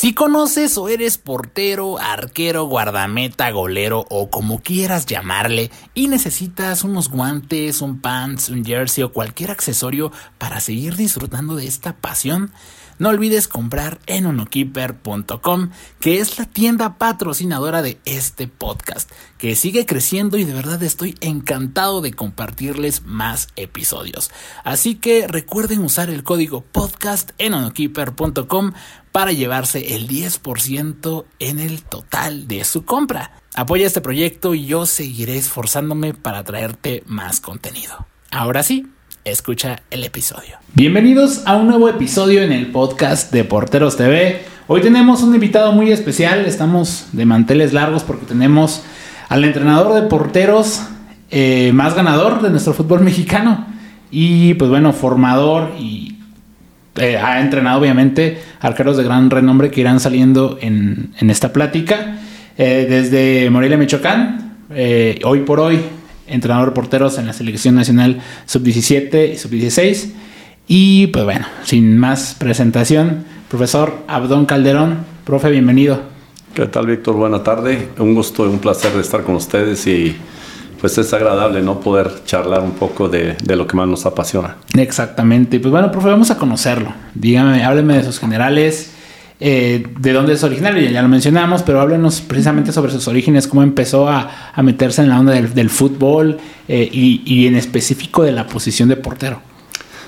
Si conoces o eres portero, arquero, guardameta, golero o como quieras llamarle y necesitas unos guantes, un pants, un jersey o cualquier accesorio para seguir disfrutando de esta pasión, no olvides comprar en onokeeper.com, que es la tienda patrocinadora de este podcast, que sigue creciendo y de verdad estoy encantado de compartirles más episodios. Así que recuerden usar el código podcast en onokeeper.com para llevarse el 10% en el total de su compra. Apoya este proyecto y yo seguiré esforzándome para traerte más contenido. Ahora sí, escucha el episodio. Bienvenidos a un nuevo episodio en el podcast de Porteros TV. Hoy tenemos un invitado muy especial, estamos de manteles largos porque tenemos al entrenador de porteros eh, más ganador de nuestro fútbol mexicano y pues bueno, formador y eh, ha entrenado obviamente arqueros de gran renombre que irán saliendo en, esta plática. Eh, desde Morelia, Michoacán, hoy por hoy entrenador de porteros en la selección nacional sub-17 y sub-16. Y pues bueno, sin más presentación, profesor Abdón Calderón, profe, bienvenido. ¿Qué tal, Víctor? Buena tarde. Un gusto un placer de estar con ustedes y pues es agradable no poder charlar un poco de, de, lo que más nos apasiona. Exactamente. Pues bueno, profe, vamos a conocerlo. Dígame, hábleme de sus generales, eh, de dónde es originario, ya, lo mencionamos, pero háblenos precisamente sobre sus orígenes, cómo empezó a, meterse en la onda del, fútbol eh, y, en específico de la posición de portero.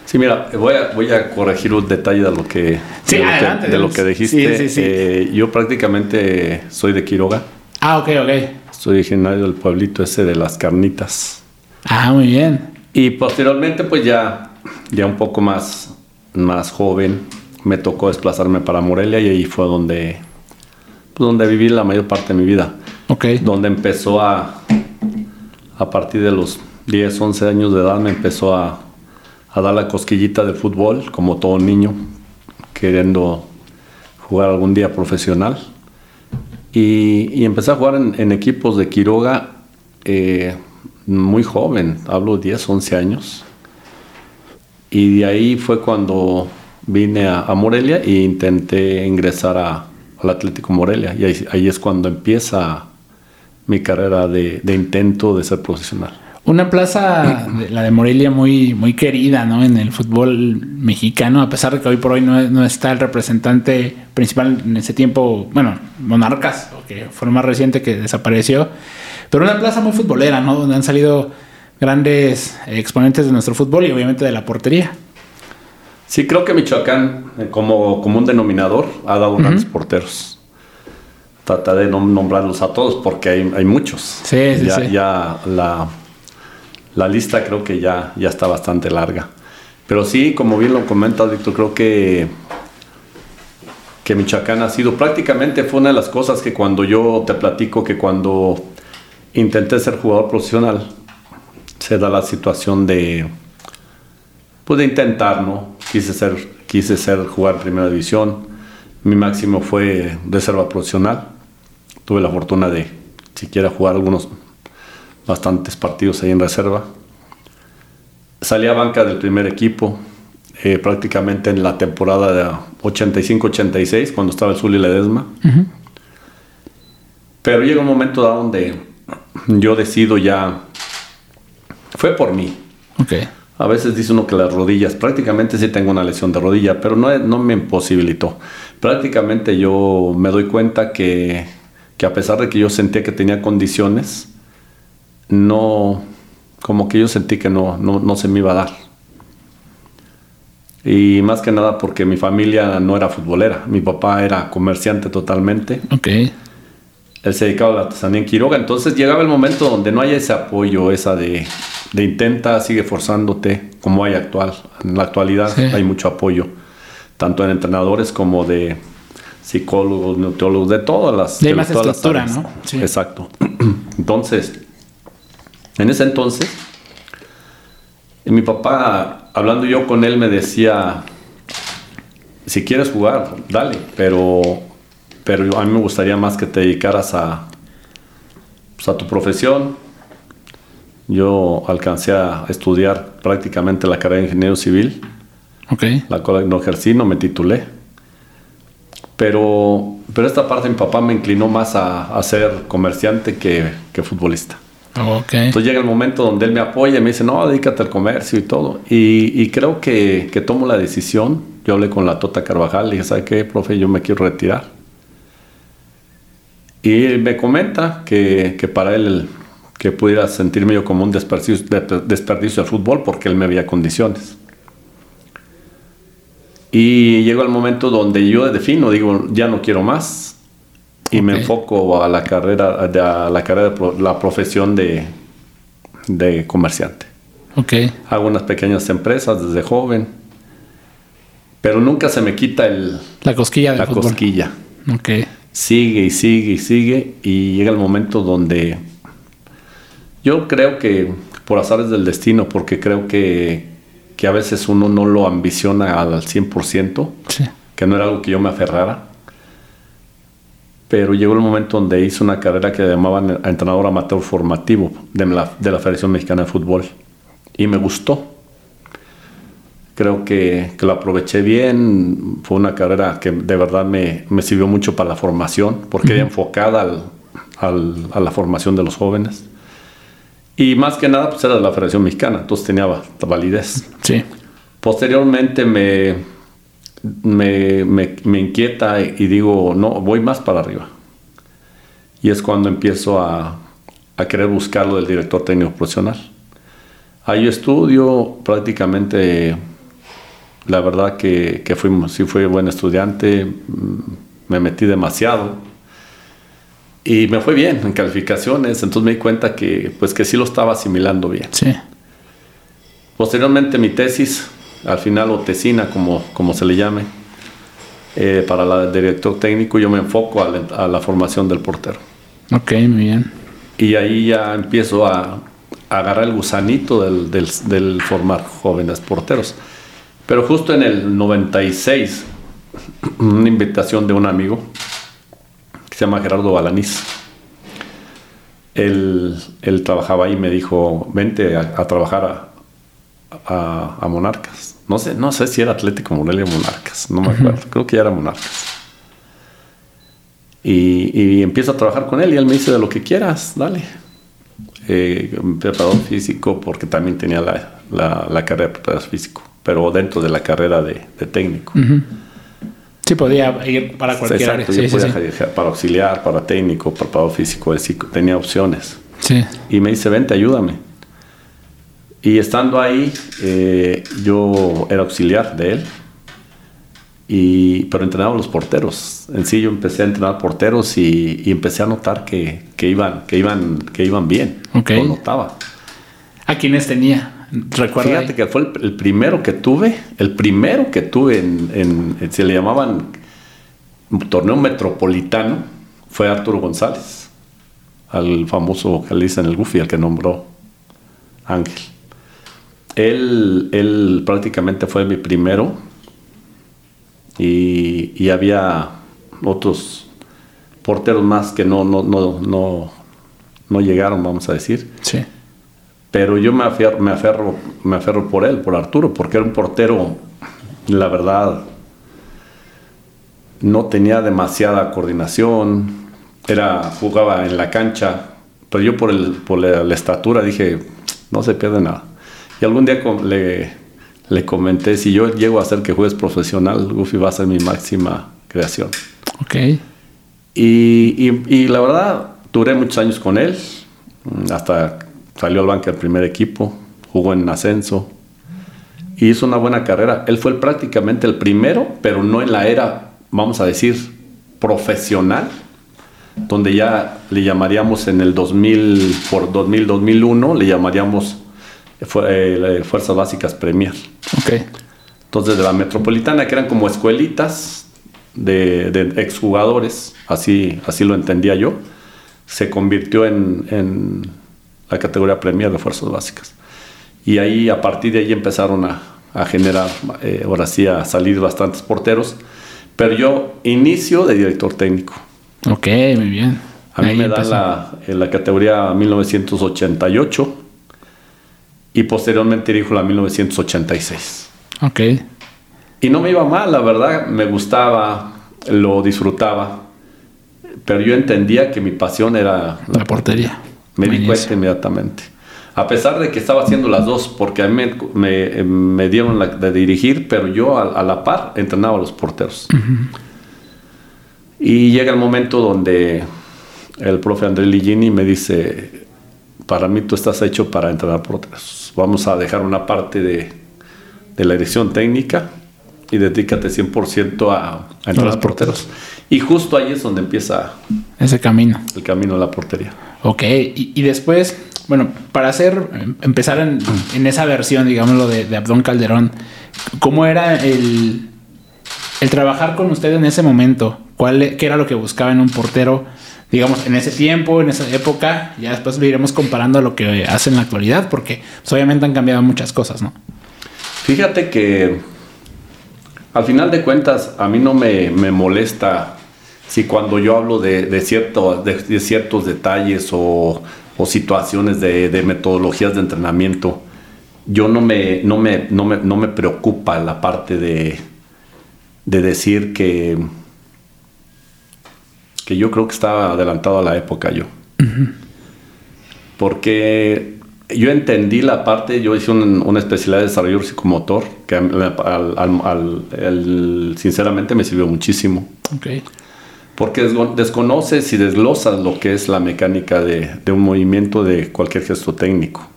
Sí, mira, voy a, voy a corregir un detalle de lo que, de, lo que dijiste. Eh, yo prácticamente soy de Quiroga. Ah, ok, ok. Soy originario del pueblito ese de las carnitas. Ah, muy bien. Y posteriormente, pues ya, ya un poco más, más joven, me tocó desplazarme para Morelia y ahí fue donde, pues, donde viví la mayor parte de mi vida. Ok. Donde empezó a, a partir de los 10, 11 años de edad, me empezó a, a dar la cosquillita de fútbol, como todo niño, queriendo jugar algún día profesional. Y, y empecé a jugar en, equipos de Quiroga eh, muy joven, hablo 10, 11 años. Y de ahí fue cuando vine a, Morelia e intenté ingresar al Atlético Morelia. Y ahí, es cuando empieza mi carrera de, intento de ser profesional. Una plaza, la de Morelia, muy, muy querida ¿no? en el fútbol mexicano, a pesar de que hoy por hoy no, está el representante principal en ese tiempo, bueno, Monarcas, que fue el más reciente que desapareció, pero una plaza muy futbolera, ¿no? donde han salido grandes exponentes de nuestro fútbol y obviamente de la portería. Sí, creo que Michoacán, eh, como, como un denominador, ha dado grandes porteros. Trata de nombrarlos a todos porque hay, hay muchos. Sí, sí, ya, sí. ya la, la, lista creo que ya, ya está bastante larga. Pero sí, como bien lo comentas, Víctor, creo que, que Michoacán ha sido prácticamente fue una de las cosas que cuando yo te platico que cuando intenté ser jugador profesional, se da la situación de, pues de intentar, ¿no? quise ser, quise ser jugar primera división. Mi máximo fue reserva profesional. Tuve la fortuna de siquiera jugar algunos bastantes partidos ahí en reserva. Salí a banca del primer equipo, eh, prácticamente en la temporada de 85-86, cuando estaba el Zul y Ledesma. Pero llega un momento donde yo decido ya. Fue por mí. Okay. A veces dice uno que las rodillas, prácticamente sí tengo una lesión de rodilla, pero no, no me imposibilitó. Prácticamente yo me doy cuenta que, que a pesar de que yo sentía que tenía condiciones, no, como que yo sentí que no, no, no se me iba a dar. Y más que nada porque mi familia no era futbolera. Mi papá era comerciante totalmente. Ok. Él se dedicaba a la artesanía en Quiroga. Entonces llegaba el momento donde no haya ese apoyo, esa de de intenta, sigue forzándote, como hay actual. En la actualidad hay mucho apoyo, tanto en entrenadores como de psicólogos, nutriólogos, de todas las... De, más estructura, ¿no? Sí. Exacto. Entonces, en ese entonces, mi papá, hablando yo con él, me decía, si quieres jugar, dale, pero, pero a mí me gustaría más que te dedicaras a, pues, a tu profesión, yo alcancé a estudiar prácticamente la carrera de ingeniero civil. Okay. La cual no ejercí, no me titulé. Pero, pero esta parte de mi papá me inclinó más a, a ser comerciante que, que futbolista. Okay. Entonces llega el momento donde él me apoya y me dice, no, dedícate al comercio y todo. Y, y creo que, que, tomo la decisión. Yo hablé con la Tota Carvajal, le dije, ¿sabe qué, profe? Yo me quiero retirar. Y él me comenta que, que para él que pudiera sentirme yo como un desperdicio, desperdicio fútbol porque él me había condiciones. Y llegó el momento donde yo defino, digo, ya no quiero más. Y okay. me enfoco a la carrera, a la carrera, la profesión de, de comerciante. Okay. Hago unas pequeñas empresas desde joven. Pero nunca se me quita el... La cosquilla La fútbol. cosquilla. Okay. Sigue y sigue y sigue. Y llega el momento donde... Yo creo que por azares del destino, porque creo que, que a veces uno no lo ambiciona al 100%, Sí. que no era algo que yo me aferrara. Pero llegó el momento donde hice una carrera que llamaban entrenador amateur formativo de la, de la Federación Mexicana de Fútbol. Y me gustó. Creo que, que lo aproveché bien. Fue una carrera que de verdad me, me sirvió mucho para la formación, porque era enfocada al, al, a la formación de los jóvenes. Y más que nada, pues era de la Federación Mexicana, entonces tenía validez. Sí. Posteriormente me, me, me, me, inquieta y digo, no, voy más para arriba. Y es cuando empiezo a, a querer buscar lo del director técnico profesional. Ahí estudio prácticamente, la verdad que, que fui, sí fui buen estudiante, me metí demasiado y me fue bien en calificaciones, entonces me di cuenta que, pues, que sí lo estaba asimilando bien. Sí. Posteriormente mi tesis, al final o tesina como, como se le llame, eh, para el director técnico yo me enfoco a la, a la, formación del portero. Ok, muy bien. Y ahí ya empiezo a, a agarrar el gusanito del, del, del, formar jóvenes porteros. Pero justo en el 96, una invitación de un amigo que se llama Gerardo Balaniz. Él, él trabajaba ahí y me dijo, vente a, a trabajar a, a, Monarcas. No sé, no sé si era Atlético Morelia o Monarcas, no me uh -huh. acuerdo, creo que ya era Monarcas. Y, y, empiezo a trabajar con él y él me dice de lo que quieras, dale. Eh, preparador físico, porque también tenía la, la, la, carrera de preparador físico, pero dentro de la carrera de, de técnico. Uh -huh. Sí, podía ir para cualquier Exacto, área. yo Sí, podía sí, sí. para auxiliar, para técnico, preparador físico, tenía opciones. Sí. Y me dice, vente, ayúdame. Y estando ahí, eh, yo era auxiliar de él, y, pero entrenaba a los porteros. En sí, yo empecé a entrenar porteros y, y empecé a notar que, que, iban, que, iban, que iban bien. Okay. Lo notaba. ¿A quiénes tenía? Recuerda. Fíjate ahí? que fue el, el, primero que tuve, el primero que tuve en, en, en, se le llamaban torneo metropolitano, fue Arturo González, al famoso le dicen el Goofy, al que nombró Ángel. Él, él prácticamente fue mi primero y, y, había otros porteros más que no, no, no, no, no llegaron, vamos a decir. Sí. Pero yo me aferro, me, aferro, me aferro por él, por Arturo, porque era un portero, la verdad, no tenía demasiada coordinación, era, jugaba en la cancha, pero yo por, el, por la, la estatura dije, no se pierde nada. Y algún día le, le comenté, si yo llego a hacer que juegues profesional, Goofy va a ser mi máxima creación. Ok. Y, y, y, la verdad, duré muchos años con él, hasta salió al banco del primer equipo, jugó en ascenso, y hizo una buena carrera. Él fue prácticamente el primero, pero no en la era, vamos a decir, profesional, donde ya le llamaríamos en el 2000, por 2000-2001, le llamaríamos eh, Fuerzas Básicas Premier. Okay. Entonces, de la metropolitana, que eran como escuelitas de, de exjugadores, así, así lo entendía yo, se convirtió en, en, la categoría Premier de Fuerzas Básicas. Y ahí, a partir de ahí, empezaron a, a generar, eh, ahora sí, a salir bastantes porteros. Pero yo inicio de director técnico. Ok, muy bien. A mí ahí me dan la, en la categoría 1988 y posteriormente dirijo la 1986. Ok. Y no me iba mal, la verdad, me gustaba, lo disfrutaba, pero yo entendía que mi pasión era la, portería. Me di cuenta inmediatamente. A pesar de que estaba haciendo las dos, porque a mí me, me, dieron la de dirigir, pero yo a, la par entrenaba a los porteros. Y llega el momento donde el profe André Ligini me dice, para mí tú estás hecho para entrenar porteros. Vamos a dejar una parte de, de la dirección técnica y dedícate 100% a, a entrenar porteros. Y justo ahí es donde empieza ese camino. El camino a la portería. Ok, y, después, bueno, para hacer, empezar en, esa versión, digámoslo, de, de, Abdón Calderón, ¿cómo era el, el trabajar con usted en ese momento? ¿Cuál, ¿Qué era lo que buscaba en un portero? Digamos, en ese tiempo, en esa época, ya después lo iremos comparando a lo que hace en la actualidad, porque pues, obviamente han cambiado muchas cosas, ¿no? Fíjate que al final de cuentas a mí no me, molesta si cuando yo hablo de, cierto, de, ciertos detalles o, situaciones de, metodologías de entrenamiento, yo no me, no me, no me, no me preocupa la parte de, de decir que que yo creo que estaba adelantado a la época yo. Porque yo entendí la parte, yo hice una especialidad de desarrollo psicomotor, que sinceramente me sirvió muchísimo. Porque desconoces y desglosas lo que es la mecánica de, de un movimiento de cualquier gesto técnico.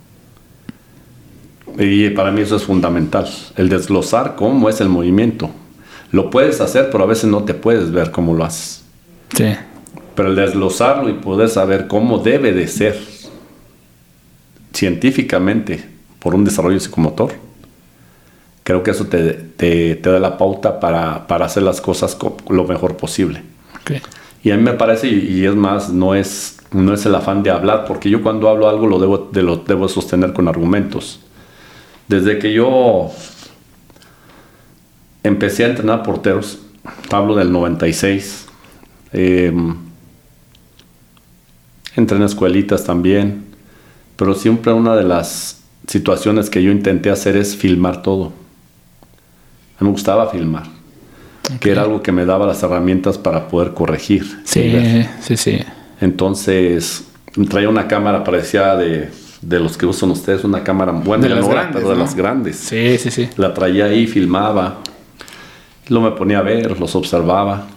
Y para mí eso es fundamental, el desglosar cómo es el movimiento. Lo puedes hacer, pero a veces no te puedes ver cómo lo haces. Sí. Pero el desglosarlo y poder saber cómo debe de ser científicamente por un desarrollo psicomotor, creo que eso te, da la pauta para, hacer las cosas lo mejor posible. Y a mí me parece, y, es más, no es, no es el afán de hablar, porque yo cuando hablo algo lo debo, de lo debo sostener con argumentos. Desde que yo empecé a entrenar porteros, hablo del 96, eh, entré en escuelitas también, pero siempre una de las situaciones que yo intenté hacer es filmar todo. A mí me gustaba filmar, que era algo que me daba las herramientas para poder corregir. Sí, sí, sí. Entonces, traía una cámara, parecía de, de los que usan ustedes, una cámara buena, de las grandes, pero de las grandes. Sí, sí, sí. La traía ahí, filmaba, lo me ponía a ver, los observaba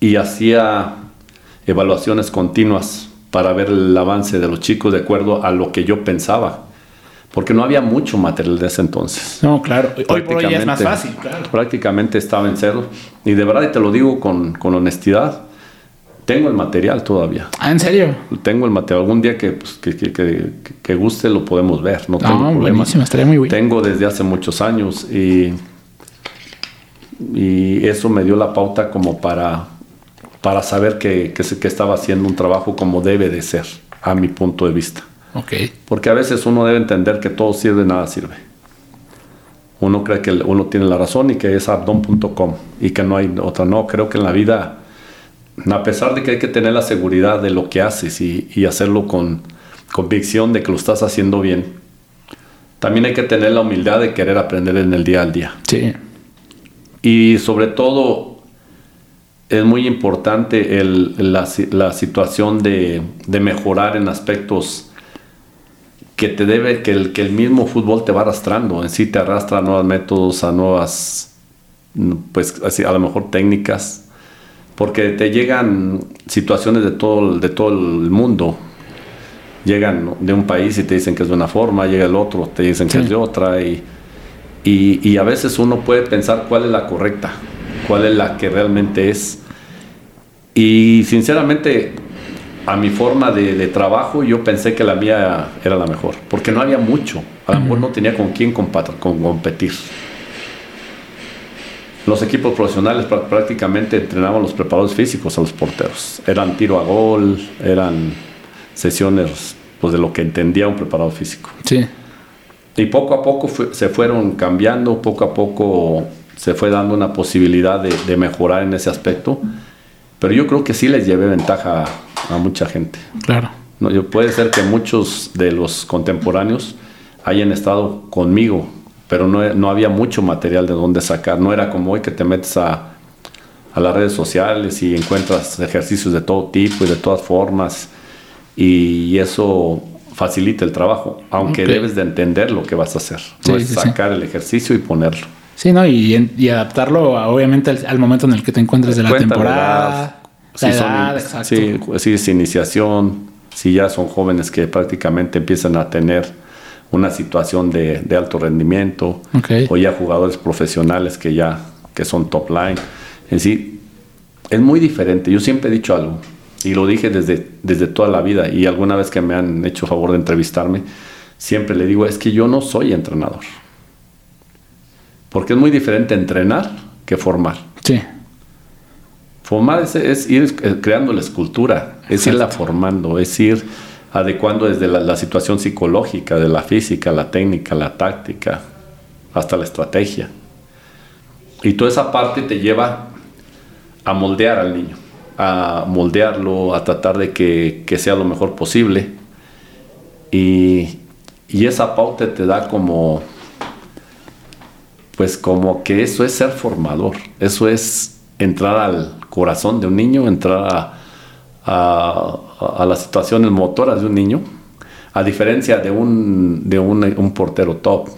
y hacía evaluaciones continuas para ver el avance de los chicos de acuerdo a lo que yo pensaba. Porque no había mucho material de ese entonces. No, claro. Hoy por hoy es más fácil, claro. Prácticamente estaba en cero. Y de verdad, y te lo digo con, con honestidad, tengo el material todavía. ¿Ah, en serio? Tengo el material. Algún día que, pues, que, que, que, guste lo podemos ver. No tengo problema. estaría muy bueno. Tengo desde hace muchos años y, y eso me dio la pauta como para para saber que, que, estaba haciendo un trabajo como debe de ser, a mi punto de vista. Okay. Porque a veces uno debe entender que todo sirve, nada sirve. Uno cree que uno tiene la razón y que es abdon.com y que no hay otra. No, creo que en la vida, a pesar de que hay que tener la seguridad de lo que haces y, y hacerlo con convicción de que lo estás haciendo bien, también hay que tener la humildad de querer aprender en el día al día. Sí. Y sobre todo es muy importante la, situación de, mejorar en aspectos que te debe, que el, que el mismo fútbol te va arrastrando, en sí te arrastra a nuevos métodos, a nuevas, pues así, a lo mejor técnicas, porque te llegan situaciones de todo, de todo el mundo. Llegan de un país y te dicen que es de una forma, llega el otro, te dicen que es de otra, y, y a veces uno puede pensar cuál es la correcta cuál es la que realmente es. Y sinceramente, a mi forma de, trabajo, yo pensé que la mía era la mejor, porque no había mucho. A lo mejor no tenía con quién competir. Los equipos profesionales prácticamente entrenaban los preparadores físicos a los porteros. Eran tiro a gol, eran sesiones pues, de lo que entendía un preparador físico. Sí. Y poco a poco se fueron cambiando, poco a poco se fue dando una posibilidad de, mejorar en ese aspecto, pero yo creo que sí les llevé ventaja a, mucha gente. Claro. No, yo, puede ser que muchos de los contemporáneos hayan estado conmigo, pero no, no había mucho material de dónde sacar. No era como hoy que te metes a, a las redes sociales y encuentras ejercicios de todo tipo y de todas formas y eso facilita el trabajo, aunque debes de entender lo que vas a hacer, no es sacar el ejercicio y ponerlo. Sí, ¿no? Y, adaptarlo obviamente al, momento en el que te encuentres de la temporada. si si es iniciación, si ya son jóvenes que prácticamente empiezan a tener una situación de, alto rendimiento, o ya jugadores profesionales que ya que son top line. En sí, es muy diferente. Yo siempre he dicho algo, y lo dije desde, desde toda la vida y alguna vez que me han hecho favor de entrevistarme, siempre le digo, es que yo no soy entrenador. Porque es muy diferente entrenar que formar. Sí. Formar es, ir creando la escultura, es irla formando, es ir adecuando desde la, situación psicológica, de la física, la técnica, la táctica, hasta la estrategia. Y toda esa parte te lleva a moldear al niño a moldearlo, a tratar de que, sea lo mejor posible. Y, esa pauta te da como, pues como que eso es ser formador, eso es entrar al corazón de un niño, entrar a, las situaciones motoras de un niño, a diferencia de un, de un, portero top.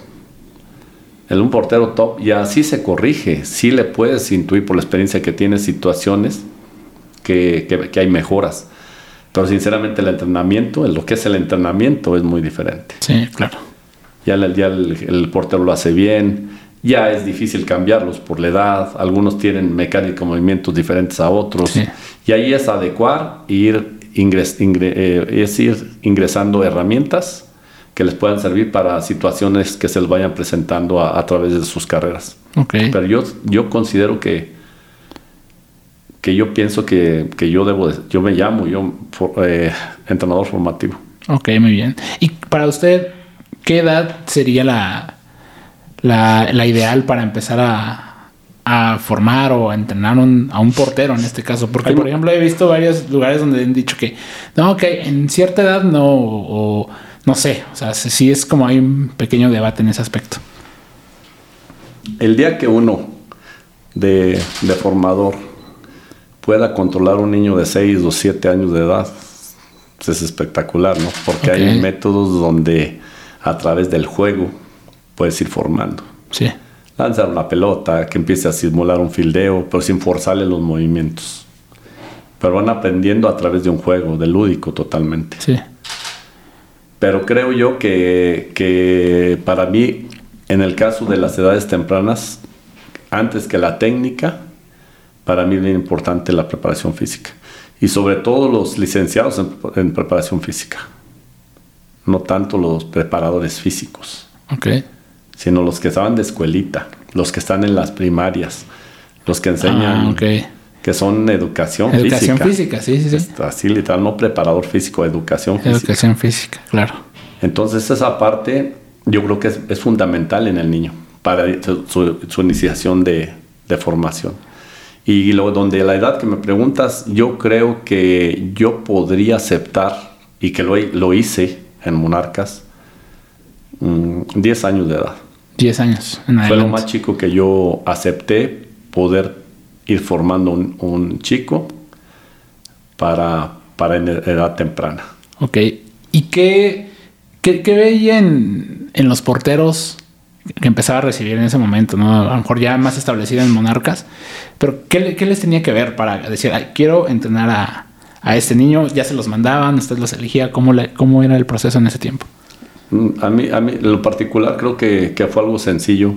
El un portero top ya sí se corrige, sí le puedes intuir por la experiencia que tiene situaciones que, hay mejoras. Pero sinceramente el entrenamiento, lo que es el entrenamiento es muy diferente. Sí, claro. Ya, el, el, portero lo hace bien, ya es difícil cambiarlos por la edad, algunos tienen mecánica movimientos diferentes a otros. Y ahí es adecuar e ir, eh, es ir ingresando herramientas que les puedan servir para situaciones que se les vayan presentando a, través de sus carreras. Okay. Pero yo, yo considero que que yo pienso que, yo debo, yo me llamo, yo eh, entrenador formativo. Ok, muy bien. Y para usted, ¿qué edad sería la, la, ideal para empezar a, formar o a entrenar a un portero en este caso? Porque, por ejemplo, he visto varios lugares donde han dicho que, no, que en cierta edad no, o no sé, o sea, sí es como hay un pequeño debate en ese aspecto. El día que uno de, de formador pueda controlar un niño de 6 o 7 años de edad, es espectacular, ¿no? Porque hay métodos donde a través del juego puedes ir formando. Sí. Lanzar una pelota, que empiece a simular un fildeo, pero sin forzarle los movimientos. Pero van aprendiendo a través de un juego, de lúdico totalmente. Sí. Pero creo yo que, que para mí, en el caso de las edades tempranas, antes que la técnica, para mí es bien importante la preparación física. Y sobre todo los licenciados en, preparación física. No tanto los preparadores físicos. Sino los que estaban de escuelita, los que están en las primarias, los que enseñan. Ah, que son educación, física. Educación física, sí, sí, sí. Así literal, no preparador físico, educación física. Educación física, claro. Entonces esa parte yo creo que es, fundamental en el niño para su, iniciación de formación. Y lo, donde la edad que me preguntas, yo creo que yo podría aceptar, y que lo, lo hice en Monarcas, 10 mm, años de edad. 10 años. Fue lo más chico que yo acepté poder ir formando un, chico para, para en edad temprana. Ok. ¿Y qué, qué, qué veían en los porteros que empezaba a recibir en ese momento, ¿no? A lo mejor ya más establecida en Monarcas. Pero, ¿qué, les tenía que ver para decir, quiero entrenar a, a, este niño? ¿Ya se los mandaban? ¿Usted los elegía? ¿Cómo, le, ¿Cómo era el proceso en ese tiempo? Mm, a mí, a mí lo particular, creo que, que fue algo sencillo.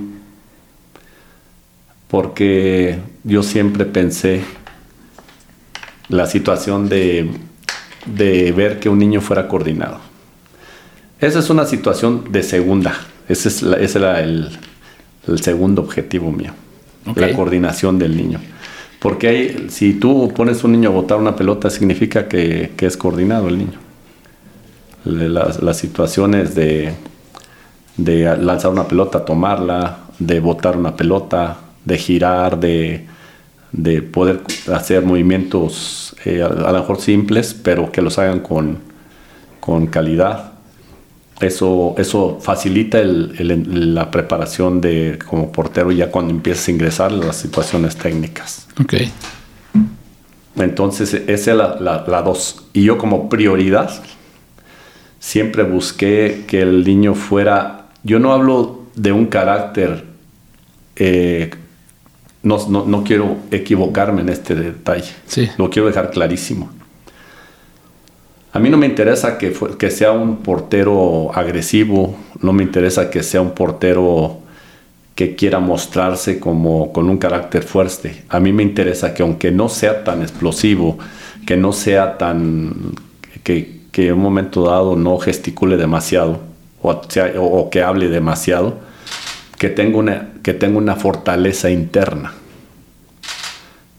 Porque yo siempre pensé la situación de, de ver que un niño fuera coordinado. Esa es una situación de segunda ese, es ese era el, segundo objetivo mío, la coordinación del niño. Porque si tú pones un niño a botar una pelota, significa que, es coordinado el niño. Las, situaciones de, de lanzar una pelota, tomarla, de botar una pelota, de girar, de, poder hacer movimientos eh, a, lo mejor simples, pero que los hagan con, con calidad Eso, eso facilita la preparación de como portero ya cuando empiezas a ingresar las situaciones técnicas. Ok. Entonces, esa es la, la, dos. Y yo como prioridad siempre busqué que el niño fuera, yo no hablo de un carácter, eh, no, no, no, quiero equivocarme en este detalle, sí. lo quiero dejar clarísimo. A mí no me interesa que, que sea un portero agresivo, no me interesa que sea un portero que quiera mostrarse como con un carácter fuerte. A mí me interesa que aunque no sea tan explosivo, que no sea tan que, que en un momento dado no gesticule demasiado o, o, que hable demasiado, que tenga una, que tenga una fortaleza interna.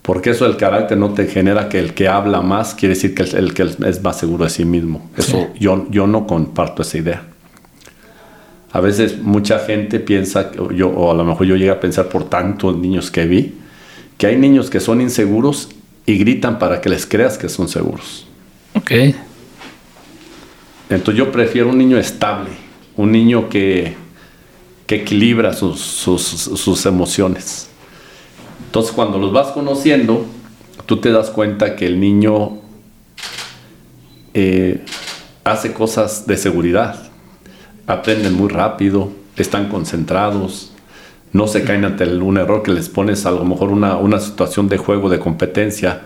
Porque eso el carácter no te genera que el que habla más quiere decir que el, que es más seguro de sí mismo. Eso yo, yo no comparto esa idea. A veces mucha gente piensa, yo, o a lo mejor yo llegué a pensar por tantos niños que vi, que hay niños que son inseguros y gritan para que les creas que son seguros. Ok. Entonces yo prefiero un niño estable, un niño que, que equilibra sus, sus, emociones. Entonces cuando los vas conociendo, tú te das cuenta que el niño eh, hace cosas de seguridad aprenden muy rápido, están concentrados, no se caen ante un error que les pones a lo mejor una, una situación de juego, de competencia,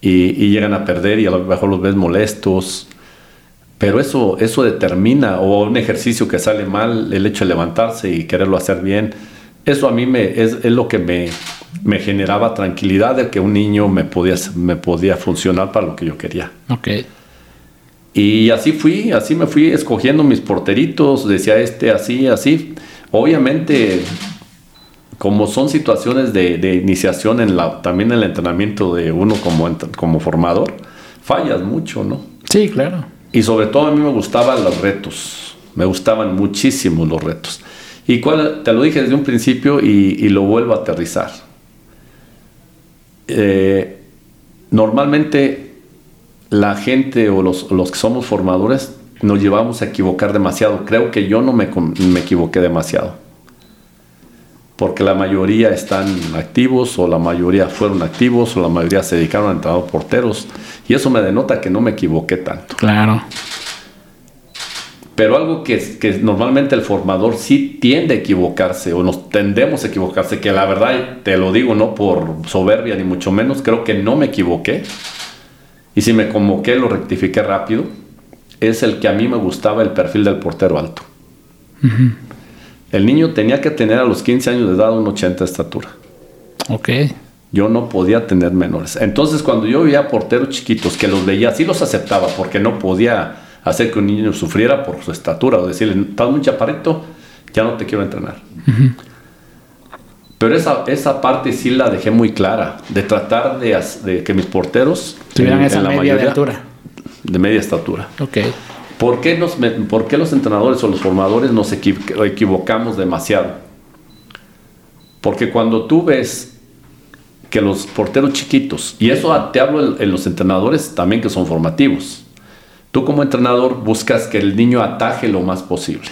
y, llegan a perder y a lo mejor los ves molestos. Pero eso, eso determina, o un ejercicio que sale mal, el hecho de levantarse y quererlo hacer bien, eso a mí me, es, es lo que me, me, generaba tranquilidad de que un niño me podía, me podía funcionar para lo que yo quería. Okay. Y así fui, así me fui escogiendo mis porteritos, decía este, así, así. Obviamente, como son situaciones de, iniciación en la, también en el entrenamiento de uno como, como formador, fallas mucho, ¿no? Sí, claro. Y sobre todo a mí me gustaban los retos, me gustaban muchísimo los retos. Y cuál, te lo dije desde un principio y, lo vuelvo a aterrizar. Eh, normalmente la gente o los, que somos formadores nos llevamos a equivocar demasiado. Creo que yo no me, me equivoqué demasiado. Porque la mayoría están activos o la mayoría fueron activos o la mayoría se dedicaron a entrenar porteros. Y eso me denota que no me equivoqué tanto. Claro. Pero algo que, que, normalmente el formador sí tiende a equivocarse o nos tendemos a equivocarse, que la verdad te lo digo no por soberbia ni mucho menos, creo que no me equivoqué y si me convoqué, lo rectifiqué rápido, es el que a mí me gustaba el perfil del portero alto. El niño tenía que tener a los 15 años de edad un 80 de estatura. Ok. Yo no podía tener menores. Entonces, cuando yo veía porteros chiquitos que los veía, sí los aceptaba porque no podía hacer que un niño sufriera por su estatura o decirle, estás muy chaparrito, ya no te quiero entrenar. Pero esa, esa parte sí la dejé muy clara, de tratar de, de que mis porteros tuvieran esa media de altura. De media estatura. Ok. ¿Por qué, nos, ¿Por qué los entrenadores o los formadores nos equivocamos demasiado? Porque cuando tú ves que los porteros chiquitos, y eso te hablo en los entrenadores también que son formativos, tú como entrenador buscas que el niño ataje lo más posible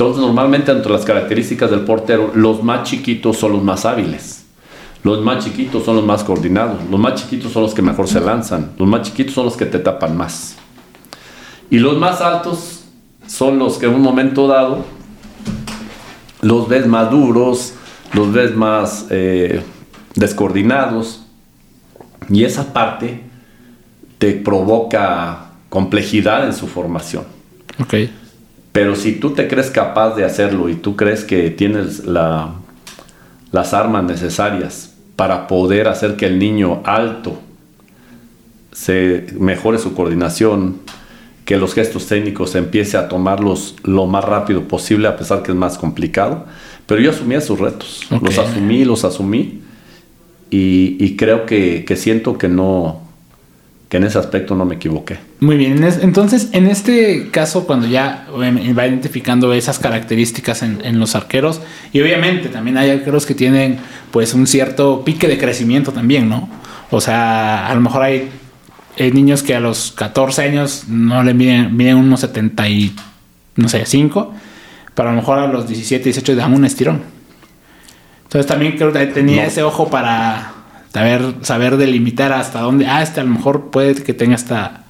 entonces, normalmente entre las características del portero, los más chiquitos son los más hábiles. Los más chiquitos son los más coordinados. Los más chiquitos son los que mejor se lanzan. Los más chiquitos son los que te tapan más. Y los más altos son los que en un momento dado los ves más duros, los ves más eh, descoordinados. Y esa parte te provoca complejidad en su formación. Okay. Pero si tú te crees capaz de hacerlo y tú crees que tienes las armas necesarias para poder hacer que el niño alto se mejore su coordinación, que los gestos técnicos empiece a tomarlos lo más rápido posible, a pesar que es más complicado. Pero yo asumí esos retos, los asumí, los asumí, y, creo que siento que no, que en ese aspecto no me equivoqué. Muy bien, entonces en este caso cuando ya va identificando esas características en, los arqueros, y obviamente también hay arqueros que tienen pues un cierto pique de crecimiento también, ¿no? O sea, a lo mejor hay eh, niños que a los 14 años no le miden, miden unos 70 y, no sé, 5, pero a lo mejor a los 17, 18 dan un estirón. Entonces también creo que tenía ese ojo para saber, saber delimitar hasta dónde, ah, este a lo mejor puede que tenga esta,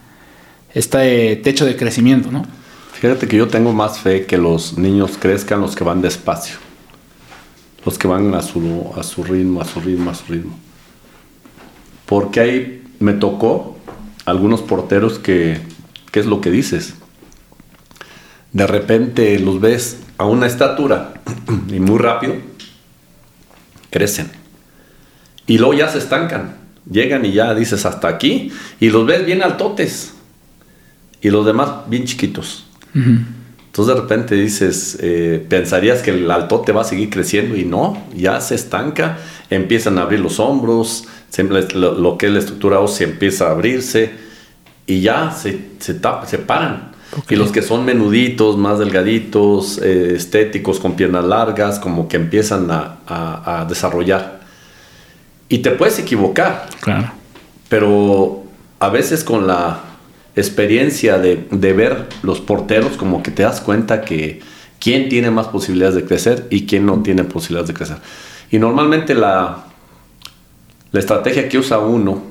este techo de crecimiento, ¿no? Fíjate que yo tengo más fe que los niños crezcan los que van despacio. Los que van a su, a su ritmo, a su ritmo, a su ritmo. Porque ahí me tocó algunos porteros que, ¿qué es lo que dices? De repente los ves a una estatura y muy rápido, crecen. Y luego ya se estancan. Llegan y ya dices hasta aquí. Y los ves bien altotes. Y los demás bien chiquitos. Entonces de repente dices, eh, pensarías que el altote va a seguir creciendo y no, ya se estanca, empiezan a abrir los hombros, lo, que es la estructura ósea empieza a abrirse y ya se, se, se paran. Y los que son menuditos, más delgaditos, eh, estéticos, con piernas largas, como que empiezan a, desarrollar. Y te puedes equivocar. Claro. Pero a veces con la experiencia de, de, ver los porteros, como que te das cuenta que quién tiene más posibilidades de crecer y quién no tiene posibilidades de crecer. Y normalmente la, la estrategia que usa uno,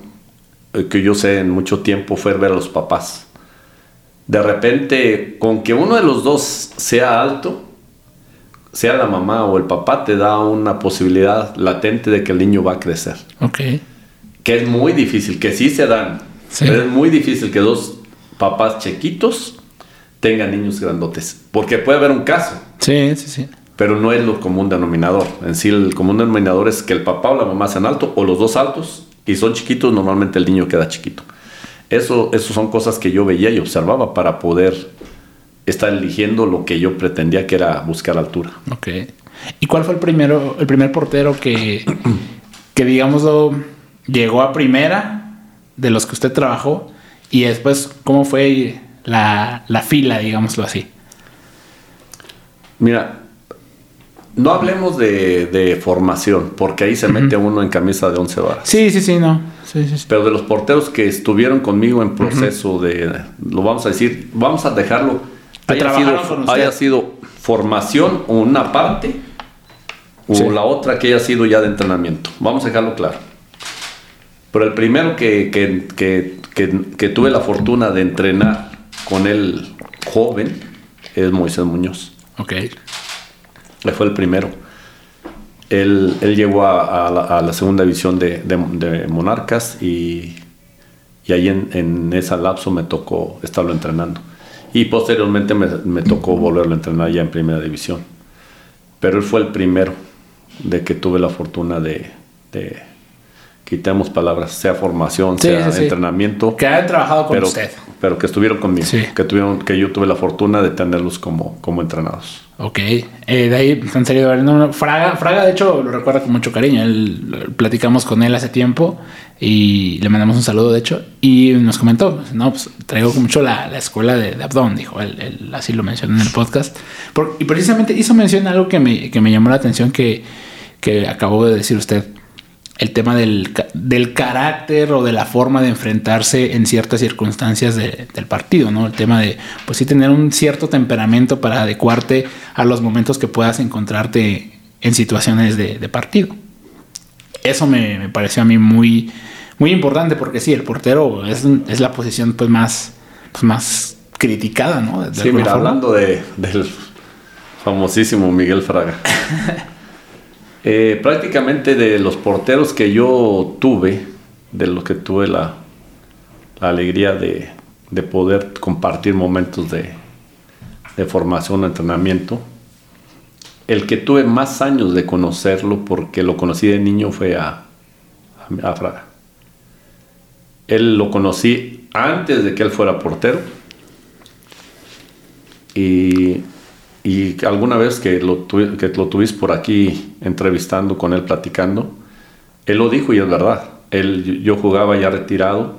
eh, que yo sé en mucho tiempo, fue ver a los papás. De repente, con que uno de los dos sea alto, sea la mamá o el papá, te da una posibilidad latente de que el niño va a crecer. Ok. Que es muy difícil, que sí se dan. Pero es muy difícil que dos papás chiquitos tengan niños grandotes. Porque puede haber un caso. Sí, sí, sí pero no es lo común denominador. En sí, el común denominador es que el papá o la mamá sean altos o los dos altos y son chiquitos, normalmente el niño queda chiquito. Eso, eso son cosas que yo veía y observaba para poder estar eligiendo lo que yo pretendía que era buscar altura. Ok. ¿Y cuál fue el primero, el primer portero que, que digamos, llegó a primera de los que usted trabajó? Y después, ¿cómo fue la, la fila, digámoslo así? Mira, no hablemos de, formación, porque ahí se mete uno en camisa de once varas. Sí, sí, sí, no. Pero de los porteros que estuvieron conmigo en proceso de, lo vamos a decir, vamos a dejarlo, haya sido, haya sido, formación o una parte, o la otra que haya sido ya de entrenamiento. Vamos a dejarlo claro. Pero el primero que, que tuve la fortuna de entrenar con el joven es Moisés Muñoz. Ok fue el primero. Él, él llegó a, la, segunda división de, Monarcas y, ahí en, esa lapso me tocó estarlo entrenando. Y posteriormente me, tocó volverlo a entrenar ya en primera división. Pero él fue el primero de que tuve la fortuna de, de quitemos palabras, sea formación, sea entrenamiento. Que hayan trabajado con usted. Pero que estuvieron conmigo. Que, tuvieron, que yo tuve la fortuna de tenerlos como, como entrenados. Ok. Eh, de ahí, en serio, no, Fraga, Fraga, de hecho, lo recuerda con mucho cariño. Él, platicamos con él hace tiempo y le mandamos un saludo, de hecho. Y nos comentó, no, pues traigo mucho la, la escuela de, de, Abdón, dijo. Él, así lo mencionó en el podcast. y precisamente hizo mención algo que me, que me llamó la atención que, que acabó de decir usted el tema del, del, carácter o de la forma de enfrentarse en ciertas circunstancias del partido, ¿no? El tema de, pues sí, tener un cierto temperamento para adecuarte a los momentos que puedas encontrarte en situaciones de, partido. Eso me, pareció a mí muy, muy importante porque sí, el portero es, la posición pues más, pues más criticada, ¿no? sí, mira, hablando de, del famosísimo Miguel Fraga. Eh, prácticamente de los porteros que yo tuve, de los que tuve la, alegría de, poder compartir momentos de, formación o entrenamiento, el que tuve más años de conocerlo porque lo conocí de niño fue a, a, Fraga. Él lo conocí antes de que él fuera portero y y alguna vez que lo, que lo tuviste por aquí entrevistando con él, platicando, él lo dijo y es verdad. Él, yo jugaba ya retirado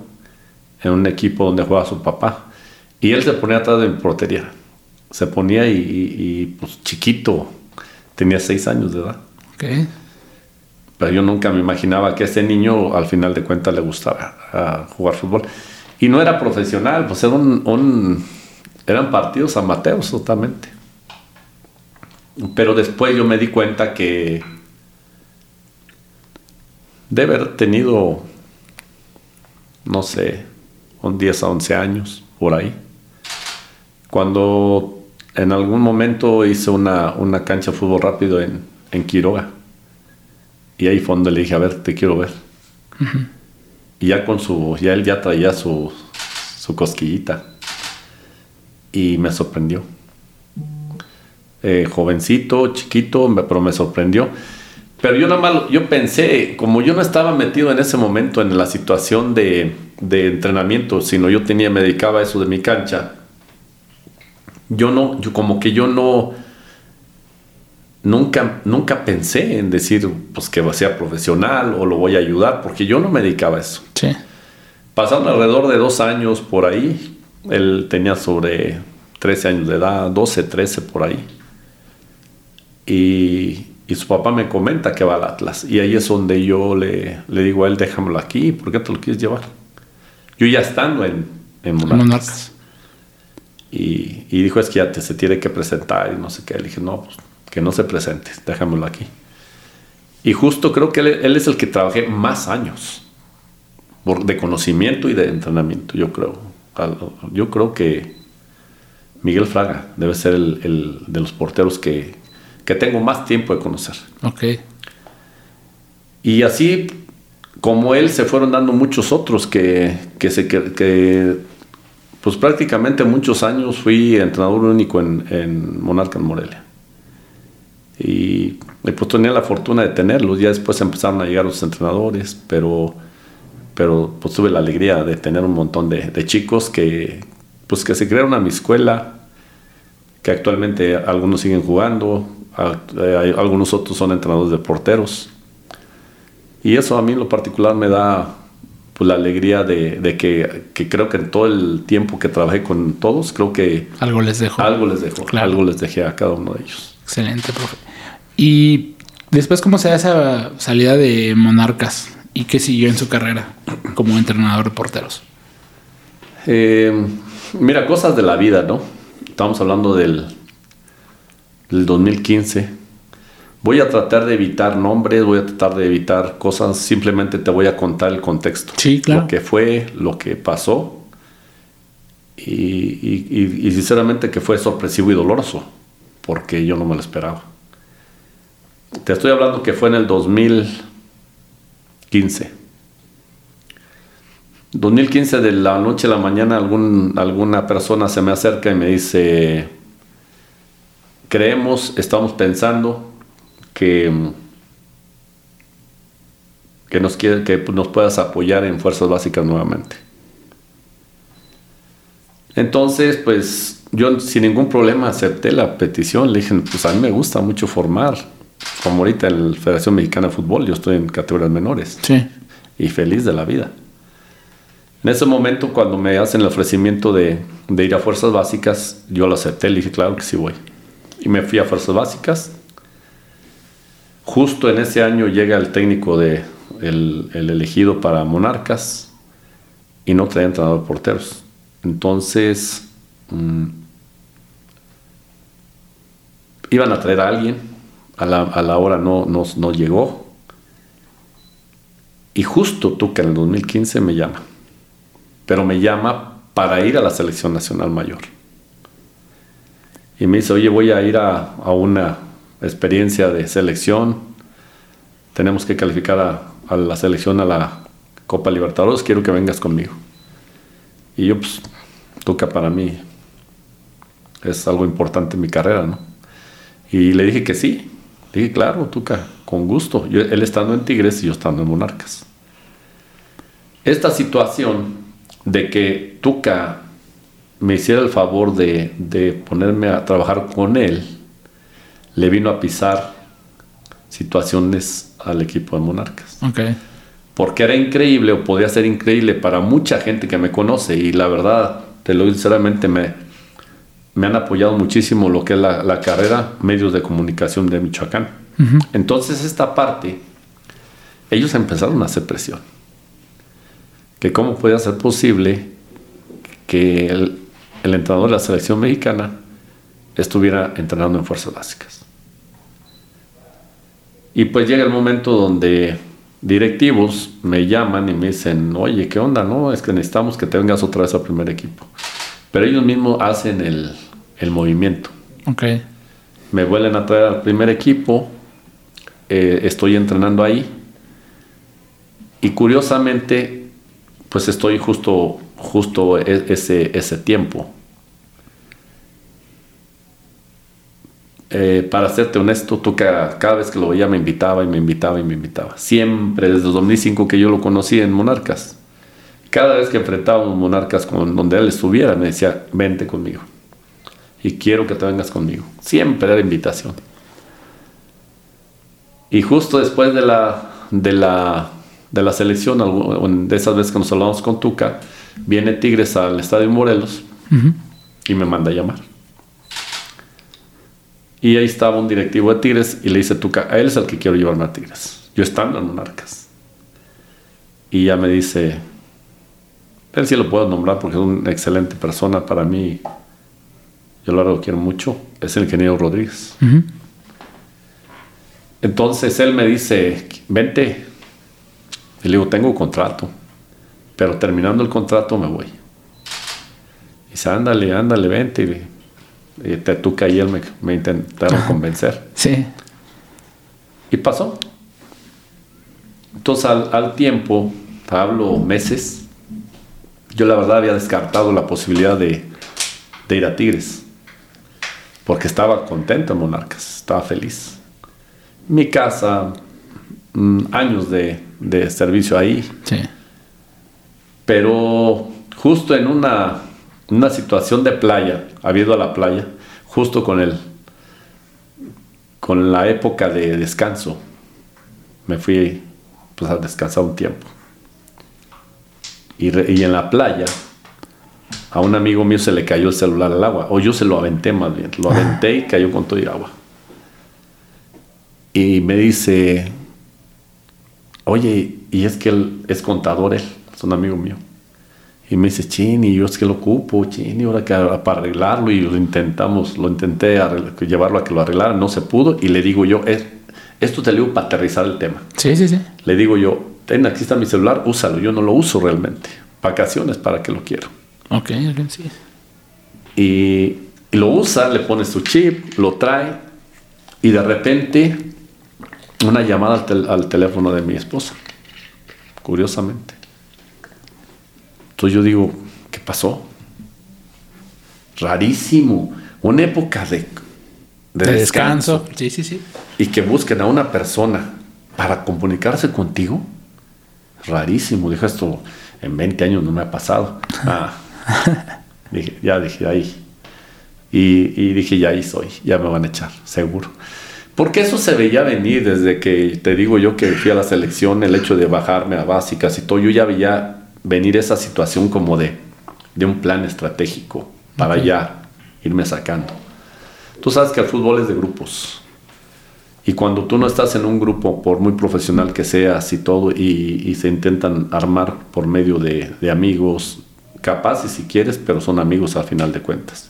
en un equipo donde jugaba su papá. Y él se ponía atrás de mi portería. Se ponía y, pues chiquito, tenía seis años de edad. Okay. Pero yo nunca me imaginaba que a este niño al final de cuentas le gustaba jugar fútbol. Y no era profesional, pues era un, eran partidos amateurs totalmente. Pero después yo me di cuenta que de haber tenido, no sé, un 10 a 11 años, por ahí. Cuando en algún momento hice una, una cancha de fútbol rápido en, en Quiroga. Y ahí fue donde le dije, a ver, te quiero ver. Y ya con su, ya él ya traía su, su cosquillita. Y me sorprendió. Eh, jovencito, chiquito, pero me sorprendió. Pero yo nada más, yo pensé, como yo no estaba metido en ese momento en la situación de, de entrenamiento, sino yo tenía, me dedicaba a eso de mi cancha, yo no, yo como que yo no, nunca, nunca pensé en decir, pues que sea profesional o lo voy a ayudar, porque yo no me dedicaba a eso. Sí. Pasaron alrededor de dos años por ahí, él tenía sobre 13 años de edad, 12, 13 por ahí. Y, y su papá me comenta que va al Atlas. Y ahí es donde yo le, le digo a él, déjamelo aquí, ¿por qué te lo quieres llevar? Yo ya estando en, en Monarcas. Y, dijo, es que ya te, se tiene que presentar y no sé qué. Le dije, no, pues que no se presente, déjamelo aquí. Y justo creo que él, es el que trabajé más años de conocimiento y de entrenamiento, yo creo. Yo creo que Miguel Fraga debe ser el, de los porteros que, que, tengo más tiempo de conocer. Ok. Y así como él se fueron dando muchos otros que, que, se, que pues prácticamente muchos años fui entrenador único en, en Monarca en Morelia. Y, pues tenía la fortuna de tenerlos. Ya después empezaron a llegar los entrenadores, pero, pero pues tuve la alegría de tener un montón de, chicos que, pues que se crearon a mi escuela, que actualmente algunos siguen jugando, algunos otros son entrenadores de porteros. Y eso a mí en lo particular me da pues, la alegría de, que, creo que en todo el tiempo que trabajé con todos, creo que... Algo les dejó. Algo les dejó. Algo les dejé a cada uno de ellos. Excelente, profe. Y después, ¿cómo se da esa salida de Monarcas? ¿Y qué siguió en su carrera como entrenador de porteros? Eh, mira, cosas de la vida, ¿no? Estamos hablando del, del 2015 Voy a tratar de evitar nombres, voy a tratar de evitar cosas, simplemente te voy a contar el contexto. Sí, claro. Lo que fue, lo que pasó. Y, sinceramente que fue sorpresivo y doloroso, porque yo no me lo esperaba. Te estoy hablando que fue en el 2015. 2015 de la noche a la mañana algún, alguna persona se me acerca y me dice, creemos, estamos pensando que, que, nos, quiere, que nos puedas apoyar en Fuerzas Básicas nuevamente. Entonces, pues yo sin ningún problema acepté la petición. Le dije, pues a mí me gusta mucho formar. Como ahorita en la Federación Mexicana de Fútbol, yo estoy en categorías menores. Sí. Y feliz de la vida. En ese momento, cuando me hacen el ofrecimiento de, de ir a Fuerzas Básicas, yo lo acepté. Le dije, claro que sí voy. Y me fui a Fuerzas Básicas. Justo en ese año llega el técnico de el, elegido para Monarcas y no traía entrenador porteros. Entonces mm, iban a traer a alguien, a la, hora no, no, llegó. Y justo Tuca en el 2015 me llama, pero me llama para ir a la selección nacional mayor. Y me dice, oye, voy a ir a, a una experiencia de selección. Tenemos que calificar a, la selección a la Copa Libertadores. Quiero que vengas conmigo. Y yo, pues, toca para mí. Es algo importante en mi carrera, ¿no? Y le dije que sí. Dije, claro, Tuca, con gusto. él estando en Tigres y yo estando en Monarcas. Esta situación de que Tuca me hiciera el favor de, de ponerme a trabajar con él, le vino a pisar situaciones al equipo de Monarcas. Okay. Porque era increíble o podía ser increíble para mucha gente que me conoce y la verdad, te lo digo sinceramente, me, me han apoyado muchísimo lo que es la, carrera medios de comunicación de Michoacán. Entonces esta parte, ellos empezaron a hacer presión. Que cómo podía ser posible que el, el entrenador de la selección mexicana estuviera entrenando en fuerzas básicas. Y pues llega el momento donde directivos me llaman y me dicen, oye, ¿qué onda? No, es que necesitamos que te vengas otra vez al primer equipo. Pero ellos mismos hacen el, el movimiento. Ok. Me vuelven a traer al primer equipo, eh, estoy entrenando ahí. Y curiosamente, pues estoy justo, justo e- ese, ese tiempo. Eh, para serte honesto, tú cada, cada vez que lo veía me invitaba y me invitaba y me invitaba. Siempre, desde el 2005 que yo lo conocí en Monarcas. Cada vez que enfrentábamos Monarcas con donde él estuviera, me decía, vente conmigo. Y quiero que te vengas conmigo. Siempre era invitación. Y justo después de la, de la, de la selección, de esas veces que nos hablamos con Tuca, viene Tigres al Estadio Morelos y me manda a llamar. Y ahí estaba un directivo de Tigres y le dice Tuca, a él es el que quiero llevarme a Tigres. Yo estando en Monarcas. Y ya me dice, él sí lo puedo nombrar porque es una excelente persona para mí. Yo lo quiero mucho. Es el ingeniero Rodríguez. Entonces él me dice, vente. Y le digo, tengo contrato. Pero terminando el contrato me voy. Y dice, ándale, ándale, vente. Y, y te Tuca y él me, me intentaron convencer. Sí. Y pasó. Entonces al, al tiempo, te hablo meses, yo la verdad había descartado la posibilidad de, de ir a Tigres. Porque estaba contento en Monarcas, estaba feliz. Mi casa, mm, años de, de servicio ahí, Sí. pero justo en una, una situación de playa, habido a la playa, justo con el con la época de descanso, me fui pues, a descansar un tiempo. Y, re- y en la playa, a un amigo mío se le cayó el celular al agua, o yo se lo aventé más bien, lo aventé y cayó con todo y agua. Y me dice, oye, y es que él es contador, él, es un amigo mío. Y me dice, chin, y yo es que lo ocupo, chin, y ahora que para arreglarlo, y lo intentamos, lo intenté llevarlo a que lo arreglara, no se pudo, y le digo yo, "Es- esto te lo digo para aterrizar el tema. Sí, sí, sí. Le digo yo, ten, aquí está mi celular, úsalo, yo no lo uso realmente. Vacaciones, ¿para qué lo quiero? Ok, ok, sí. Y, y lo usa, le pone su chip, lo trae, y de repente una llamada al, tel- al teléfono de mi esposa, curiosamente. Entonces yo digo, ¿qué pasó? Rarísimo, una época de, de De descanso, descanso. Sí, sí, sí. y que busquen a una persona para comunicarse contigo. Rarísimo, dijo esto, en 20 años no me ha pasado. Ah, dije, ya dije, ahí. Y, y dije, ya ahí soy, ya me van a echar, seguro. Porque eso se veía venir desde que, te digo yo, que fui a la selección, el hecho de bajarme a básicas y todo, yo ya veía venir esa situación como de, de un plan estratégico para Ok. ya irme sacando. Tú sabes que el fútbol es de grupos. Y cuando tú no estás en un grupo, por muy profesional que seas y todo, y, y se intentan armar por medio de, de amigos, capaces si quieres, pero son amigos al final de cuentas.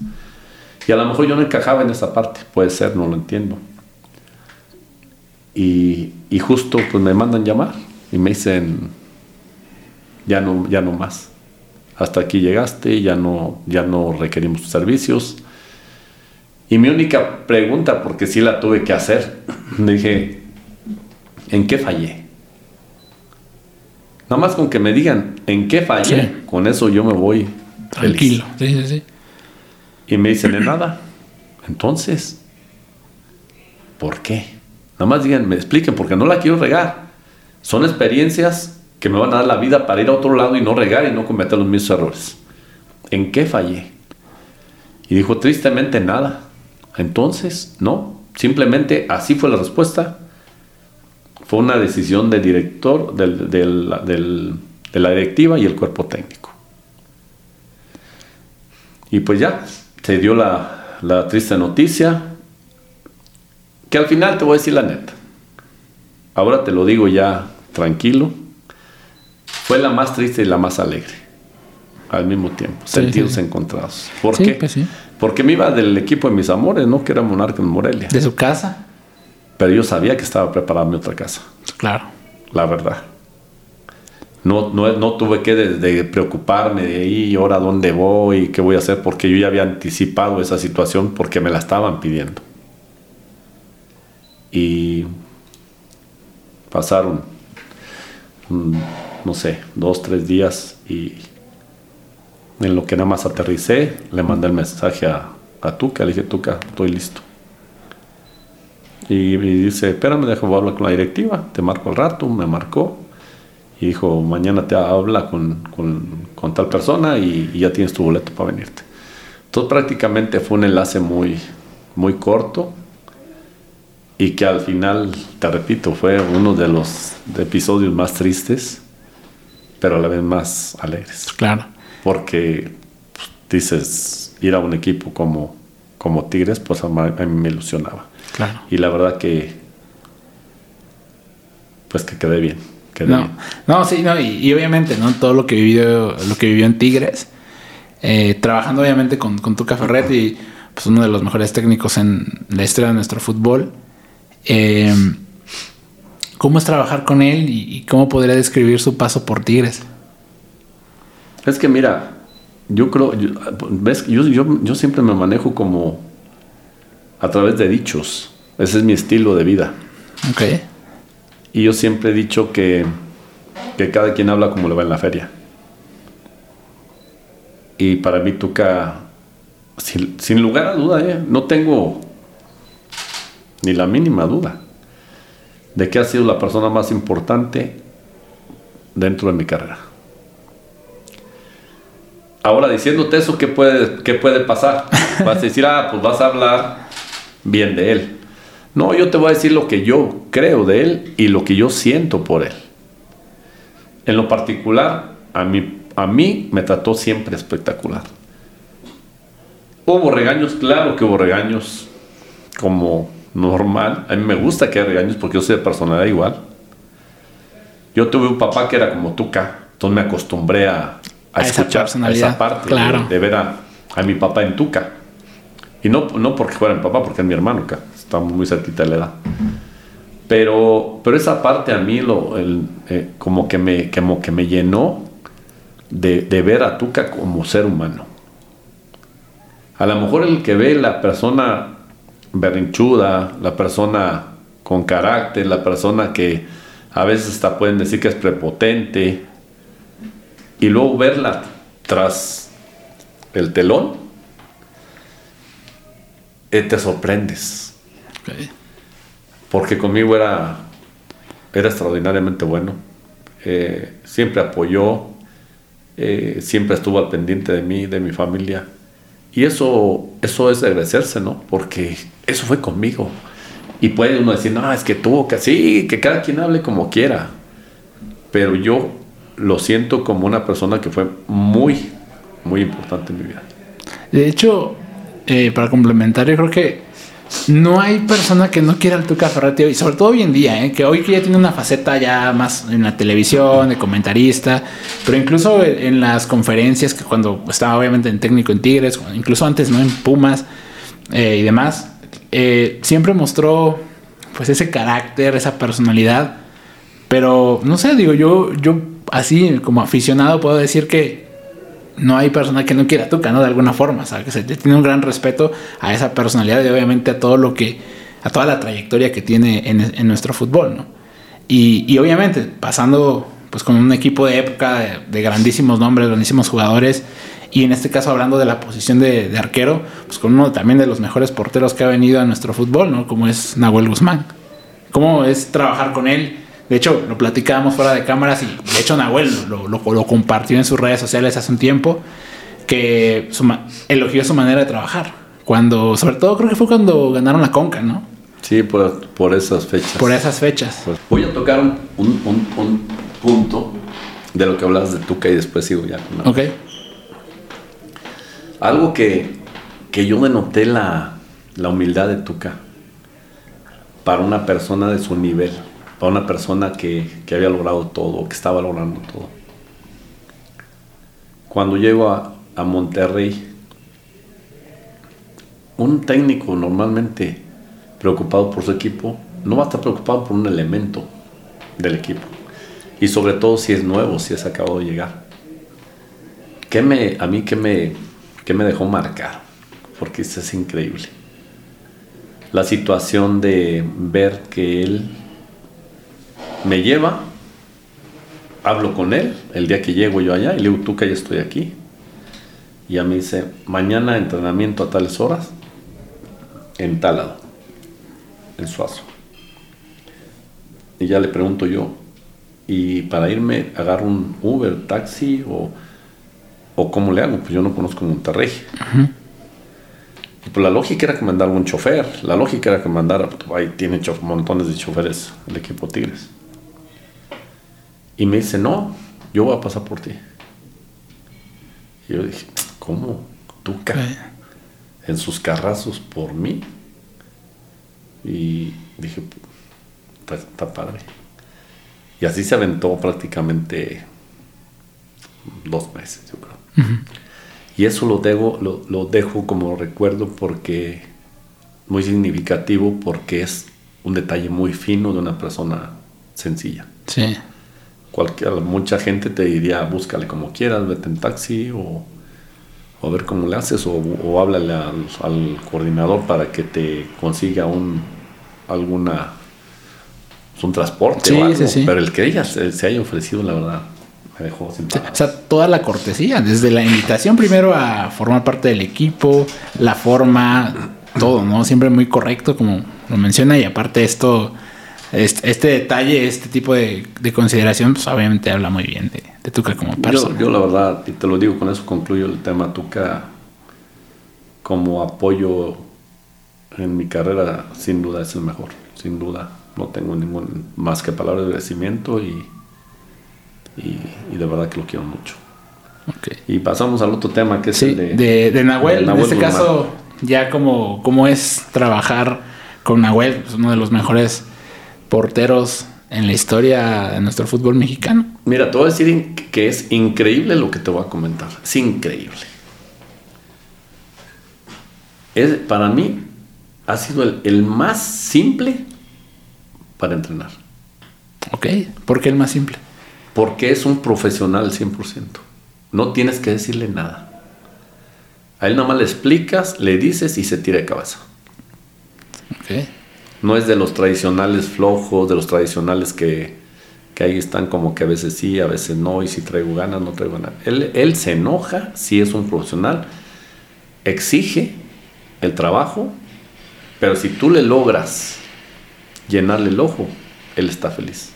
Y a lo mejor yo no encajaba en esa parte, puede ser, no lo entiendo. Y, y justo pues me mandan llamar y me dicen, ya no, ya no más. Hasta aquí llegaste, ya no, ya no requerimos tus servicios. Y mi única pregunta, porque sí la tuve que hacer, le dije, ¿en qué fallé? Nada más con que me digan, ¿en qué fallé? Sí. Con eso yo me voy feliz. Tranquilo. Sí, sí, sí. Y me dicen, en nada. Entonces, ¿por qué? Nada más digan, me expliquen, porque no la quiero regar. Son experiencias que me van a dar la vida para ir a otro lado y no regar y no cometer los mismos errores. ¿En qué fallé? Y dijo, tristemente nada. Entonces, no. Simplemente así fue la respuesta. Fue una decisión del director, del- del- del- de la directiva y el cuerpo técnico. Y pues ya, se dio la, la triste noticia, que al final te voy a decir la neta. Ahora te lo digo ya tranquilo. Fue la más triste y la más alegre. al mismo tiempo, sentidos encontrados. ¿Por Sí, qué? pues. Porque me iba del equipo de mis amores, ¿no? Que era Monarca en Morelia. De su casa, Pero yo sabía que estaba preparada mi otra casa, claro. la verdad. No, no, no tuve que de, de preocuparme de ahí, ahora dónde voy, qué voy a hacer, porque yo ya había anticipado esa situación porque me la estaban pidiendo. Y pasaron, mm, no sé, dos, tres días y en lo que nada más aterricé, le mandé el mensaje a, a Tuca, le dije, Tuca, estoy listo. Y, y dice, espérame, déjame hablar con la directiva, te marco al rato, me marcó. Y dijo, mañana te habla con, con- con tal persona y, ya tienes tu boleto para venirte. Entonces prácticamente fue un enlace muy, muy corto y que al final, te repito, fue uno de los episodios más tristes, pero a la vez más alegres. Claro. Porque pues, dices, ir a un equipo como, como Tigres, pues a mí me ilusionaba. Claro. Y la verdad que, pues que quedé bien. Quedé No, bien. no, sí, no, y, y obviamente, ¿no? Todo lo que vivió, lo que vivió en Tigres, eh, trabajando obviamente con, con Tuca Ferretti, pues uno de los mejores técnicos en la historia de nuestro fútbol. Eh, ¿Cómo es trabajar con él y, y cómo podría describir su paso por Tigres? Es que mira, yo creo, yo- ves, yo, yo, yo siempre me manejo como a través de dichos. Ese es mi estilo de vida. Ok, Y yo siempre he dicho que, que cada quien habla como le va en la feria. Y para mí Tuca, sin, sin lugar a duda, ¿eh? no tengo ni la mínima duda de que ha sido la persona más importante dentro de mi carrera. Ahora diciéndote eso, ¿qué puede, qué puede pasar? Vas a decir, ah, pues vas a hablar bien de él. No, yo te voy a decir lo que yo creo de él y lo que yo siento por él. En lo particular, a mí, a mí me trató siempre espectacular. Hubo regaños, claro que hubo regaños, como normal. A mí me gusta que haya regaños porque yo soy de personalidad igual. Yo tuve un papá que era como Tuca, entonces me acostumbré a, a A esa escuchar personalidad, esa parte de- claro. de, ver a, a mi papá en Tuca. Y no, no porque fuera mi papá, porque es mi hermano, que estamos muy cerquita de la edad. Pero, pero esa parte a mí lo, el, eh, como, que me, como que me llenó de, de ver a Tuca como ser humano. A lo mejor el que ve la persona berrinchuda, la persona con carácter, la persona que a veces hasta pueden decir que es prepotente, y luego verla tras el telón, eh, te sorprendes. Porque conmigo era, era extraordinariamente bueno. Eh, siempre apoyó, eh, siempre estuvo al pendiente de mí, de mi familia. Y eso, eso es de agradecerse, ¿no? Porque eso fue conmigo. Y puede uno decir, no, es que tuvo que sí, que cada quien hable como quiera. Pero yo lo siento como una persona que fue muy, muy importante en mi vida. De hecho, eh, para complementar, yo creo que no hay persona que no quiera al Tuca Ferretti hoy, sobre todo hoy en día, ¿eh? que hoy que ya tiene una faceta ya más en la televisión, de comentarista, pero incluso en las conferencias, que cuando estaba obviamente en técnico en Tigres, incluso antes, ¿no? En Pumas eh, y demás, eh, siempre mostró pues ese carácter, esa personalidad, pero no sé, digo, yo, yo así como aficionado puedo decir que no hay persona que no quiera Tuca, ¿no? De alguna forma, sea, que tiene un gran respeto a esa personalidad y obviamente a todo lo que, a toda la trayectoria que tiene en, nuestro fútbol, ¿no? Y, y obviamente pasando pues con un equipo de época de, grandísimos nombres, grandísimos jugadores y en este caso hablando de la posición de, de arquero, pues con uno también de los mejores porteros que ha venido a nuestro fútbol, ¿no? Como es Nahuel Guzmán. ¿Cómo es trabajar con él? De hecho, lo platicábamos fuera de cámaras y de hecho Nahuel lo, lo- lo compartió en sus redes sociales hace un tiempo que su elogió su manera de trabajar. Cuando, sobre todo creo que fue cuando ganaron la Conca, ¿no? Sí, por, por esas fechas. Por esas fechas. Pues voy a tocar un, un- un- un punto de lo que hablas de Tuca y después sigo ya. con la- Ok. Algo que, que yo denoté la, la humildad de Tuca para una persona de su nivel, para una persona que, que había logrado todo, que estaba logrando todo. cuando llego a, Monterrey, un técnico normalmente preocupado por su equipo no va a estar preocupado por un elemento del equipo. Y sobre todo si es nuevo, si es acabado de llegar. ¿Qué me, a mí qué me, qué me dejó marcar? Porque eso es increíble. La situación de ver que él me lleva, hablo con él el día que llego yo allá y le digo, tú que ya estoy aquí. Y a mí dice, mañana entrenamiento a tales horas en tal lado, en Suazo. Y ya le pregunto yo, ¿y para irme agarro un Uber, taxi o, o cómo le hago? Pues yo no conozco Monterrey. Y pues la lógica era que mandara un chofer, la lógica era que mandara, ahí tiene montones de choferes el equipo Tigres. Y me dice, no, yo voy a pasar por ti. Y yo dije, ¿cómo? ¿Tú en sus carrazos por mí? Y dije, está, padre. Y así se aventó prácticamente dos meses, yo creo. Y eso lo dejo, lo, lo, dejo como recuerdo porque muy significativo porque es un detalle muy fino de una persona sencilla. Sí. Cualquier, mucha gente te diría, búscale como quieras, vete en taxi o, o a ver cómo le haces o, o háblale al, al, coordinador para que te consiga un alguna un transporte o algo, pero el que ella se, haya ofrecido, la verdad, me dejó sin O sea, toda la cortesía, desde la invitación primero a formar parte del equipo, la forma, todo, ¿no? Siempre muy correcto, como lo menciona, y aparte esto, este, detalle, este tipo de, consideración, pues obviamente habla muy bien de, Tuca como persona. Yo, yo, la verdad, y te lo digo, con eso concluyo el tema Tuca como apoyo en mi carrera, sin duda es el mejor, sin duda no tengo ningún más que palabras de agradecimiento y, y, de verdad que lo quiero mucho. Y pasamos al otro tema que es el de, de, Nahuel. En este caso, ya como, como es trabajar con Nahuel, pues uno de los mejores porteros en la historia de nuestro fútbol mexicano. Mira, te voy a decir que es increíble lo que te voy a comentar. Es increíble. Es, para mí ha sido el, el más simple para entrenar. Ok, ¿por qué el más simple? Porque es un profesional 100%. No tienes que decirle nada. A él nomás le explicas, le dices y se tira de cabeza. Ok. No es de los tradicionales flojos, de los tradicionales que, que ahí están como que a veces sí, a veces no, y si traigo ganas, no traigo ganas. Él, se enoja si es un profesional, exige el trabajo, pero si tú le logras llenarle el ojo, él está feliz.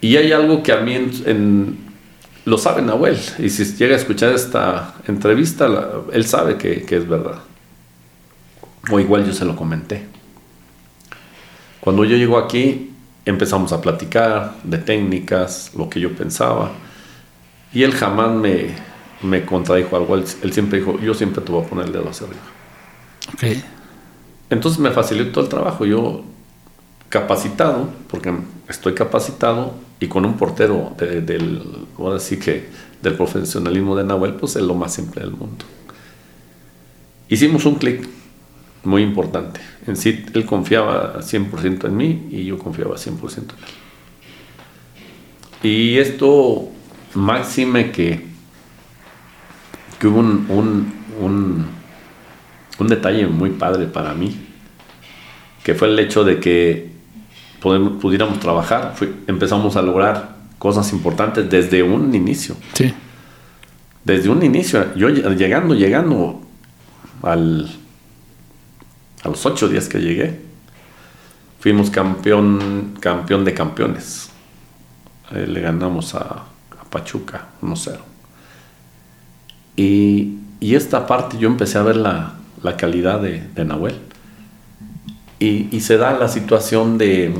Y hay algo que a mí en, lo sabe Nahuel, y si llega a escuchar esta entrevista, él sabe que, que, es verdad. O igual yo se lo comenté. Cuando yo llego aquí, empezamos a platicar de técnicas, lo que yo pensaba, y él jamás me, me contradijo algo, él, él, siempre dijo, yo siempre te voy a poner el dedo hacia arriba. Okay. Entonces me facilitó el trabajo, yo capacitado, porque estoy capacitado y con un portero del, voy a decir que del profesionalismo de Nahuel, pues es lo más simple del mundo. Hicimos un clic muy importante. En sí, él confiaba 100% en mí y yo confiaba 100% en él. Y esto máxime que, que hubo un, un, un, un detalle muy padre para mí, que fue el hecho de que pudiéramos trabajar, empezamos a lograr cosas importantes desde un inicio. Sí. Desde un inicio, yo llegando, llegando al, a los ocho días que llegué, fuimos campeón, campeón de campeones. Le ganamos a, Pachuca 1-0. Y, y, esta parte yo empecé a ver la, la calidad de, de Nahuel y, se da la situación de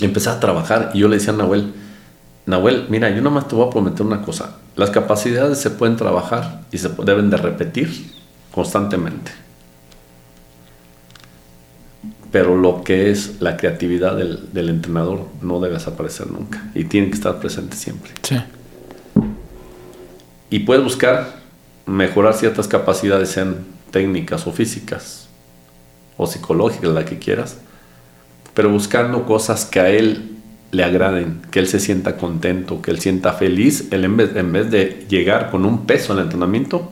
empezar a trabajar. Y yo le decía a Nahuel, Nahuel, mira, yo nomás te voy a prometer una cosa. Las capacidades se pueden trabajar y se deben de repetir constantemente. Pero lo que es la creatividad del, del entrenador no debe desaparecer nunca y tiene que estar presente siempre. Sí. y puedes buscar mejorar ciertas capacidades, sean técnicas o físicas o psicológicas, la que quieras, pero buscando cosas que a él le agraden, que él se sienta contento, que él sienta feliz, él en vez, en vez de llegar con un peso al entrenamiento,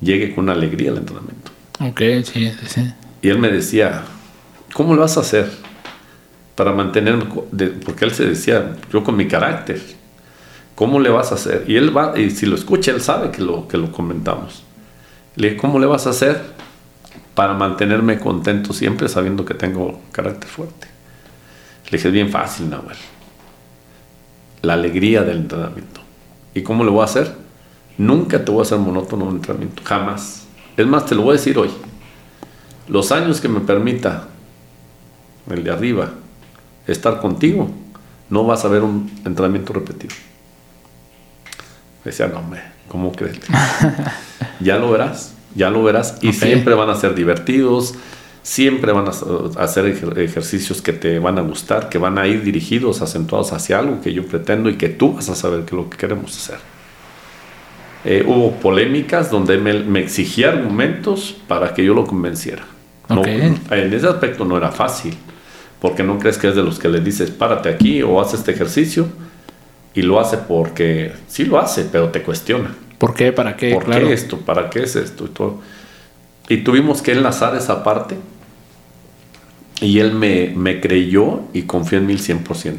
llegue con una alegría al entrenamiento. Ok, sí, sí. Y él me decía, ¿cómo lo vas a hacer para mantenerme? Porque él se decía, yo con mi carácter, ¿cómo le vas a hacer? Y él va, y si lo escucha, él sabe que lo, que lo comentamos. Le dije, ¿cómo le vas a hacer para mantenerme contento siempre sabiendo que tengo carácter fuerte? Le dije, es bien fácil, Nahuel. La alegría del entrenamiento. ¿Y cómo lo voy a hacer? Nunca te voy a hacer monótono un entrenamiento, jamás. Es más, te lo voy a decir hoy. Los años que me permita el de arriba estar contigo, no vas a ver un entrenamiento repetido. Decía, no, hombre, ¿cómo crees? ya lo verás, ya lo verás. Y siempre van a ser divertidos, siempre van a hacer ejercicios que te van a gustar, que van a ir dirigidos, acentuados hacia algo que yo pretendo y que tú vas a saber que es lo que queremos hacer. Eh, hubo polémicas donde me, exigía argumentos para que yo lo convenciera. en ese aspecto no era fácil, porque no crees que es de los que le dices, párate aquí o haz este ejercicio, y lo hace porque sí lo hace, pero te cuestiona. ¿Por qué? ¿Para qué? ¿Por qué esto? ¿Para qué es esto? Y todo. Y tuvimos que enlazar esa parte. Y él me, creyó y confió en mí el 100%.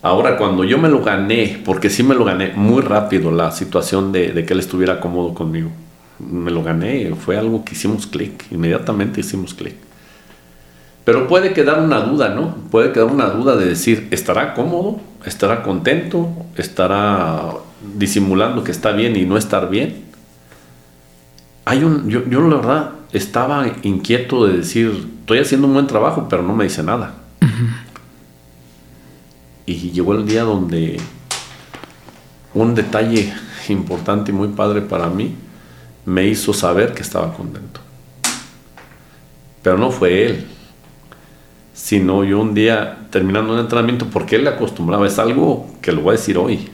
Ahora, cuando yo me lo gané, porque sí me lo gané muy rápido la situación de, de que él estuviera cómodo conmigo. Me lo gané, fue algo que hicimos clic, inmediatamente hicimos clic. Pero puede quedar una duda, ¿no? Puede quedar una duda de decir, ¿estará cómodo? ¿Estará contento? ¿Estará disimulando que está bien y no estar bien? hay un, yo, yo la verdad estaba inquieto de decir, estoy haciendo un buen trabajo, pero no me dice nada. Y llegó el día donde un detalle importante y muy padre para mí me hizo saber que estaba contento. Pero no fue él, sino yo un día terminando un entrenamiento, porque él le acostumbraba, es algo que lo voy a decir hoy.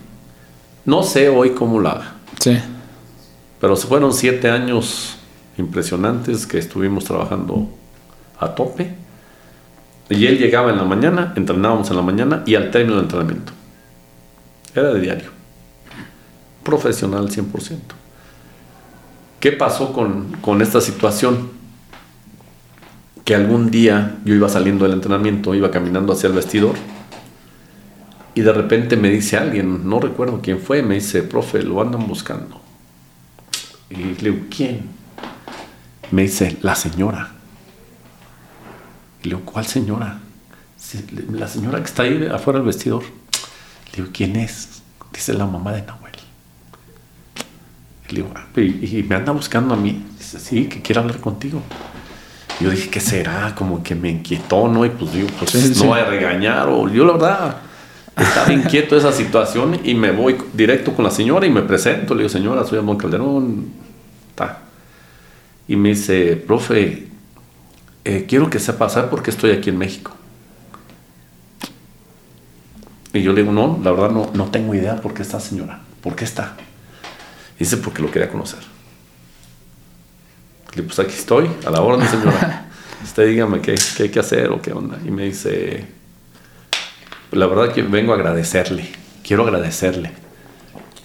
No sé hoy cómo lo haga. Sí. Pero se fueron siete años impresionantes que estuvimos trabajando a tope. Y él llegaba en la mañana, entrenábamos en la mañana y al término del entrenamiento. Era de diario. Profesional 100%. ¿Qué pasó con, con esta situación? Que algún día yo iba saliendo del entrenamiento, iba caminando hacia el vestidor y de repente me dice alguien, no recuerdo quién fue, me dice, profe, lo andan buscando. Y le digo, ¿quién? Me dice, la señora. Y le digo, ¿cuál señora? La señora que está ahí afuera del vestidor. Le digo, ¿quién es? Dice la mamá de Nahuel. Y le digo, ah, y, me anda buscando a mí. Dice, sí, que quiere hablar contigo. Yo dije, ¿qué será? Como que me inquietó, ¿no? Y pues digo, pues no voy a regañar. O yo la verdad estaba inquieto de esa situación y me voy directo con la señora y me presento. Le digo, señora, soy Amón Calderón. Y me dice, profe, eh, quiero que sepa, ¿sabe por qué estoy aquí en México? Y yo le digo, no, la verdad no, no tengo idea por qué está, señora. ¿Por qué está? Y dice, porque lo quería conocer. Digo, pues aquí estoy, a la orden, señora. Usted dígame qué, qué hay que hacer o qué onda. Y me dice, la verdad que vengo a agradecerle, quiero agradecerle.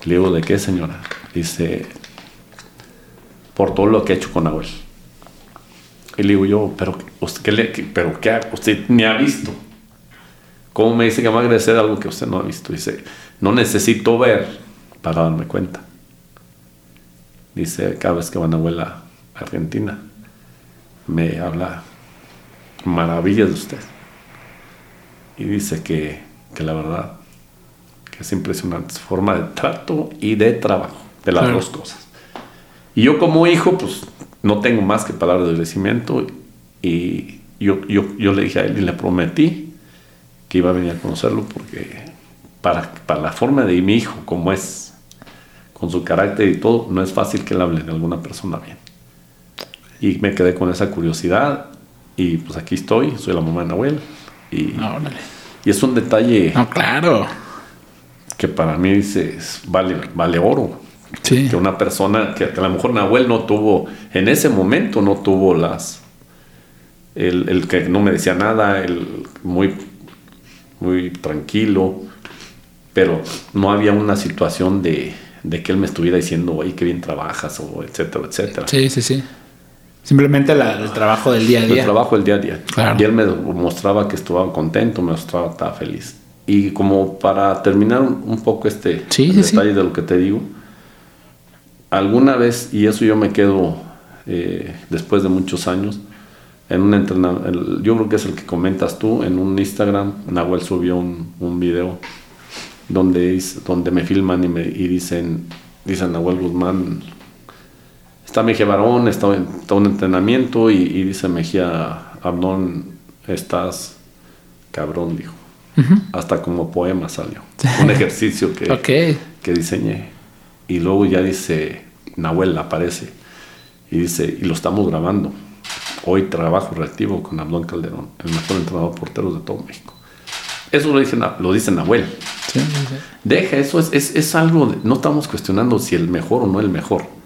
Le digo, ¿de qué, señora? Dice, por todo lo que ha hecho con Nahuel. Y le digo yo, pero usted, ¿qué le, pero qué, usted me ha visto. ¿Cómo me dice que me va a agradecer algo que usted no ha visto? Dice, no necesito ver para darme cuenta. Dice, cada vez que va Nahuel a Argentina, me habla maravillas de usted y dice que, la verdad que es impresionante su forma de trato y de trabajo, de las dos cosas. Y yo como hijo, pues no tengo más que palabras de agradecimiento y yo, yo, le dije a él y le prometí que iba a venir a conocerlo porque para, para la forma de mi hijo, como es, con su carácter y todo, no es fácil que él hable de alguna persona bien. Y me quedé con esa curiosidad y pues aquí estoy, soy la mamá de Nahuel y, y es un detalle. No, claro. que para mí dice, vale, vale oro. Sí. Que una persona que, que a lo mejor Nahuel no tuvo, en ese momento no tuvo las, el, el que no me decía nada, el muy, muy tranquilo, pero no había una situación de, de que él me estuviera diciendo, oye, qué bien trabajas, o etcétera, etcétera. Sí, sí, sí. Simplemente la- el trabajo del día a El día. trabajo el día a día. Claro. Y él me mostraba que estaba contento, me mostraba que estaba feliz. Y como para terminar un, un poco este Sí, sí, sí. detalle de lo que te digo, alguna vez, y eso yo me quedo eh, después de muchos años, en un entrenamiento, yo creo que es el que comentas tú, en un Instagram, Nahuel subió un, un video donde, donde me filman y, me, y dicen, dicen Nahuel Guzmán, está Mejía Barón, está, está un entrenamiento y, y dice Mejía Abdón, estás cabrón, dijo. Hasta como poema salió. Un ejercicio que, que diseñé. Y luego ya dice, Nahuel aparece y dice, y lo estamos grabando. Hoy trabajo reactivo con Abdón Calderón, el mejor entrenador de porteros de todo México. Eso lo dice, lo dice Nahuel. Sí, sí, sí. Deja, eso es, es, es algo, de- no estamos cuestionando si el mejor o no el mejor.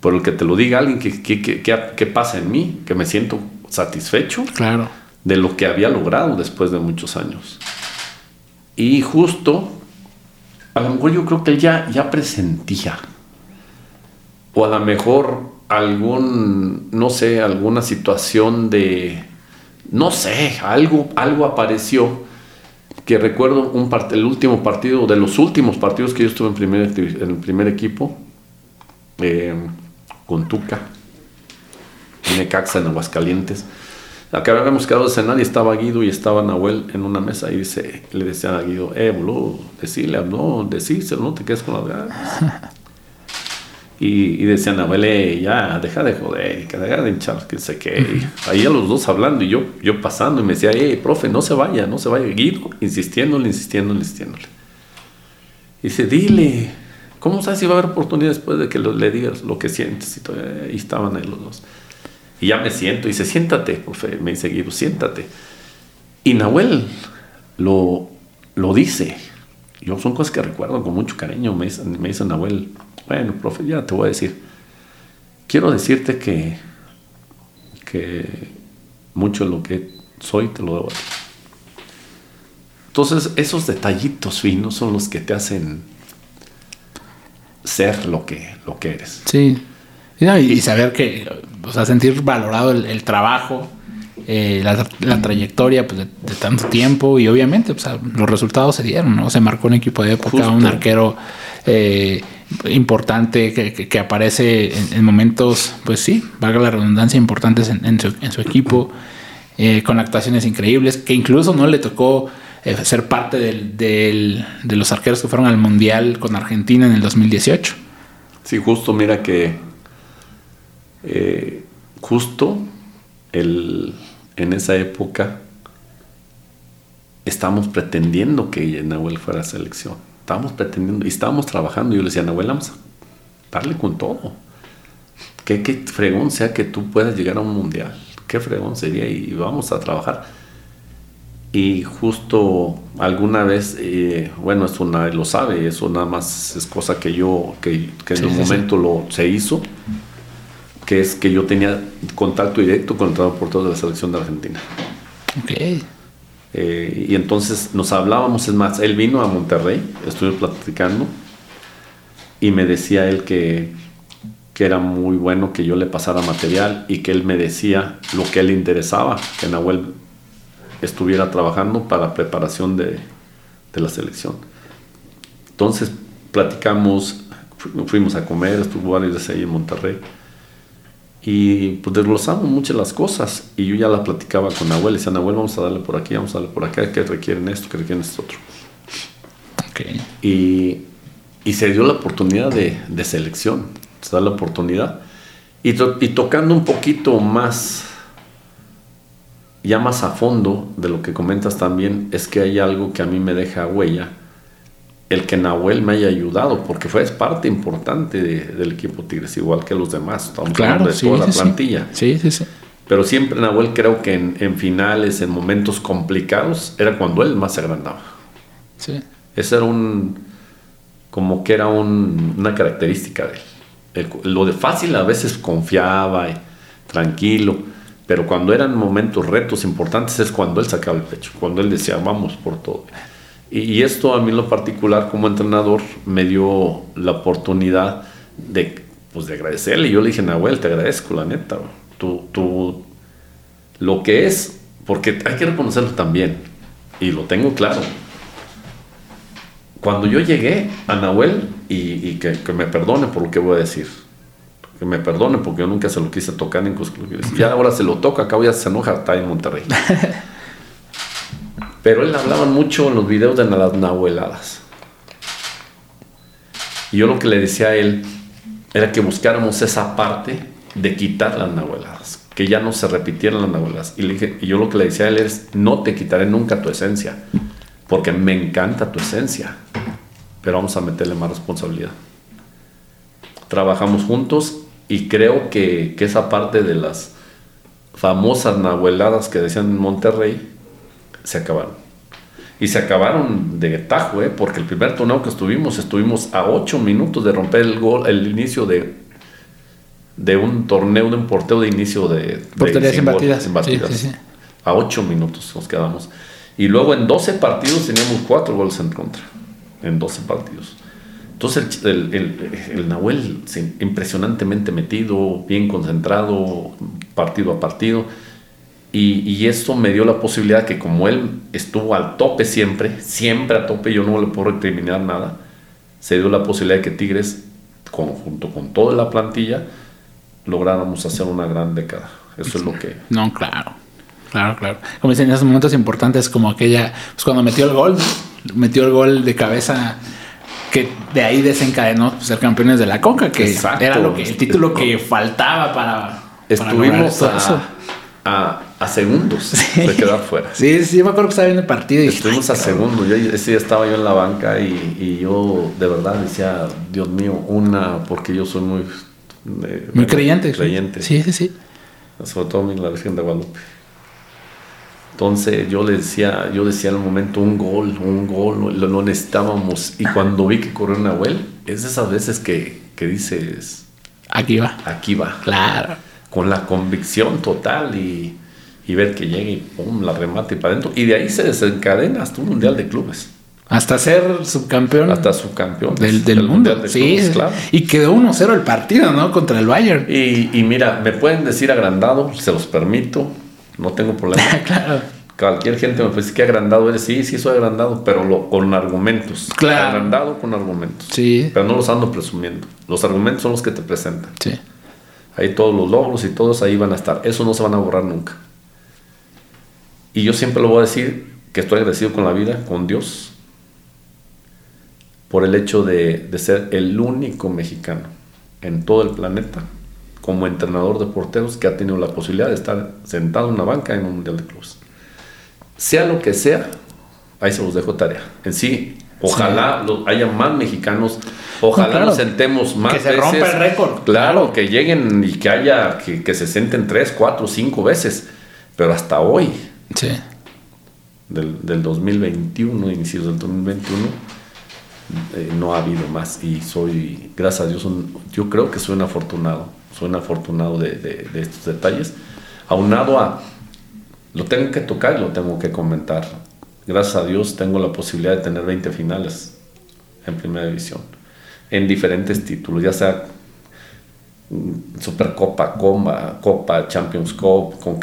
Por el que te lo diga alguien que, que, que, que- pasa en mí, que me siento satisfecho Claro. de lo que había logrado después de muchos años. Y justo, a lo mejor yo creo que él ya, ya presentía, o a lo mejor algún, no sé, alguna situación de, no sé, algo, algo apareció, que recuerdo un part- el último partido, de los últimos partidos que yo estuve en, primer, en el primer equipo, eh, con Tuca, Necaxa, en Aguascalientes. Acá habíamos quedado de cenar y estaba Guido y estaba Nahuel en una mesa y dice, le decían a Guido, eh, boludo, decirle, no, decírselo, no te quedes con las ganas. Y, y decía Nahuel, eh, ya, deja de joder, que deja de hinchar, que sé qué. Ahí a los dos hablando y yo, yo pasando y me decía, eh, profe, no se vaya, no se vaya. Guido, insistiéndole, insistiéndole, insistiéndole. Y dice, dile, ¿cómo sabes si va a haber oportunidad después de que le digas lo que sientes? Y, estaban los dos. Y ya me siento y dice, siéntate, profe, me dice Guido, siéntate. Y Nahuel lo, lo dice. Yo son cosas que recuerdo con mucho cariño. Me dice, me dice Nahuel, bueno, profe, ya te voy a decir. Quiero decirte que, que mucho de lo que soy te lo debo a ti. Entonces, esos detallitos finos son los que te hacen ser lo que, lo que eres. Sí. Y, no, y saber que, o sea, sentir valorado el, el trabajo, eh, la, la trayectoria pues, de, de tanto tiempo y obviamente pues, los resultados se dieron, ¿no? Se marcó un equipo de época, Justo. un arquero eh, importante que, que- que aparece en, en momentos, pues sí, valga la redundancia, importantes en, en su, en su equipo, eh, con actuaciones increíbles, que incluso no le tocó eh, ser parte del- de los arqueros que fueron al Mundial con Argentina en el 2018. Sí, justo, mira que eh, justo el, en esa época estábamos pretendiendo que Nahuel fuera selección. Estábamos pretendiendo y estábamos trabajando. Yo le decía, Nahuel, vamos a darle con todo. Qué, qué fregón sea que tú puedas llegar a un mundial. Qué fregón sería y vamos a trabajar. Y justo alguna vez, eh, bueno, eso nadie lo sabe, eso nada más es cosa que yo, que, que Sí, en un sí, sí. momento lo se hizo, que es que yo tenía contacto directo con el portero de la selección de Argentina. Ok. Eh, y entonces nos hablábamos, es más, él vino a Monterrey, estuvimos platicando y me decía él que, que era muy bueno que yo le pasara material y que él me decía lo que él interesaba, que Nahuel estuviera trabajando para preparación de, de la selección. Entonces platicamos, fu- fuimos a comer, estuvo varios días ahí en Monterrey y pues desglosamos muchas las cosas y yo ya la platicaba con Nahuel, y decía Nahuel vamos a darle por aquí, vamos a darle por acá, que requieren esto, que requieren esto otro. Ok. Y, y se dio la oportunidad de, de selección, se da la oportunidad. Y, to- y tocando un poquito más, ya más a fondo de lo que comentas también, es que hay algo que a mí me deja huella, el que Nahuel me haya ayudado, porque fue es parte importante de- del equipo Tigres, igual que los demás, estamos Claro, hablando de sí, toda la sí, plantilla. Sí, sí, sí. Pero siempre Nahuel creo que en, en finales, en momentos complicados, era cuando él más se agrandaba. Sí. Ese era un, como que era una característica de él. lo de fácil a veces confiaba y tranquilo, pero cuando eran momentos, retos importantes es cuando él sacaba el pecho, cuando él decía vamos por todo. Y, esto a mí en lo particular como entrenador me dio la oportunidad de, pues, de agradecerle. Y yo le dije, Nahuel, te agradezco, la neta. Tú, tú, lo que es, porque hay que reconocerlo también, y lo tengo claro. Cuando yo llegué a Nahuel, y, que, me perdone por lo que voy a decir, que me perdone porque yo nunca se lo quise tocar en Ya ahora se lo toca, acá ya se enoja, está en Monterrey. Pero él hablaba mucho en los videos de las nahueladas. Y yo lo que le decía a él era que buscáramos esa parte de quitar las nahueladas, que ya no se repitieran las nahueladas. Y, le dije, y yo lo que le decía a él es, no te quitaré nunca tu esencia, porque me encanta tu esencia, pero vamos a meterle más responsabilidad. Trabajamos juntos y creo que, que esa parte de las famosas nahueladas que decían en Monterrey, se acabaron. Y se acabaron de tajo, ¿eh? porque el primer torneo que estuvimos, estuvimos a 8 minutos de romper el gol, el inicio de, de un torneo, de un porteo de inicio de... Porterías sin batidas. A 8 minutos nos quedamos. Y luego en 12 partidos teníamos 4 goles en contra. En 12 partidos. Entonces el, el, el, Nahuel impresionantemente metido, bien concentrado, partido a partido. Y, y, esto me dio la posibilidad que como él estuvo al tope siempre, siempre a tope, yo no le puedo recriminar nada, se dio la posibilidad de que Tigres, junto con toda la plantilla, lográramos hacer una gran década. Eso es lo que... No, claro. Claro, claro. Como dicen, esos momentos importantes como aquella, pues cuando metió el gol, metió el gol de cabeza que de ahí desencadenó ser campeones de la Conca, que era lo que, el título que faltaba para... Estuvimos a, a, segundos de quedar fuera. sí, sí, me acuerdo que estaba viendo el partido. Y Estuvimos a segundos. Yo, ese día estaba yo en la banca y, y, yo de verdad decía, Dios mío, una, porque yo soy muy... Eh, muy creyente. Creyente. Sí, sí, sí. Sobre todo en la Virgen de Guadalupe. Entonces yo le decía, yo decía en el momento un gol, un gol, lo, necesitábamos. Y cuando vi que corrió Nahuel, es de esas veces que, que dices... Aquí va. Aquí va. Claro. Con la convicción total y, y ver que llegue y pum, la remate para adentro. Y de ahí se desencadena hasta un Mundial de Clubes. Hasta ser subcampeón. Hasta subcampeón. Del, del, mundo. sí, claro. Y quedó 1-0 el partido, ¿no? Contra el Bayern. Y, y, mira, me pueden decir agrandado, se los permito no tengo problema. claro. Cualquier gente me dice que agrandado eres. Sí, sí, soy agrandado, pero lo, con argumentos. Claro. Agrandado con argumentos. Sí. Pero no los ando presumiendo. Los argumentos son los que te presentan. Sí. Ahí todos los logros y todos ahí van a estar. Eso no se van a borrar nunca. Y yo siempre lo voy a decir que estoy agradecido con la vida, con Dios, por el hecho de, de ser el único mexicano en todo el planeta como entrenador de porteros que ha tenido la posibilidad de estar sentado en una banca en un Mundial de Clubes. Sea lo que sea, ahí se los dejo tarea. En sí, ojalá haya más mexicanos, ojalá nos sentemos más Que se rompa el récord. Claro, que lleguen y que haya, que, se senten tres, cuatro, cinco veces. Pero hasta hoy, sí. del, del 2021, inicios del 2021, eh, no ha habido más. Y soy, gracias a Dios, yo creo que soy un afortunado soy un afortunado de, estos detalles. Aunado a, lo tengo que tocar y lo tengo que comentar. Gracias a Dios tengo la posibilidad de tener 20 finales en primera división, en diferentes títulos, ya sea mm, Supercopa, Comba, Copa, Champions Cup, con,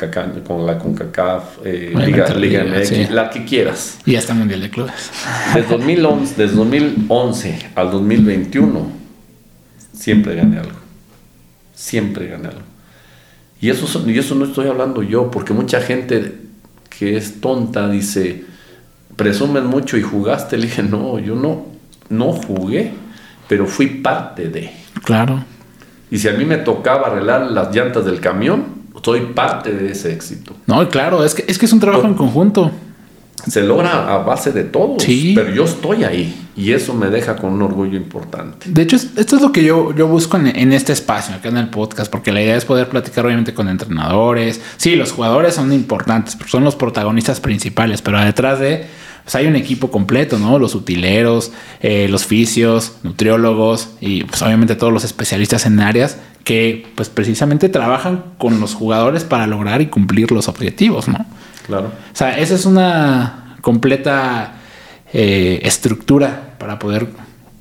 con la CONCACAF, eh, Liga, Liga MX, la que quieras. Y hasta Mundial de Clubes. Desde 2011, desde 2011 al 2021, siempre gané algo siempre ganarlo. Y eso, y eso no estoy hablando yo, porque mucha gente que es tonta dice, presumen mucho y jugaste. Le dije, no, yo no, no jugué, pero fui parte de. Claro. Y si a mí me tocaba arreglar las llantas del camión, soy parte de ese éxito. No, claro, es que es, que es un trabajo en conjunto se logra a base de todo. Sí. Pero yo estoy ahí y eso me deja con un orgullo importante. De hecho, esto es lo que yo, yo busco en, este espacio, acá en el podcast, porque la idea es poder platicar obviamente con entrenadores. Sí, los jugadores son importantes, son los protagonistas principales, pero detrás de pues hay un equipo completo, ¿no? Los utileros, eh, los fisios, nutriólogos y pues obviamente todos los especialistas en áreas que pues precisamente trabajan con los jugadores para lograr y cumplir los objetivos, ¿no? Claro. O sea, esa es una completa eh, estructura para poder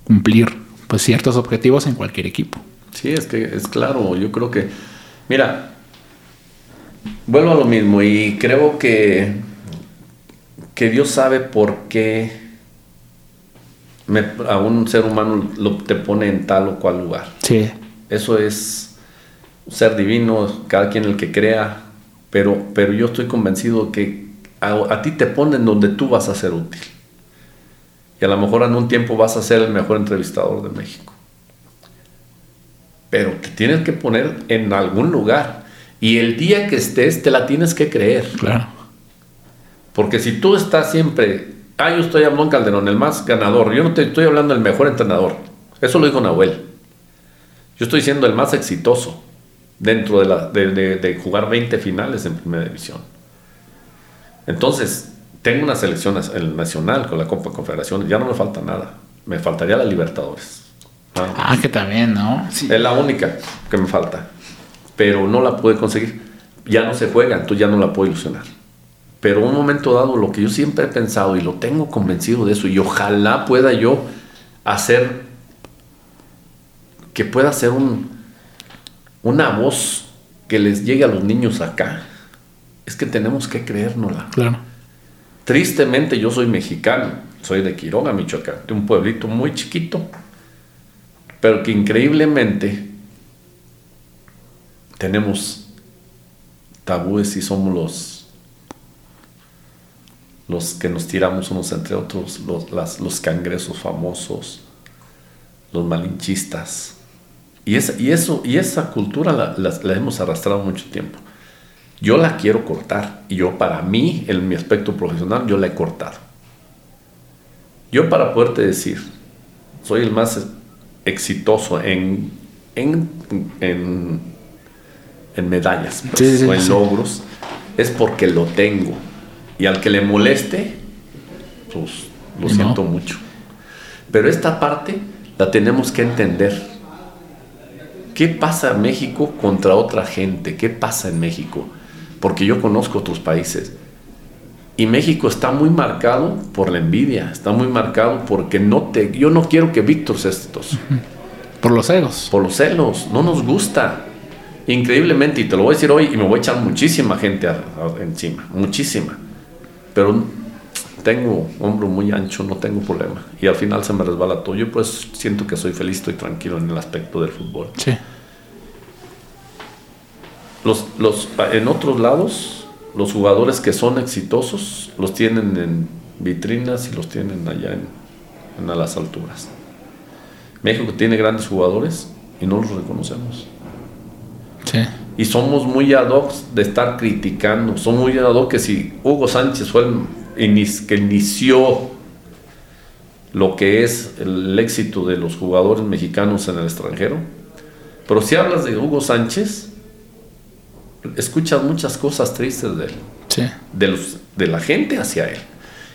cumplir pues ciertos objetivos en cualquier equipo. Sí, es que es claro, yo creo que, mira, vuelvo a lo mismo y creo que, que Dios sabe por qué a un ser humano lo, te pone en tal o cual lugar. Sí. Eso es ser divino, cada quien el que crea, pero, pero yo estoy convencido que a, a ti te ponen donde tú vas a ser útil. Y a lo mejor en un tiempo vas a ser el mejor entrevistador de México. Pero te tienes que poner en algún lugar. Y el día que estés, te la tienes que creer. Claro. Porque si tú estás siempre, ah, yo estoy hablando Calderón, el más ganador, yo no te estoy hablando del mejor entrenador. Eso lo dijo Nahuel. Yo estoy siendo el más exitoso dentro de, la, de, jugar 20 finales en primera división. Entonces, tengo una selección nacional con la Copa Confederación, ya no me falta nada. Me faltaría la Libertadores. Ah, ah que también, ¿no? Es la única que me falta. Pero no la pude conseguir. Ya no se juega, entonces ya no la puedo ilusionar. Pero un momento dado, lo que yo siempre he pensado y lo tengo convencido de eso, y ojalá pueda yo hacer que pueda ser un, una voz que les llegue a los niños acá, es que tenemos que creérnosla. Claro. Tristemente yo soy mexicano, soy de Quiroga, Michoacán, de un pueblito muy chiquito, pero que increíblemente tenemos tabúes y somos los los que nos tiramos unos entre otros, los, las, los cangresos famosos, los malinchistas, y, y, eso, y esa cultura la, hemos arrastrado mucho tiempo. Yo la quiero cortar. Y yo para mí, en mi aspecto profesional, yo la he cortado. Yo para poderte decir, soy el más exitoso en, en, en, medallas pues, o en logros, es porque lo tengo. Y al que le moleste, pues lo siento mucho. Pero esta parte la tenemos que entender ¿Qué pasa en México contra otra gente? ¿Qué pasa en México? Porque yo conozco otros países. Y México está muy marcado por la envidia, está muy marcado porque no te, yo no quiero que Víctor sea exitoso. Por los celos. Por los celos, no nos gusta. Increíblemente, y te lo voy a decir hoy, y me voy a echar muchísima gente encima, muchísima. Pero tengo hombro muy ancho, no tengo problema. Y al final se me resbala todo. Yo pues siento que soy feliz, estoy tranquilo en el aspecto del fútbol. Sí. Los, los, en otros lados, los jugadores que son exitosos los tienen en vitrinas y los tienen allá en, en a las alturas. México tiene grandes jugadores y no los reconocemos. Sí. Y somos muy ad hoc de estar criticando. Somos muy ad hoc que si Hugo Sánchez fue el que inició lo que es el éxito de los jugadores mexicanos en el extranjero. Pero si hablas de Hugo Sánchez, escuchas muchas cosas tristes de él, de, los, de la gente hacia él.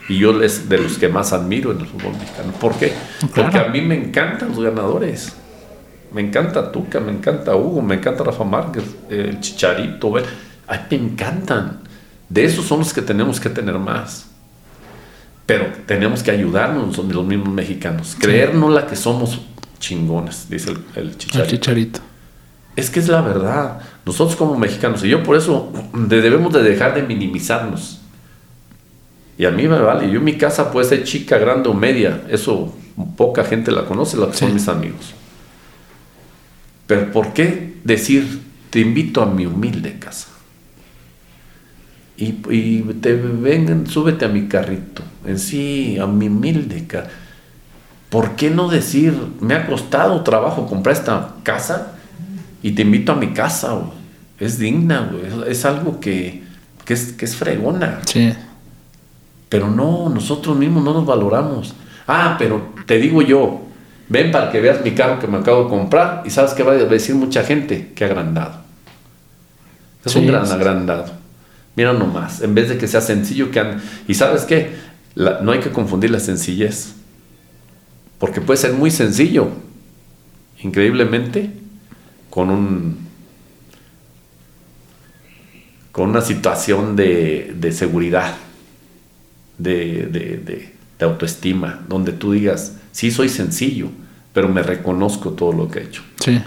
Y yo es de los que más admiro en el fútbol mexicano. ¿Por qué? Porque a mí me encantan los ganadores. Me encanta Tuca, me encanta Hugo, me encanta Rafa Márquez, el Chicharito. Ay, me encantan. De esos son los que tenemos que tener más. Pero tenemos que ayudarnos los mismos mexicanos. Creernos la que somos chingones, dice el, chicharito. Es que es la verdad. Nosotros como mexicanos, y yo por eso debemos de dejar de minimizarnos. Y a mí me vale. Yo mi casa puede ser chica, grande o media. Eso poca gente la conoce, la que son mis amigos. Pero ¿por qué decir, te invito a mi humilde casa? Y, te vengan, súbete a mi carrito, en sí, a mi humilde ¿Por qué no decir, me ha costado trabajo comprar esta casa y te invito a mi casa, Es digna, Es, algo que, es, que es fregona. Sí. Pero no, nosotros mismos no nos valoramos. Ah, pero te digo yo, ven para que veas mi carro que me acabo de comprar y sabes que va a decir mucha gente que agrandado. Es un gran agrandado. Mira nomás, en vez de que sea sencillo que han... Y sabes qué, no hay que confundir la sencillez, porque puede ser muy sencillo, increíblemente, con un con una situación de, de seguridad, de, de, de, autoestima, donde tú digas, sí soy sencillo, pero me reconozco todo lo que he hecho. Sí.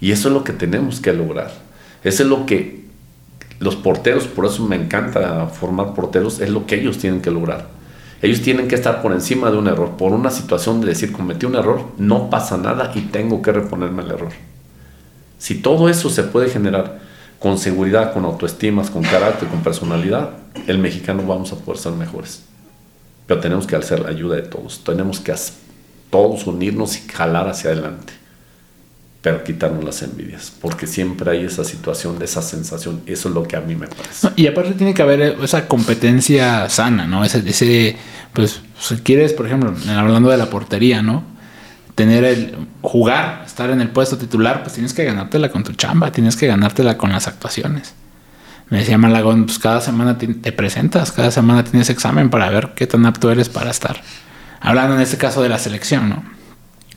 Y eso es lo que tenemos que lograr. Eso es lo que los porteros, por eso me encanta formar porteros, es lo que ellos tienen que lograr. Ellos tienen que estar por encima de un error, por una situación de decir, cometí un error, no pasa nada y tengo que reponerme el error. Si todo eso se puede generar con seguridad, con autoestimas, con carácter, con personalidad, el mexicano vamos a poder ser mejores. Pero tenemos que hacer la ayuda de todos. Tenemos que todos unirnos y jalar hacia adelante. Pero quitarnos las envidias. Porque siempre hay esa situación, esa sensación. Eso es lo que a mí me parece. y aparte tiene que haber esa competencia sana, ¿no? Ese, ese pues, si quieres, por ejemplo, hablando de la portería, ¿no? tener el jugar, estar en el puesto titular, pues tienes que ganártela con tu chamba, tienes que ganártela con las actuaciones. Me decía Malagón, pues cada semana te, presentas, cada semana tienes examen para ver qué tan apto eres para estar. Hablando en este caso de la selección, ¿no?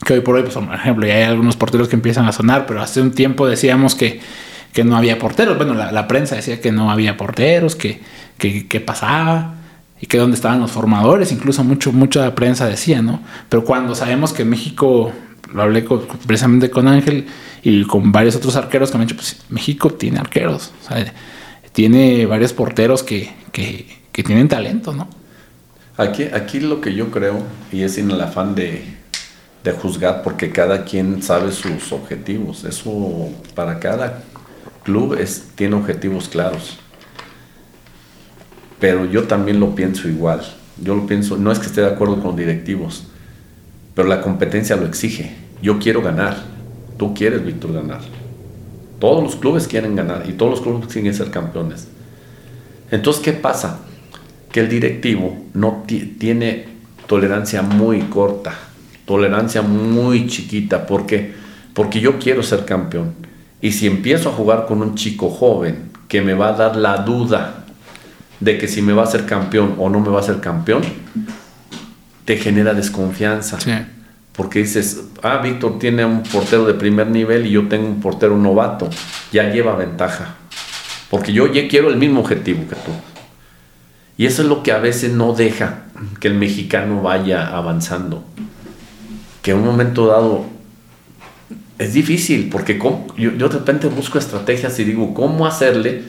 Que hoy por hoy, pues, por ejemplo, ya hay algunos porteros que empiezan a sonar, pero hace un tiempo decíamos que, que no había porteros. Bueno, la, prensa decía que no había porteros, que, que, que pasaba y que donde estaban los formadores, incluso mucho, mucha prensa decía, ¿no? Pero cuando sabemos que México, lo hablé precisamente con Ángel y con varios otros arqueros que me han dicho, pues México tiene arqueros, tiene varios porteros que, tienen talento, ¿no? Aquí, aquí lo que yo creo, y es sin el afán de, de juzgar, porque cada quien sabe sus objetivos, eso para cada club es, tiene objetivos claros pero yo también lo pienso igual. Yo lo pienso, no es que esté de acuerdo con directivos, pero la competencia lo exige. Yo quiero ganar. Tú quieres, Víctor, ganar. Todos los clubes quieren ganar y todos los clubes quieren ser campeones. Entonces, ¿qué pasa? Que el directivo no tiene tolerancia muy corta, tolerancia muy chiquita. ¿Por qué? Porque yo quiero ser campeón. Y si empiezo a jugar con un chico joven que me va a dar la duda de que si me va a ser campeón o no me va a ser campeón, te genera desconfianza. Porque dices, ah, Víctor tiene un portero de primer nivel y yo tengo un portero novato, ya lleva ventaja. Porque yo ya quiero el mismo objetivo que tú. Y eso es lo que a veces no deja que el mexicano vaya avanzando. Que en un momento dado es difícil, porque yo, yo de repente busco estrategias y digo, ¿cómo hacerle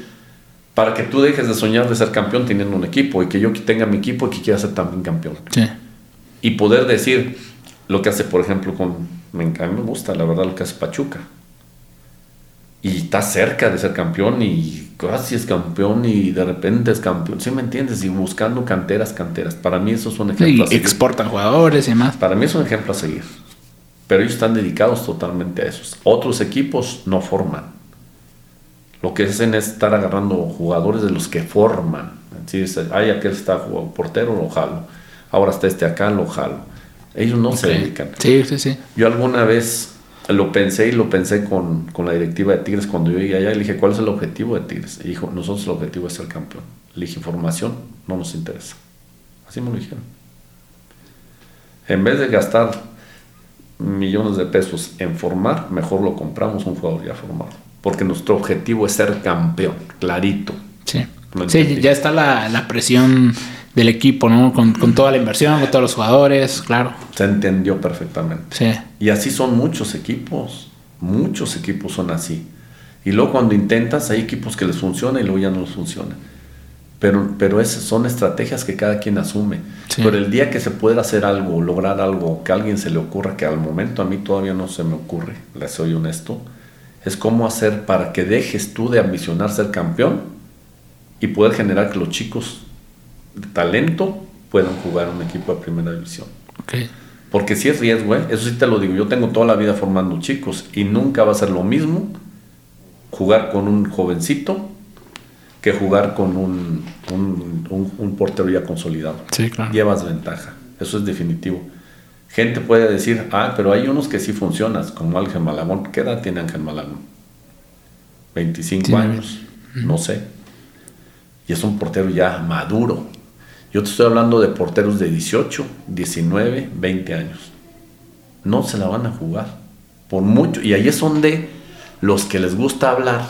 para que tú dejes de soñar de ser campeón teniendo un equipo y que yo tenga mi equipo y que quiera ser también campeón. Sí. Y poder decir lo que hace, por ejemplo, con. Me, a mí me gusta, la verdad, lo que hace Pachuca. Y está cerca de ser campeón y casi es campeón y de repente es campeón. ¿Sí me entiendes? Y buscando canteras, canteras. Para mí eso es un ejemplo. Y exportan jugadores y demás. Para mí es un ejemplo a seguir. Pero ellos están dedicados totalmente a eso. Otros equipos no forman lo que hacen es estar agarrando jugadores de los que forman. Si aquel está jugando portero, lo jalo. Ahora está este acá, lo jalo. Ellos no se dedican. Sí, sí, sí. Yo alguna vez lo pensé y lo pensé con, la directiva de Tigres cuando yo llegué allá y le dije, ¿cuál es el objetivo de Tigres? Y dijo, nosotros el objetivo es ser campeón. Le dije, formación no nos interesa. Así me lo dijeron. En vez de gastar millones de pesos en formar, mejor lo compramos un jugador ya formado porque nuestro objetivo es ser campeón, clarito. Sí, sí ya está la, presión del equipo, ¿no? Con, toda la inversión, con todos los jugadores, claro. Se entendió perfectamente. Sí. Y así son muchos equipos, muchos equipos son así. Y luego cuando intentas, hay equipos que les funciona y luego ya no les funciona. Pero, pero esas son estrategias que cada quien asume. Pero el día que se pueda hacer algo, lograr algo, que a alguien se le ocurra, que al momento a mí todavía no se me ocurre, les soy honesto, es cómo hacer para que dejes tú de ambicionar ser campeón y poder generar que los chicos talento puedan jugar un equipo de primera división. Porque si es riesgo, ¿eh? eso sí te lo digo, yo tengo toda la vida formando chicos y nunca va a ser lo mismo jugar con un jovencito que jugar con un, un, portero ya consolidado. Llevas ventaja, eso es definitivo. Gente puede decir, ah, pero hay unos que sí funcionan, como Ángel Malagón. ¿Qué edad tiene Ángel Malagón? 25 años, no sé. Y es un portero ya maduro. Yo te estoy hablando de porteros de 18, 19, 20 años. No se la van a jugar. Por mucho. Y ahí es donde los que les gusta hablar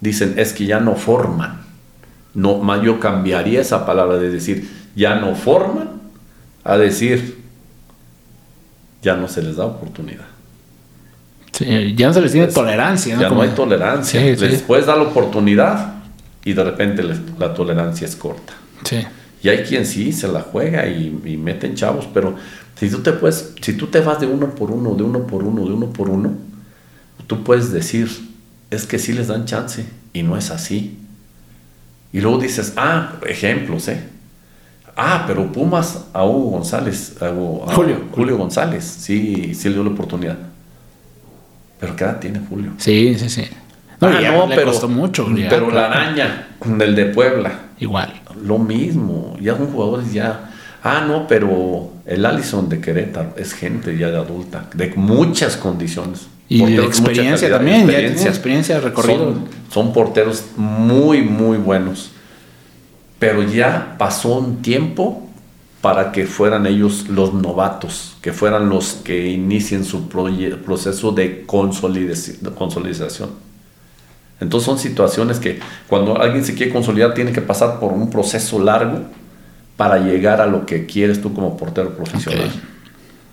dicen, es que ya no forman. No, más yo cambiaría esa palabra de decir, ya no forman, a decir, ya no se les da oportunidad. Sí, ya no se les tiene tolerancia. ¿no? Ya no hay tolerancia. Después da la oportunidad y de repente la tolerancia es corta. Sí. Y hay quien sí se la juega y, y meten chavos, pero si tú te puedes, si tú te vas de uno por uno, de uno por uno, de uno por uno, tú puedes decir, es que sí les dan chance y no es así. Y luego dices, ah, ejemplos, ¿eh? Ah, pero Pumas a Hugo González, a, Julio. Julio González, sí, sí le dio la oportunidad. Pero ¿qué edad tiene Julio? Sí, sí, sí. No, ah, no, pero, costó mucho. pero la araña, del de Puebla. Igual. Lo mismo. Ya son jugadores ya. Ah, no, pero el Allison de Querétaro es gente ya de adulta, de muchas condiciones. Y de experiencia también, ya tiene experiencia recorrido. Son, porteros muy, muy buenos. Pero ya pasó un tiempo para que fueran ellos los novatos, que fueran los que inicien su proceso de consolidación. Entonces son situaciones que cuando alguien se quiere consolidar tiene que pasar por un proceso largo para llegar a lo que quieres tú como portero profesional.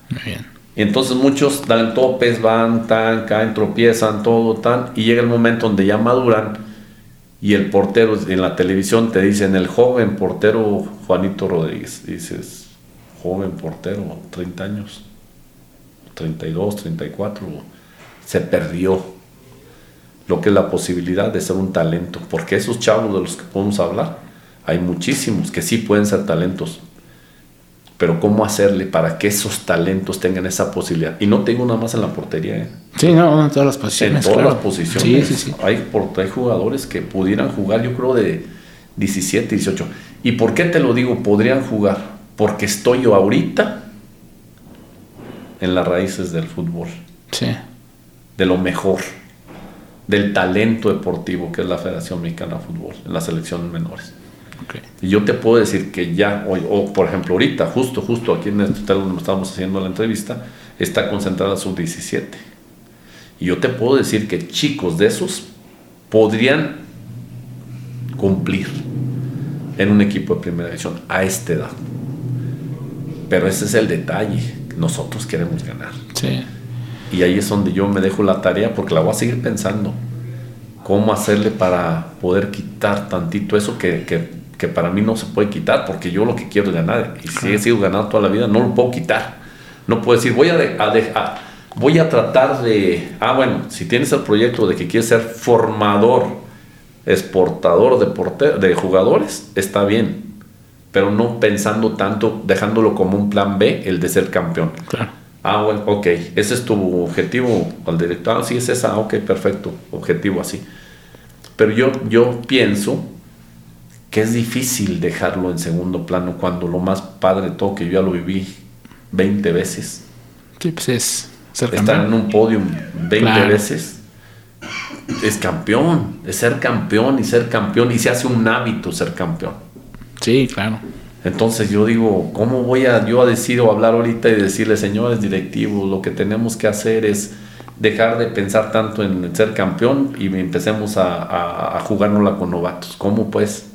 Muy bien. Y entonces muchos dan topes, van, tan, caen, tropiezan, todo, tan, y llega el momento donde ya maduran y el portero en la televisión te dicen el joven portero Juanito Rodríguez. dices, joven portero, 30 años, 32, 34, se perdió lo que es la posibilidad de ser un talento, porque esos chavos de los que podemos hablar, hay muchísimos que sí pueden ser talentos, pero ¿cómo hacerle para que esos talentos tengan esa posibilidad? Y no tengo nada más en la portería. ¿eh? Sí, no, en todas las posiciones. En todas las posiciones. Sí, sí, sí. Hay, hay jugadores que pudieran jugar, yo creo, de 17, 18. ¿Y por qué te lo digo? Podrían jugar. Porque estoy yo ahorita en las raíces del fútbol. Sí. De lo mejor. Del talento deportivo que es la Federación Mexicana de Fútbol, en las selecciones menores. Y yo te puedo decir que ya, hoy, o por ejemplo, ahorita, justo, justo aquí en el hotel donde estábamos haciendo la entrevista, está concentrada sub-17. Y yo te puedo decir que chicos de esos podrían cumplir en un equipo de primera división a esta edad. Pero ese es el detalle. Nosotros queremos ganar. Sí. Y ahí es donde yo me dejo la tarea porque la voy a seguir pensando. ¿Cómo hacerle para poder quitar tantito eso que, que que para mí no se puede quitar, porque yo lo que quiero es ganar. Y si he sido ganado toda la vida, no lo puedo quitar. No puedo decir, voy a, dejar, voy a tratar de, ah, bueno, si tienes el proyecto de que quieres ser formador, exportador de, de jugadores, está bien. Pero no pensando tanto, dejándolo como un plan B, el de ser campeón. Claro. Ah, bueno, ok, ese es tu objetivo al director. Ah, sí, es esa, ok, perfecto, objetivo así. Pero yo, yo pienso que es difícil dejarlo en segundo plano cuando lo más padre de todo que yo ya lo viví 20 veces. Sí, pues es ser Estar en un podium 20 veces es campeón, es ser campeón y ser campeón y se hace un hábito ser campeón. Sí, claro. Entonces yo digo, ¿cómo voy a yo a decir hablar ahorita y decirle, señores directivos, lo que tenemos que hacer es dejar de pensar tanto en ser campeón y empecemos a, a, a jugárnosla con novatos? ¿Cómo pues?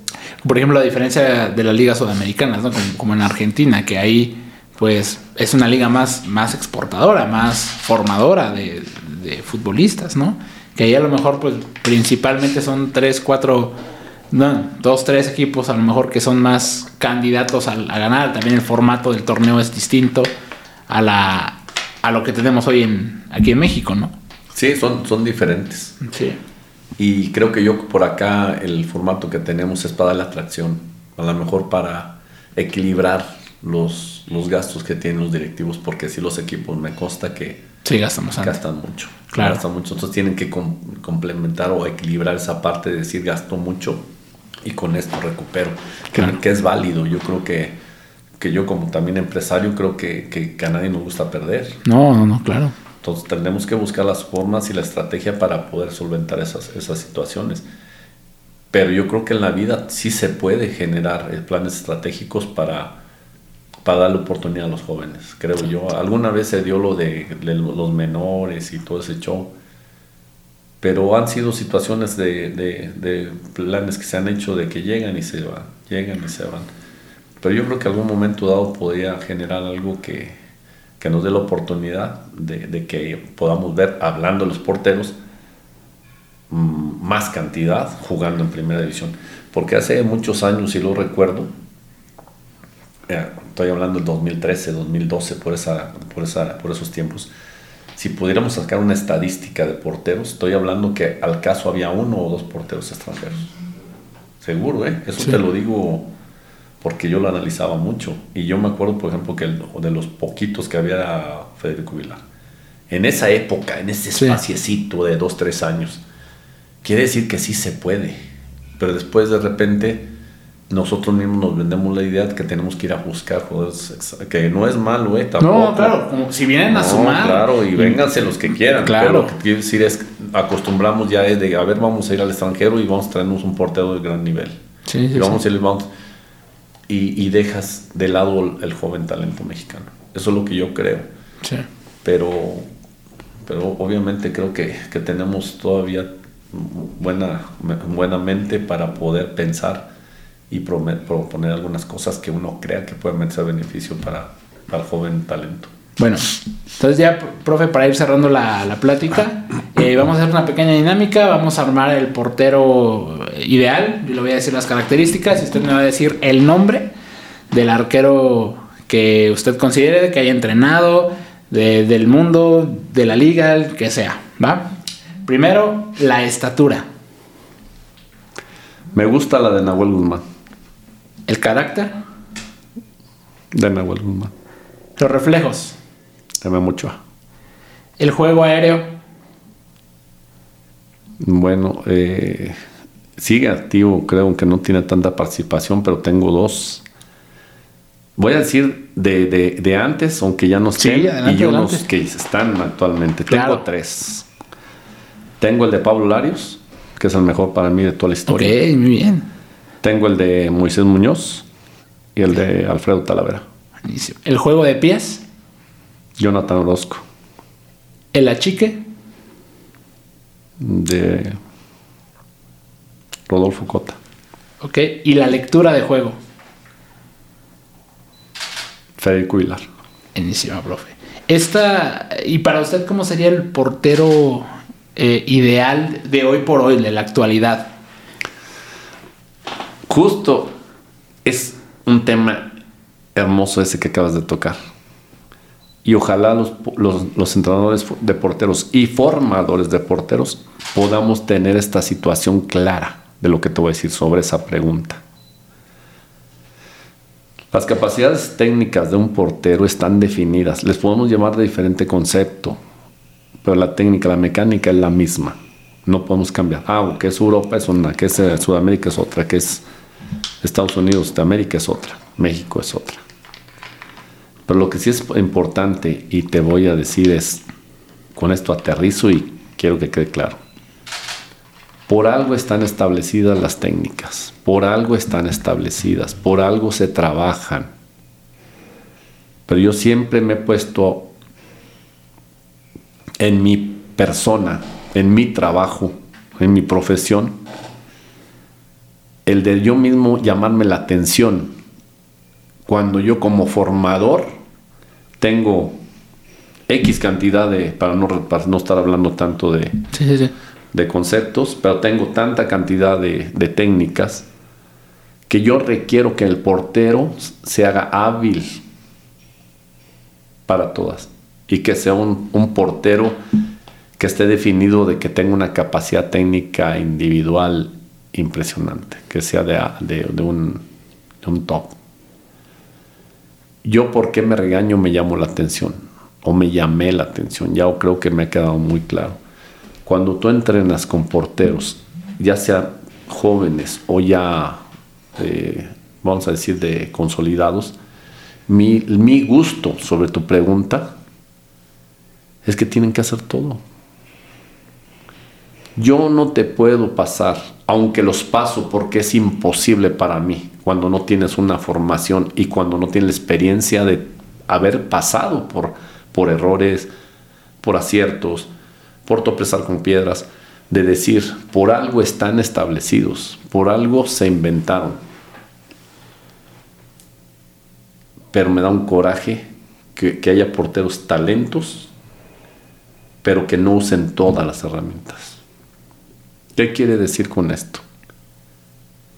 Por ejemplo, la diferencia de las ligas sudamericanas, ¿no? como, en Argentina, que ahí pues es una liga más exportadora, más formadora de, futbolistas, ¿no? Que ahí a lo mejor pues principalmente son tres, cuatro, no, dos, tres equipos a lo mejor que son más candidatos a, ganar. También el formato del torneo es distinto a, la, a lo que tenemos hoy en, aquí en México, ¿no? Sí, son, son diferentes. Sí. Y creo que yo por acá el formato que tenemos es para la atracción, a lo mejor para equilibrar los, los gastos que tienen los directivos, porque si los equipos me consta que sí, gastan mucho. Claro. Gastan mucho. Entonces tienen que complementar o equilibrar esa parte de decir gasto mucho y con esto recupero, que, que es válido. Yo creo que, que yo como también empresario creo que, que, que a nadie nos gusta perder. No, no, no, claro. Entonces tenemos que buscar las formas y la estrategia para poder solventar esas, esas situaciones. pero yo creo que en la vida sí se puede generar eh, planes estratégicos para, para darle oportunidad a los jóvenes, creo yo. Alguna vez se dio lo de, los menores y todo ese show, pero han sido situaciones de, de, planes que se han hecho de que llegan y se van, llegan y se van. Pero yo creo que algún momento dado podría generar algo que, que nos dé la oportunidad de, de que podamos ver, hablando de los porteros, Mm, más cantidad jugando en primera división. Porque hace muchos años, si lo recuerdo, eh, estoy hablando del 2013, 2012, por, esa, por, esa, por esos tiempos, si pudiéramos sacar una estadística de porteros, estoy hablando que al caso había uno o dos porteros extranjeros. Seguro, ¿eh? Eso te lo digo porque yo lo analizaba mucho. Y yo me acuerdo, por ejemplo, que de los poquitos que había Federico Vilar. En esa época, en ese espaciecito de dos, tres años, quiere decir que sí se puede. Pero después de repente nosotros mismos nos vendemos la idea de que tenemos que ir a buscar que no es malo, ¿eh? Tampoco. No, claro, como si vienen a sumar. Claro, y vénganse los que quieran. Claro. Pero lo que quiero decir es acostumbramos ya es de, a ver, vamos a ir al extranjero y vamos a traernos un portero de gran nivel. Sí, sí, y vamos a ir, vamos. Y, y, dejas de lado el joven talento mexicano. Eso es lo que yo creo. Sí. Pero, pero obviamente creo que, que tenemos todavía buena, buena mente para poder pensar y proponer algunas cosas que uno crea que pueden ser beneficio para, para el joven talento. Bueno, entonces ya, profe, para ir cerrando la, plática, eh, vamos a hacer una pequeña dinámica, vamos a armar el portero ideal, yo le voy a decir las características y usted me va a decir el nombre del arquero que usted considere que haya entrenado, del mundo, de la liga, el que sea, ¿va? Primero, la estatura. Me gusta la de Nahuel Guzmán. ¿El carácter? De Nahuel Guzmán. Los reflejos. Dame mucho. El juego aéreo. Bueno, eh, sigue activo, creo que no tiene tanta participación, pero tengo dos. Voy a decir de, antes, aunque ya no sé, y unos que están actualmente. Tengo tres. Tengo el de Pablo Larios, que es el mejor para mí de toda la historia. Ok, muy bien. Tengo el de Moisés Muñoz y el de Alfredo Talavera. ¿El juego de pies? Jonathan Orozco. ¿El achique? De Rodolfo Cota. Ok, ¿y la lectura de juego? Federico Hilar. Buenísima, profe. Esta, ¿y para usted cómo sería el portero eh, ideal de hoy por hoy, de la actualidad? Justo es un tema hermoso ese que acabas de tocar. Y ojalá los, los, entrenadores de porteros y formadores de porteros podamos tener esta situación clara de lo que te voy a decir sobre esa pregunta. Las capacidades técnicas de un portero están definidas. Les podemos llamar de diferente concepto pero la técnica, la mecánica es la misma. No podemos cambiar. Ah, que es Europa es una, que es eh, Sudamérica es otra, que es Estados Unidos de América es otra, México es otra. Pero lo que sí es importante y te voy a decir es, con esto aterrizo y quiero que quede claro. Por algo están establecidas las técnicas, por algo están establecidas, por algo se trabajan. Pero yo siempre me he puesto en mi persona, en mi trabajo, en mi profesión, el de yo mismo llamarme la atención. Cuando yo como formador tengo X cantidad de, para no, no estar hablando tanto de, de conceptos, pero tengo tanta cantidad de, de técnicas que yo requiero que el portero se haga hábil para todas y que sea un, portero que esté definido de que tenga una capacidad técnica individual impresionante, que sea de, de, un, un, top. Yo, ¿por qué me regaño? Me llamo la atención, o me llamé la atención, ya creo que me ha quedado muy claro. Cuando tú entrenas con porteros, ya sea jóvenes o ya, eh, vamos a decir, de consolidados, mi, mi gusto sobre tu pregunta es que tienen que hacer todo. Yo no te puedo pasar, aunque los paso porque es imposible para mí, cuando no tienes una formación y cuando no tienes la experiencia de haber pasado por, por errores, por aciertos, por tropezar con piedras, de decir, por algo están establecidos, por algo se inventaron. Pero me da un coraje que, que haya porteros talentos, pero que no usen todas las herramientas. ¿Qué quiere decir con esto?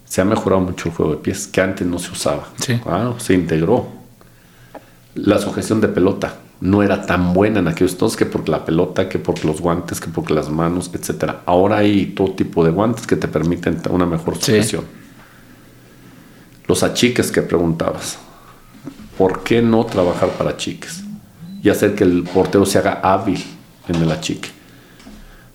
Se ha mejorado mucho el juego de pies, que antes no se usaba. Sí. Ah, se integró. La sujeción de pelota no era tan buena en aquellos entonces que por la pelota, que por los guantes, que por las manos, etc. Ahora hay todo tipo de guantes que te permiten una mejor Sí. sujeción. Los achiques que preguntabas. ¿Por qué no trabajar para achiques? Y hacer que el portero se haga hábil en el achique.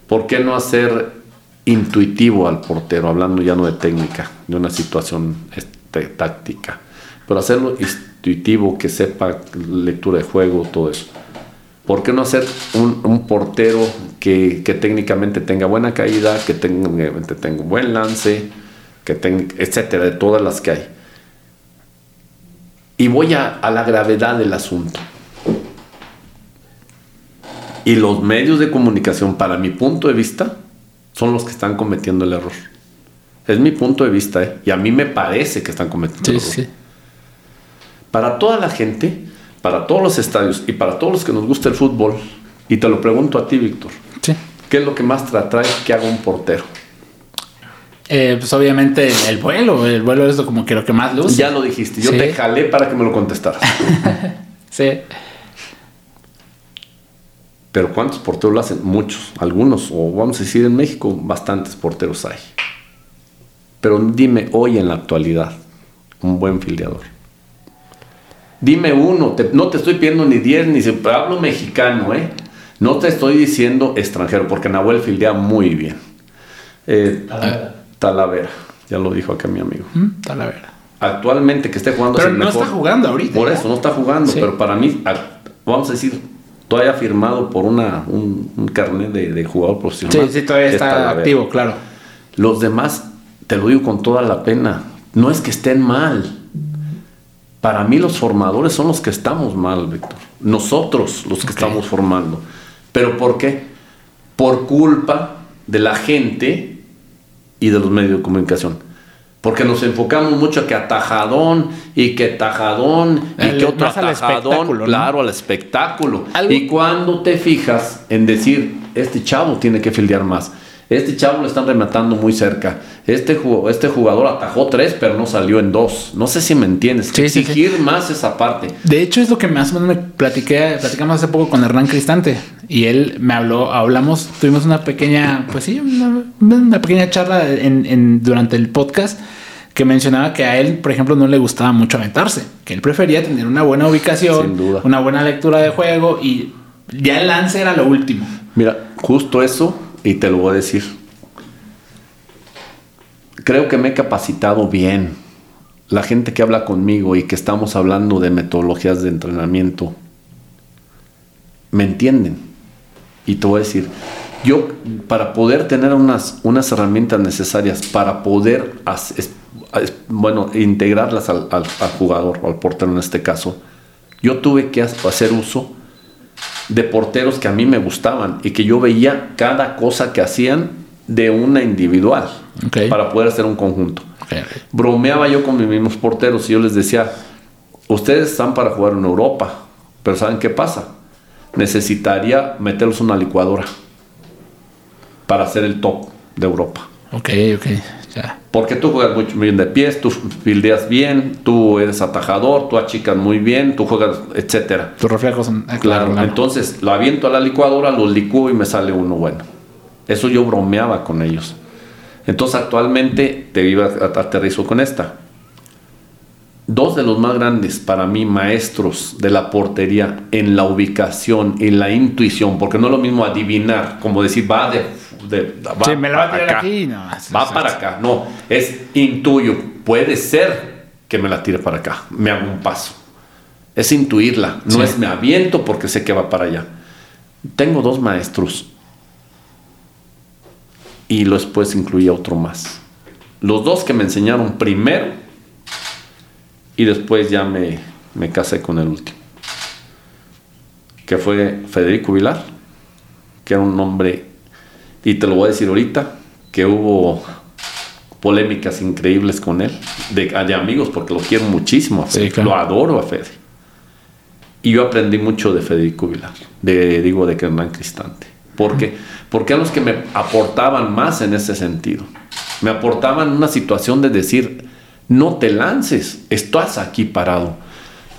¿Por qué no hacer intuitivo al portero, hablando ya no de técnica, de una situación este, táctica, pero hacerlo intuitivo, que sepa lectura de juego, todo eso? ¿Por qué no hacer un, un portero que, que técnicamente tenga buena caída, que tenga, tenga buen lance, que tenga, etcétera, de todas las que hay? Y voy a, a la gravedad del asunto. Y los medios de comunicación, para mi punto de vista, son los que están cometiendo el error. Es mi punto de vista, ¿eh? y a mí me parece que están cometiendo el error. sí. Para toda la gente, para todos los estadios y para todos los que nos gusta el fútbol, y te lo pregunto a ti, Víctor, Sí. ¿qué es lo que más te atrae que haga un portero? Eh, pues obviamente el vuelo, el vuelo es lo- como que lo que más luce. Ya lo dijiste, yo te jalé para que me lo contestaras. Sí. Pero ¿cuántos porteros lo hacen? Muchos, algunos, o vamos a decir en México, bastantes porteros hay. Pero dime hoy en la actualidad, un buen fildeador. Dime uno, te- no te estoy pidiendo ni 10, ni si hablo mexicano, ¿eh? No te estoy diciendo extranjero, porque Nahuel fildea muy bien. Eh, Talavera. Talavera, ya lo dijo acá mi amigo. Mm, Talavera. Actualmente que esté jugando Pero es el no mejor. está jugando ahorita. Por ¿ya? eso, no está jugando, Sí. pero para mí, vamos a decir, todavía firmado por una, un, un carnet de, de jugador profesional. Sí, sí, todavía es está activo, claro. Los demás, te lo digo con toda la pena, no es que estén mal. Para mí los formadores son los que estamos mal, Víctor. Nosotros los que estamos formando. ¿Pero por qué? Por culpa de la gente y de los medios de comunicación. Porque nos enfocamos mucho a que atajadón y que tajadón y El- que otro al atajadón, claro, al espectáculo. Algo- Y cuando te fijas en decir, este chavo tiene que fildear más, este chavo lo están rematando muy cerca, este, ju- este jugador atajó tres pero no salió en dos. No sé si me entiendes. Sí, sí, sí. Exigir más esa parte. De hecho, es lo que más o menos me platiqué, platicamos hace poco con Hernán Cristante. Y él me habló, hablamos, tuvimos una pequeña, pues sí, una, una pequeña charla en, en- durante el podcast que mencionaba que a él, por ejemplo, no le gustaba mucho aventarse, que él prefería tener una buena ubicación, una buena lectura de juego y ya el lance era lo último. Mira, justo eso, y te lo voy a decir. Creo que me he capacitado bien. La gente que habla conmigo y que estamos hablando de metodologías de entrenamiento, me entienden. Y te voy a decir, yo para poder tener unas, unas herramientas necesarias, para poder, bueno, integrarlas al, al- jugador o al portero en este caso, yo tuve que ha- hacer uso de porteros que a mí me gustaban y que yo veía cada cosa que hacían de una individual para poder hacer un conjunto. Bromeaba yo con mis mismos porteros y yo les decía, ustedes están para jugar en Europa, pero ¿saben qué pasa? Necesitaría meterlos una licuadora para hacer el top de Europa. Ok, ok, ya. Porque tú juegas muy bien de pies, tú fildeas bien, tú eres atajador, tú achicas muy bien, tú juegas, etcétera. Tus reflejos son... ah, Claro, claro. entonces lo aviento a la licuadora, lo licúo y me sale uno bueno. Eso yo bromeaba con ellos. Entonces actualmente te iba a aterrizo con esta. Dos de los más grandes para mí maestros de la portería en la ubicación, en la intuición, porque no es lo mismo adivinar, como decir va de, de- va Sí, me la va a para acá, aquí, no, va para acá, no, es intuyo, puede ser que me la tire para acá, me hago un paso. Es intuirla, no Sí. es me aviento porque sé que va para allá. Tengo dos maestros y después incluía otro más. Los dos que me enseñaron primero y después ya me, me casé con el último, que fue Federico Vilar, que era un hombre, y te lo voy a decir ahorita, que hubo polémicas increíbles con él, de, de amigos, porque lo quiero muchísimo a Sí, Fede, claro. lo adoro a Fede. Y yo aprendí mucho de Federico Vilar, de, digo, de Hernán Cristante. ¿Por qué? Porque a los que me aportaban más en ese sentido. Me aportaban una situación de decir, no te lances, estás aquí parado.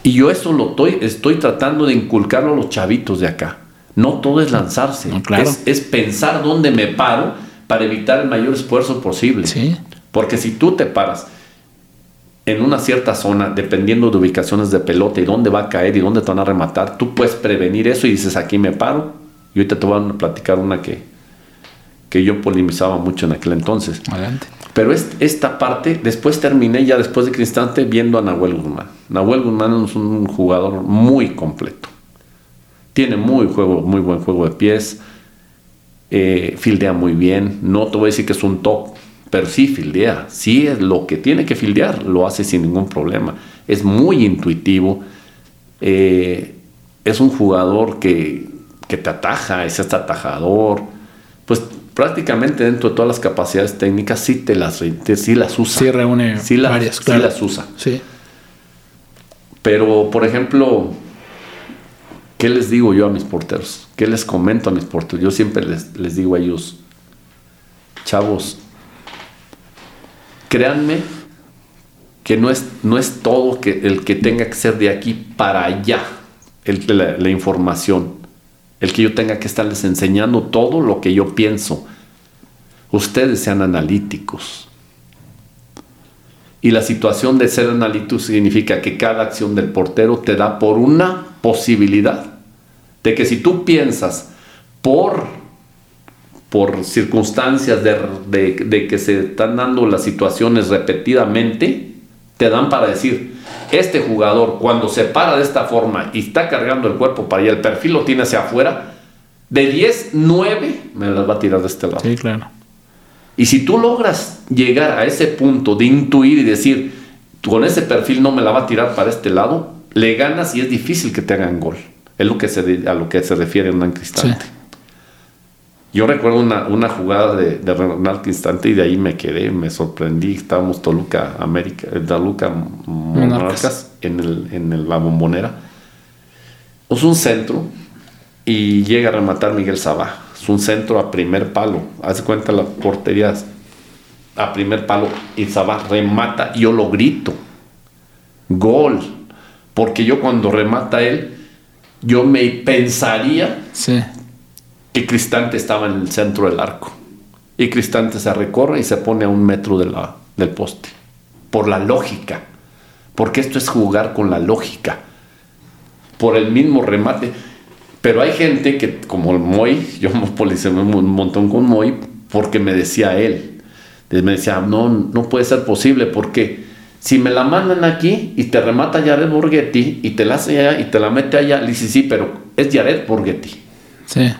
Y yo eso lo estoy, estoy tratando de inculcarlo a los chavitos de acá. No todo es lanzarse, No, claro. es, es pensar dónde me paro para evitar el mayor esfuerzo posible. Sí. Porque si tú te paras en una cierta zona, dependiendo de ubicaciones de pelota y dónde va a caer y dónde te van a rematar, tú puedes prevenir eso y dices, aquí me paro. Y ahorita te voy a platicar una que, que yo polemizaba mucho en aquel entonces. Adelante. Pero es- esta parte, después terminé ya después de Cristante viendo a Nahuel Guzmán. Nahuel Guzmán es un jugador muy completo. Tiene muy, juego, muy buen juego de pies. eh, fildea muy bien. No te voy a decir que es un top, pero sí fildea. Sí es lo que tiene que fildear, lo hace sin ningún problema. Es muy intuitivo. eh, es un jugador que, que te ataja, es este atajador. Pues prácticamente dentro de todas las capacidades técnicas sí te las, te- sí las usa. Sí reúne Sí las- varias, sí claro. las usa. Sí. Pero, por ejemplo, ¿qué les digo yo a mis porteros? ¿Qué les comento a mis porteros? Yo siempre les, les digo a ellos, chavos, créanme que no es, no es todo que, el que tenga que ser de aquí para allá, el- la, la información, el que yo tenga que estarles enseñando todo lo que yo pienso. Ustedes sean analíticos. Y la situación de ser analítico significa que cada acción del portero te da por una posibilidad de que si tú piensas por, por circunstancias de, de- de que se están dando las situaciones repetidamente, te dan para decir, este jugador cuando se para de esta forma y está cargando el cuerpo para allá, el perfil lo tiene hacia afuera, de 10, 9 me las va a tirar de este lado. Sí, claro. Y si tú logras llegar a ese punto de intuir y decir, con ese perfil no me la va a tirar para este lado, le ganas y es difícil que te hagan gol. Es lo que se, a lo que se refiere Hernán Cristante. Sí. Yo recuerdo una, una jugada de, de Cristante y de ahí me quedé, me sorprendí. Estábamos Toluca, América, eh, Toluca Monarcas, en, el, en el- la bombonera. Es un centro y llega a rematar Miguel Sabá. Es un centro a primer palo. Haz cuenta las porterías a primer palo y Sabá remata yo lo grito. Gol. Porque yo cuando remata él, yo me pensaría Sí. Que Cristante estaba en el centro del arco. Y Cristante se recorre y se pone a un metro de del poste. Por la lógica. Porque esto es jugar con la lógica. Por el mismo remate. Pero hay gente que, como el Moy, yo me un montón con Moy, porque me decía él. Me decía, no, no puede ser posible, porque si me la mandan aquí y te remata Jared Borghetti y te la hace allá y te la mete allá, le dice, sí, pero es Jared Borghetti. Sí.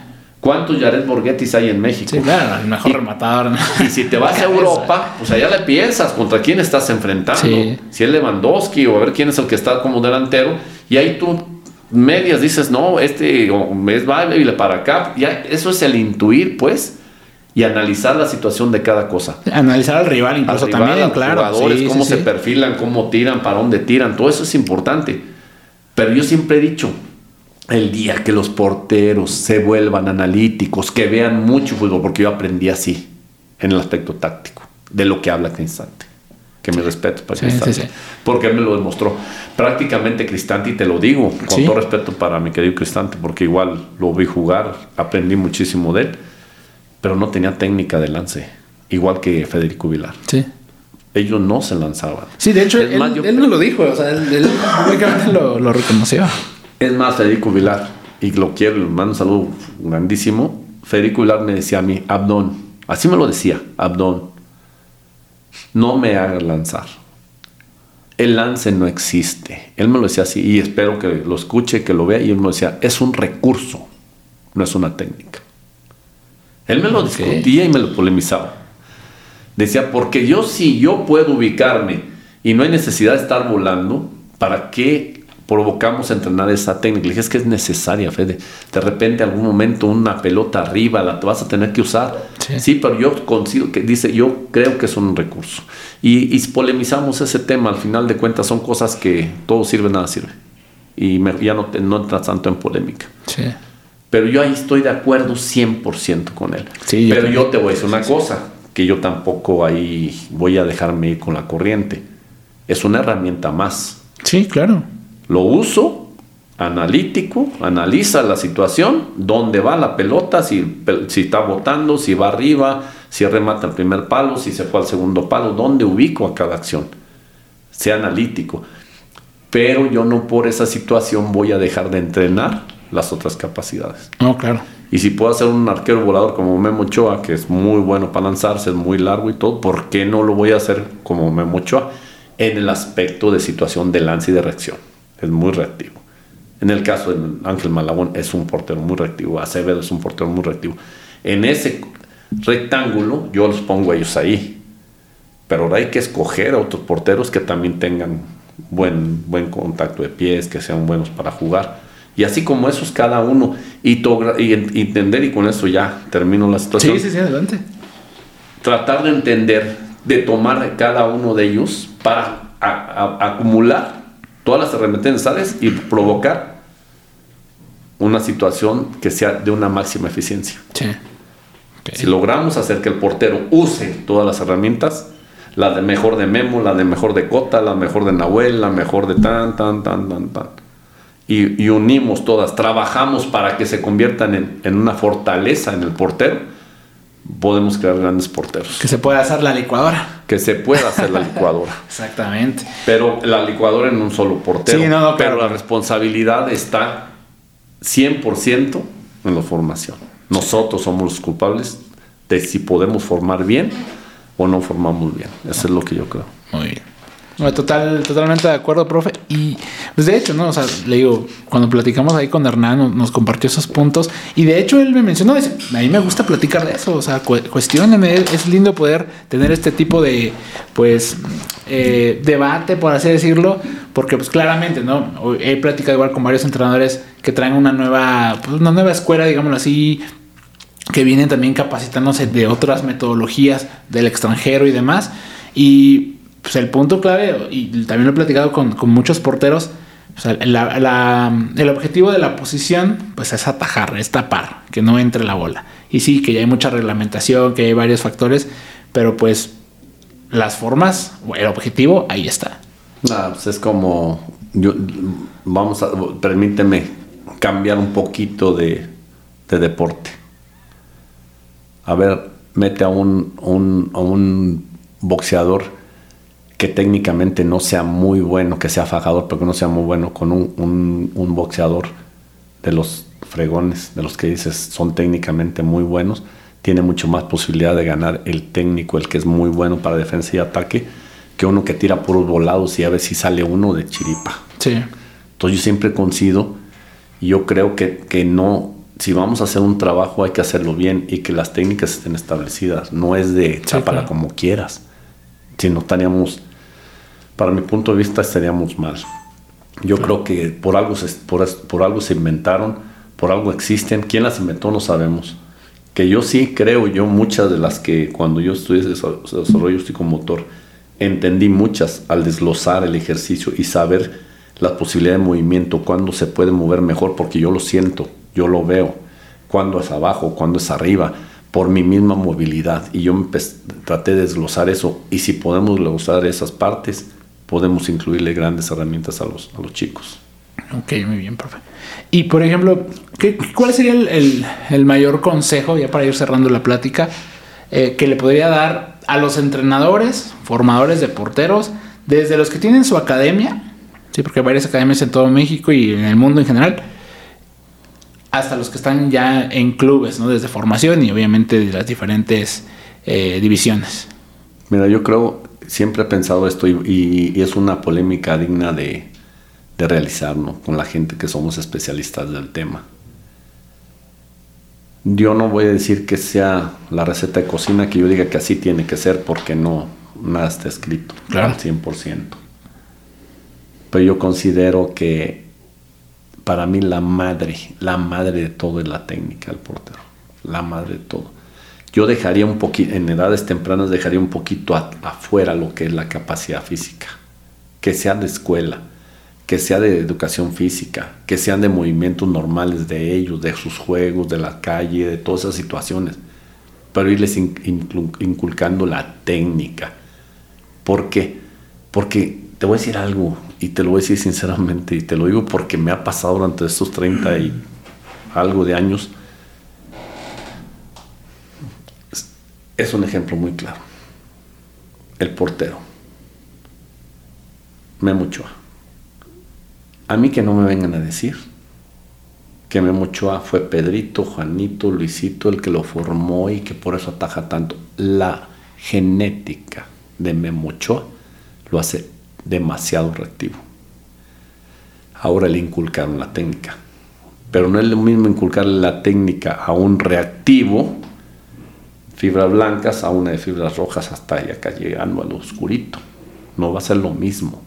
¿Cuántos Jared Borghettis hay en México? Sí, claro. El mejor Y- rematador. Y si te vas a Europa, pues allá le piensas contra quién estás enfrentando. Sí. Si es Lewandowski o a ver quién es el que está como delantero. Y ahí tú medias dices, no, este es baile para acá. Ya, eso es el intuir, pues, y analizar la situación de cada cosa. Analizar al rival incluso Al rival, también, a los claro. jugadores, Sí, cómo sí, se sí. perfilan, cómo tiran, para dónde tiran, todo eso es importante. Pero yo siempre he dicho, el día que los porteros se vuelvan analíticos, que vean mucho fútbol, porque yo aprendí así, en el aspecto táctico, de lo que habla Cristante. Que me respeto para Sí, Cristante. sí, sí. Porque él me lo demostró. Prácticamente Cristante, y te lo digo, con todo respeto para mi querido Cristante, porque igual lo vi jugar, aprendí muchísimo de él, pero no tenía técnica de lance, igual que Federico Vilar Sí. ellos no se lanzaban. Sí, de hecho, él, más, él no lo dijo, o sea, él, él lo, lo reconoció. Es más, Federico Vilar, y lo quiero, le mando un saludo grandísimo. Federico Vilar me decía a mí, Abdón, así me lo decía, Abdón, no me hagas lanzar. El lance no existe. Él me lo decía así, y espero que lo escuche, que lo vea, y él me decía, es un recurso, no es una técnica. Él me lo discutía y me lo polemizaba. Decía, porque yo si yo puedo ubicarme y no hay necesidad de estar volando, ¿para qué provocamos entrenar esa técnica. Le dije, es que es necesaria, Fede. De repente, algún momento, una pelota arriba la vas a tener que usar. Sí, pero yo consigo que dice, yo creo que es un recurso. Y, polemizamos ese tema. Al final de cuentas, son cosas que todo sirve, nada sirve. Y ya no, no entras tanto en polémica. Sí. Pero yo ahí estoy de acuerdo 100% con él. Sí, pero yo te voy a decir una cosa, que yo tampoco ahí voy a dejarme ir con la corriente. Es una herramienta más. Sí, claro lo uso, analítico, analiza la situación, dónde va la pelota, si, si está botando, si va arriba, si remata el primer palo, si se fue al segundo palo, dónde ubico a cada acción. Sea analítico. Pero yo no por esa situación voy a dejar de entrenar las otras capacidades. No, claro. Y si puedo hacer un arquero volador como Memo Ochoa, que es muy bueno para lanzarse, es muy largo y todo, ¿por qué no lo voy a hacer como Memo Ochoa? En el aspecto de situación de lance y de reacción es muy reactivo. En el caso de Ángel Malagón es un portero muy reactivo, Acevedo es un portero muy reactivo. En ese rectángulo yo los pongo a ellos ahí, pero ahora hay que escoger a otros porteros que también tengan buen, buen contacto de pies, que sean buenos para jugar. Y así como esos cada uno, y, y entender, y con eso ya termino la situación. Sí, sí, sí, adelante. Tratar de entender, de tomar cada uno de ellos para acumular todas las herramientas necesarias y provocar una situación que sea de una máxima eficiencia. Sí. Si logramos hacer que el portero use todas las herramientas, la de mejor de Memo, la de mejor de Cota, la mejor de Nahuel, la mejor de tan, tan, tan, tan, tan. Y, unimos todas, trabajamos para que se conviertan en, en una fortaleza en el portero, podemos crear grandes porteros. Que se pueda hacer la licuadora. Que se pueda hacer la licuadora. Exactamente. Pero la licuadora en un solo portero. Sí, no, no, pero la responsabilidad está 100% en la formación. Nosotros somos los culpables de si podemos formar bien o no formamos bien. Eso es lo que yo creo. Muy bien. Total, totalmente de acuerdo, profe. Y pues de hecho, ¿no? O sea, le digo, cuando platicamos ahí con Hernán, nos, compartió esos puntos. Y de hecho, él me mencionó, dice, a mí me gusta platicar de eso. O sea, cu Es lindo poder tener este tipo de, pues, eh, debate, por así decirlo. Porque, pues, claramente, ¿no? He platicado igual con varios entrenadores que traen una nueva, pues, una nueva escuela, digámoslo así, que vienen también capacitándose de otras metodologías del extranjero y demás. Y pues el punto clave, y también lo he platicado con, muchos porteros, el objetivo de la posición pues es atajar, es tapar, que no entre la bola. Y sí, que ya hay mucha reglamentación, que hay varios factores, pero pues las formas, el objetivo, ahí está. pues es como, yo, vamos a, permíteme cambiar un poquito de, deporte. A ver, mete a un, a un boxeador que técnicamente no sea muy bueno, que sea fajador, pero que no sea muy bueno con un, un, boxeador de los fregones, de los que dices son técnicamente muy buenos, tiene mucho más posibilidad de ganar el técnico, el que es muy bueno para defensa y ataque, que uno que tira puros volados y a ver si sale uno de chiripa. Sí. Entonces yo siempre coincido y yo creo que, que no, si vamos a hacer un trabajo hay que hacerlo bien y que las técnicas estén establecidas, no es de para como quieras si no estaríamos, para mi punto de vista, estaríamos mal. Yo creo que por algo, se, por, por algo se inventaron, por algo existen. ¿Quién las inventó? No sabemos. Que yo sí creo, yo muchas de las que cuando yo estudié desarrollo psicomotor, entendí muchas al desglosar el ejercicio y saber la posibilidad de movimiento, cuándo se puede mover mejor, porque yo lo siento, yo lo veo, cuándo es abajo, cuándo es arriba por mi misma movilidad. Y yo traté de desglosar eso. Y si podemos desglosar esas partes, podemos incluirle grandes herramientas a los, a los chicos. Ok, muy bien, profe. Y por ejemplo, ¿qué, ¿cuál sería el, el, mayor consejo, ya para ir cerrando la plática, eh, que le podría dar a los entrenadores, formadores de porteros, desde los que tienen su academia, sí, porque hay varias academias en todo México y en el mundo en general, hasta los que están ya en clubes, ¿no? Desde formación y obviamente de las diferentes eh, divisiones. Mira, yo creo, siempre he pensado esto y, es una polémica digna de, realizar, ¿no? Con la gente que somos especialistas del tema. Yo no voy a decir que sea la receta de cocina que yo diga que así tiene que ser porque no, nada está escrito Claro. al 100%. Pero yo considero que para mí la madre, la madre de todo es la técnica del portero. La madre de todo. Yo dejaría un poquito, en edades tempranas dejaría un poquito afuera lo que es la capacidad física. Que sea de escuela, que sea de educación física, que sean de movimientos normales de ellos, de sus juegos, de la calle, de todas esas situaciones. Pero irles inculcando la técnica. ¿Por qué? Porque te voy a decir algo, y te lo voy a decir sinceramente, y te lo digo porque me ha pasado durante estos 30 y algo de años. Es- un ejemplo muy claro. El portero. Memo Ochoa. A mí que no me vengan a decir que Memo Ochoa fue Pedrito, Juanito, Luisito el que lo formó y que por eso ataja tanto. La genética de Memo Ochoa lo hace demasiado reactivo. Ahora le inculcaron la técnica. Pero no es lo mismo inculcarle la técnica a un reactivo, fibras blancas, a una de fibras rojas hasta allá acá llegando a lo oscurito. No va a ser lo mismo.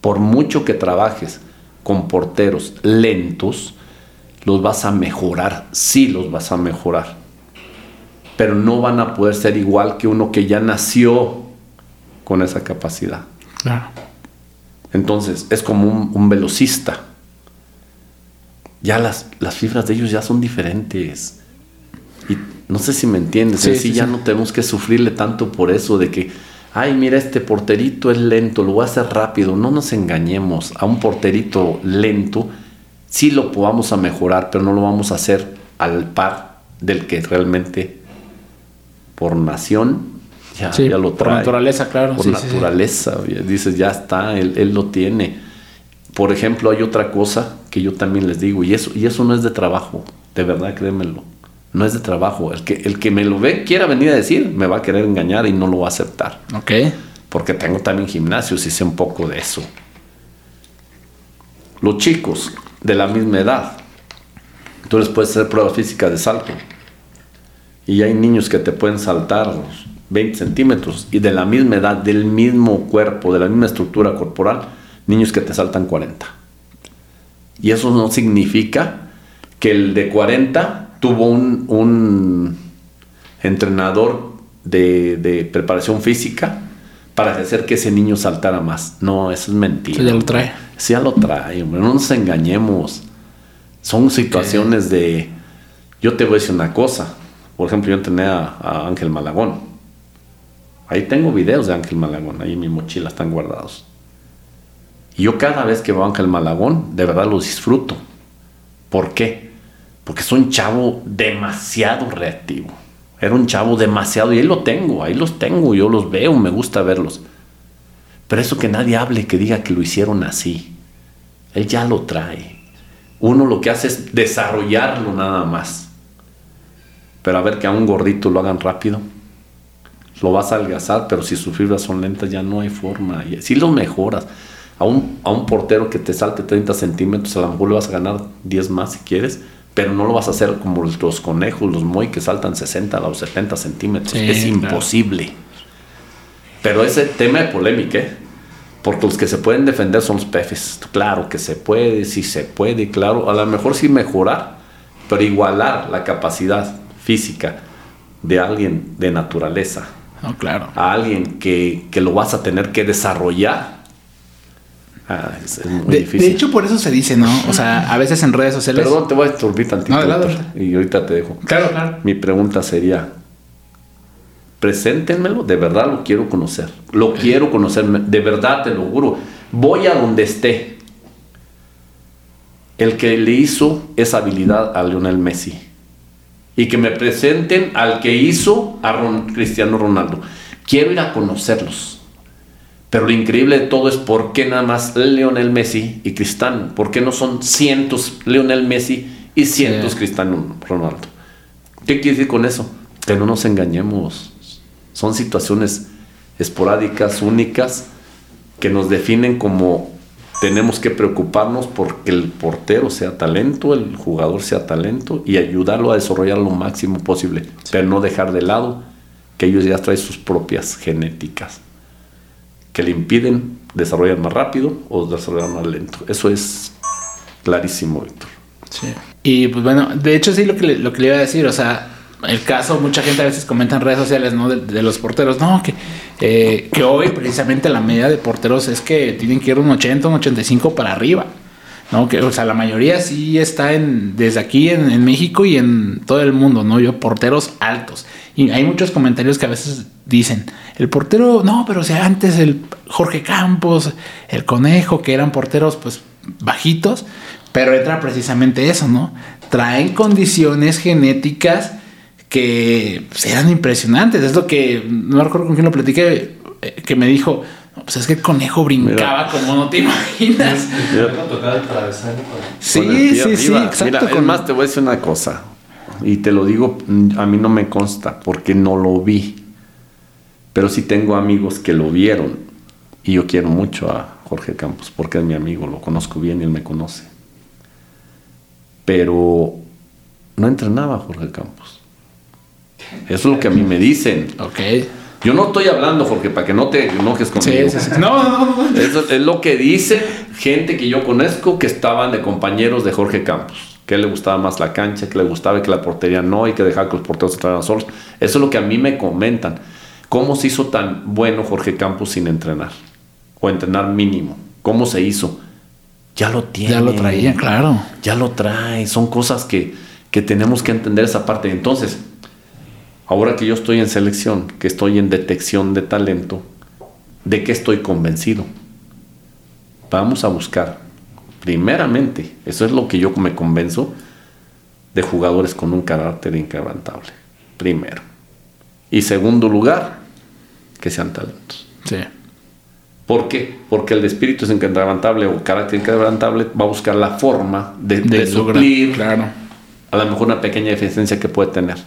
Por mucho que trabajes con porteros lentos, los vas a mejorar, sí los vas a mejorar. Pero no van a poder ser igual que uno que ya nació con esa capacidad. Claro. Entonces, es como un, un velocista. Ya las, las fibras de ellos ya son diferentes. Y no sé si me entiendes. Sí, en sí sí, ya no tenemos que sufrirle tanto por eso de que, ay, mira, este porterito es lento, lo voy a hacer rápido. No nos engañemos. A un porterito lento sí lo podamos a mejorar, pero no lo vamos a hacer al par del que realmente por nación ya, Sí, ya lo por trae. naturaleza, claro. Por sí, sí, sí. naturaleza, dices, ya está, él, él lo tiene. Por ejemplo, hay otra cosa que yo también les digo, y eso, y eso no es de trabajo, de verdad, créemelo. No es de trabajo. El que, el que me lo ve, quiera venir a decir, me va a querer engañar y no lo va a aceptar. Ok. Porque tengo también gimnasios y sé un poco de eso. Los chicos de la misma edad, tú les puedes hacer pruebas físicas de salto. Y hay niños que te pueden saltar 20 centímetros y de la misma edad, del mismo cuerpo, de la misma estructura corporal, niños que te saltan 40. Y eso no significa que el de 40 tuvo un, un entrenador de, de preparación física para hacer que ese niño saltara más. No, eso es mentira. Sí, ya lo trae. Sí, ya lo trae, hombre. No nos engañemos. Son situaciones de... Yo te voy a decir una cosa. Por ejemplo, yo entrené a, a Ángel Malagón. Ahí tengo videos de Ángel Malagón. Ahí en mi mochila están guardados. Y yo cada vez que veo a Ángel Malagón, de verdad los disfruto. ¿Por qué? Porque es un chavo demasiado reactivo. Era un chavo demasiado, y ahí lo tengo, ahí los tengo, yo los veo, me gusta verlos. Pero eso que nadie hable, que diga que lo hicieron así. Él ya lo trae. Uno lo que hace es desarrollarlo nada más. Pero a ver que a un gordito lo hagan rápido. Lo vas a algazar, pero si sus fibras son lentas ya no hay forma. Si lo mejoras. A un, a un portero que te salte 30 centímetros, a lo mejor le vas a ganar 10 más si quieres, pero no lo vas a hacer como los conejos, los moy que saltan 60 o 70 centímetros. Sí, es claro. imposible. Pero ese tema de polémica, ¿eh? Porque los que se pueden defender son los pefes. Claro que se puede, sí se puede, claro. A lo mejor sí mejorar, pero igualar la capacidad física de alguien de naturaleza No, claro. a alguien que, que lo vas a tener que desarrollar. Ah, es, es muy De, difícil. de hecho, por eso se dice, ¿no? O sea, a veces en redes sociales. Perdón, te voy a esturbir tantito. No, doctor, y ahorita te dejo. Claro, claro. Mi pregunta sería, preséntenmelo, de verdad lo quiero conocer. Lo quiero conocer, de verdad te lo juro. Voy a donde esté. El que le hizo esa habilidad a Lionel Messi. Y que me presenten al que hizo a Ron- Cristiano Ronaldo. Quiero ir a conocerlos. Pero lo increíble de todo es por qué nada más Lionel Messi y Cristiano. ¿Por qué no son cientos Lionel Messi y cientos Sí. Cristiano Ronaldo? ¿Qué quiere decir con eso? Que no nos engañemos. Son situaciones esporádicas, únicas, que nos definen como tenemos que preocuparnos porque el portero sea talento, el jugador sea talento y ayudarlo a desarrollar lo máximo posible, pero no dejar de lado que ellos ya traen sus propias genéticas que le impiden desarrollar más rápido o desarrollar más lento. Eso es clarísimo, Víctor. Sí. Y pues bueno, de hecho sí lo que, le, lo que le iba a decir, o sea, el caso, mucha gente a veces comenta en redes sociales, ¿no? De, los porteros, no, que, eh, que hoy precisamente la media de porteros es que tienen que ir un 80, un 85 para arriba. ¿no? Que, o sea, la mayoría sí está en, desde aquí en, México y en todo el mundo, ¿no? Yo, porteros altos. Y hay muchos comentarios que a veces dicen, el portero, no, pero si antes el Jorge Campos, el Conejo, que eran porteros pues bajitos, pero entra precisamente eso, ¿no? Traen condiciones genéticas que pues, eran impresionantes. Es lo que, no recuerdo con quién lo platiqué, eh, que me dijo, pues es que el conejo brincaba como no te imaginas. Sí, sí, sí, exacto. Mira, más te voy a decir una cosa, y te lo digo, a mí no me consta, porque no lo vi. Pero sí tengo amigos que lo vieron. Y yo quiero mucho a Jorge Campos, porque es mi amigo, lo conozco bien y él me conoce. Pero no entrenaba Jorge Campos. Eso es lo que a mí me dicen. Ok. Yo no estoy hablando, Jorge, para que no te enojes conmigo. Sí, sí, sí. No, no, no. Eso es lo que dice gente que yo conozco que estaban de compañeros de Jorge Campos. Que le gustaba más la cancha, que le gustaba y que la portería no, y que dejaba que los porteros se solos. Eso es lo que a mí me comentan. ¿Cómo se hizo tan bueno Jorge Campos sin entrenar? O entrenar mínimo. ¿Cómo se hizo? Ya lo tiene. Ya lo traía, claro. Ya lo trae. Son cosas que, que tenemos que entender esa parte. Entonces, Ahora que yo estoy en selección, que estoy en detección de talento, ¿de qué estoy convencido? Vamos a buscar, primeramente, eso es lo que yo me convenzo, de jugadores con un carácter inquebrantable. Primero. Y segundo lugar, que sean talentos. Sí. ¿Por qué? Porque el espíritu es inquebrantable o carácter inquebrantable va a buscar la forma de, suplir claro. a lo mejor una pequeña deficiencia que puede tener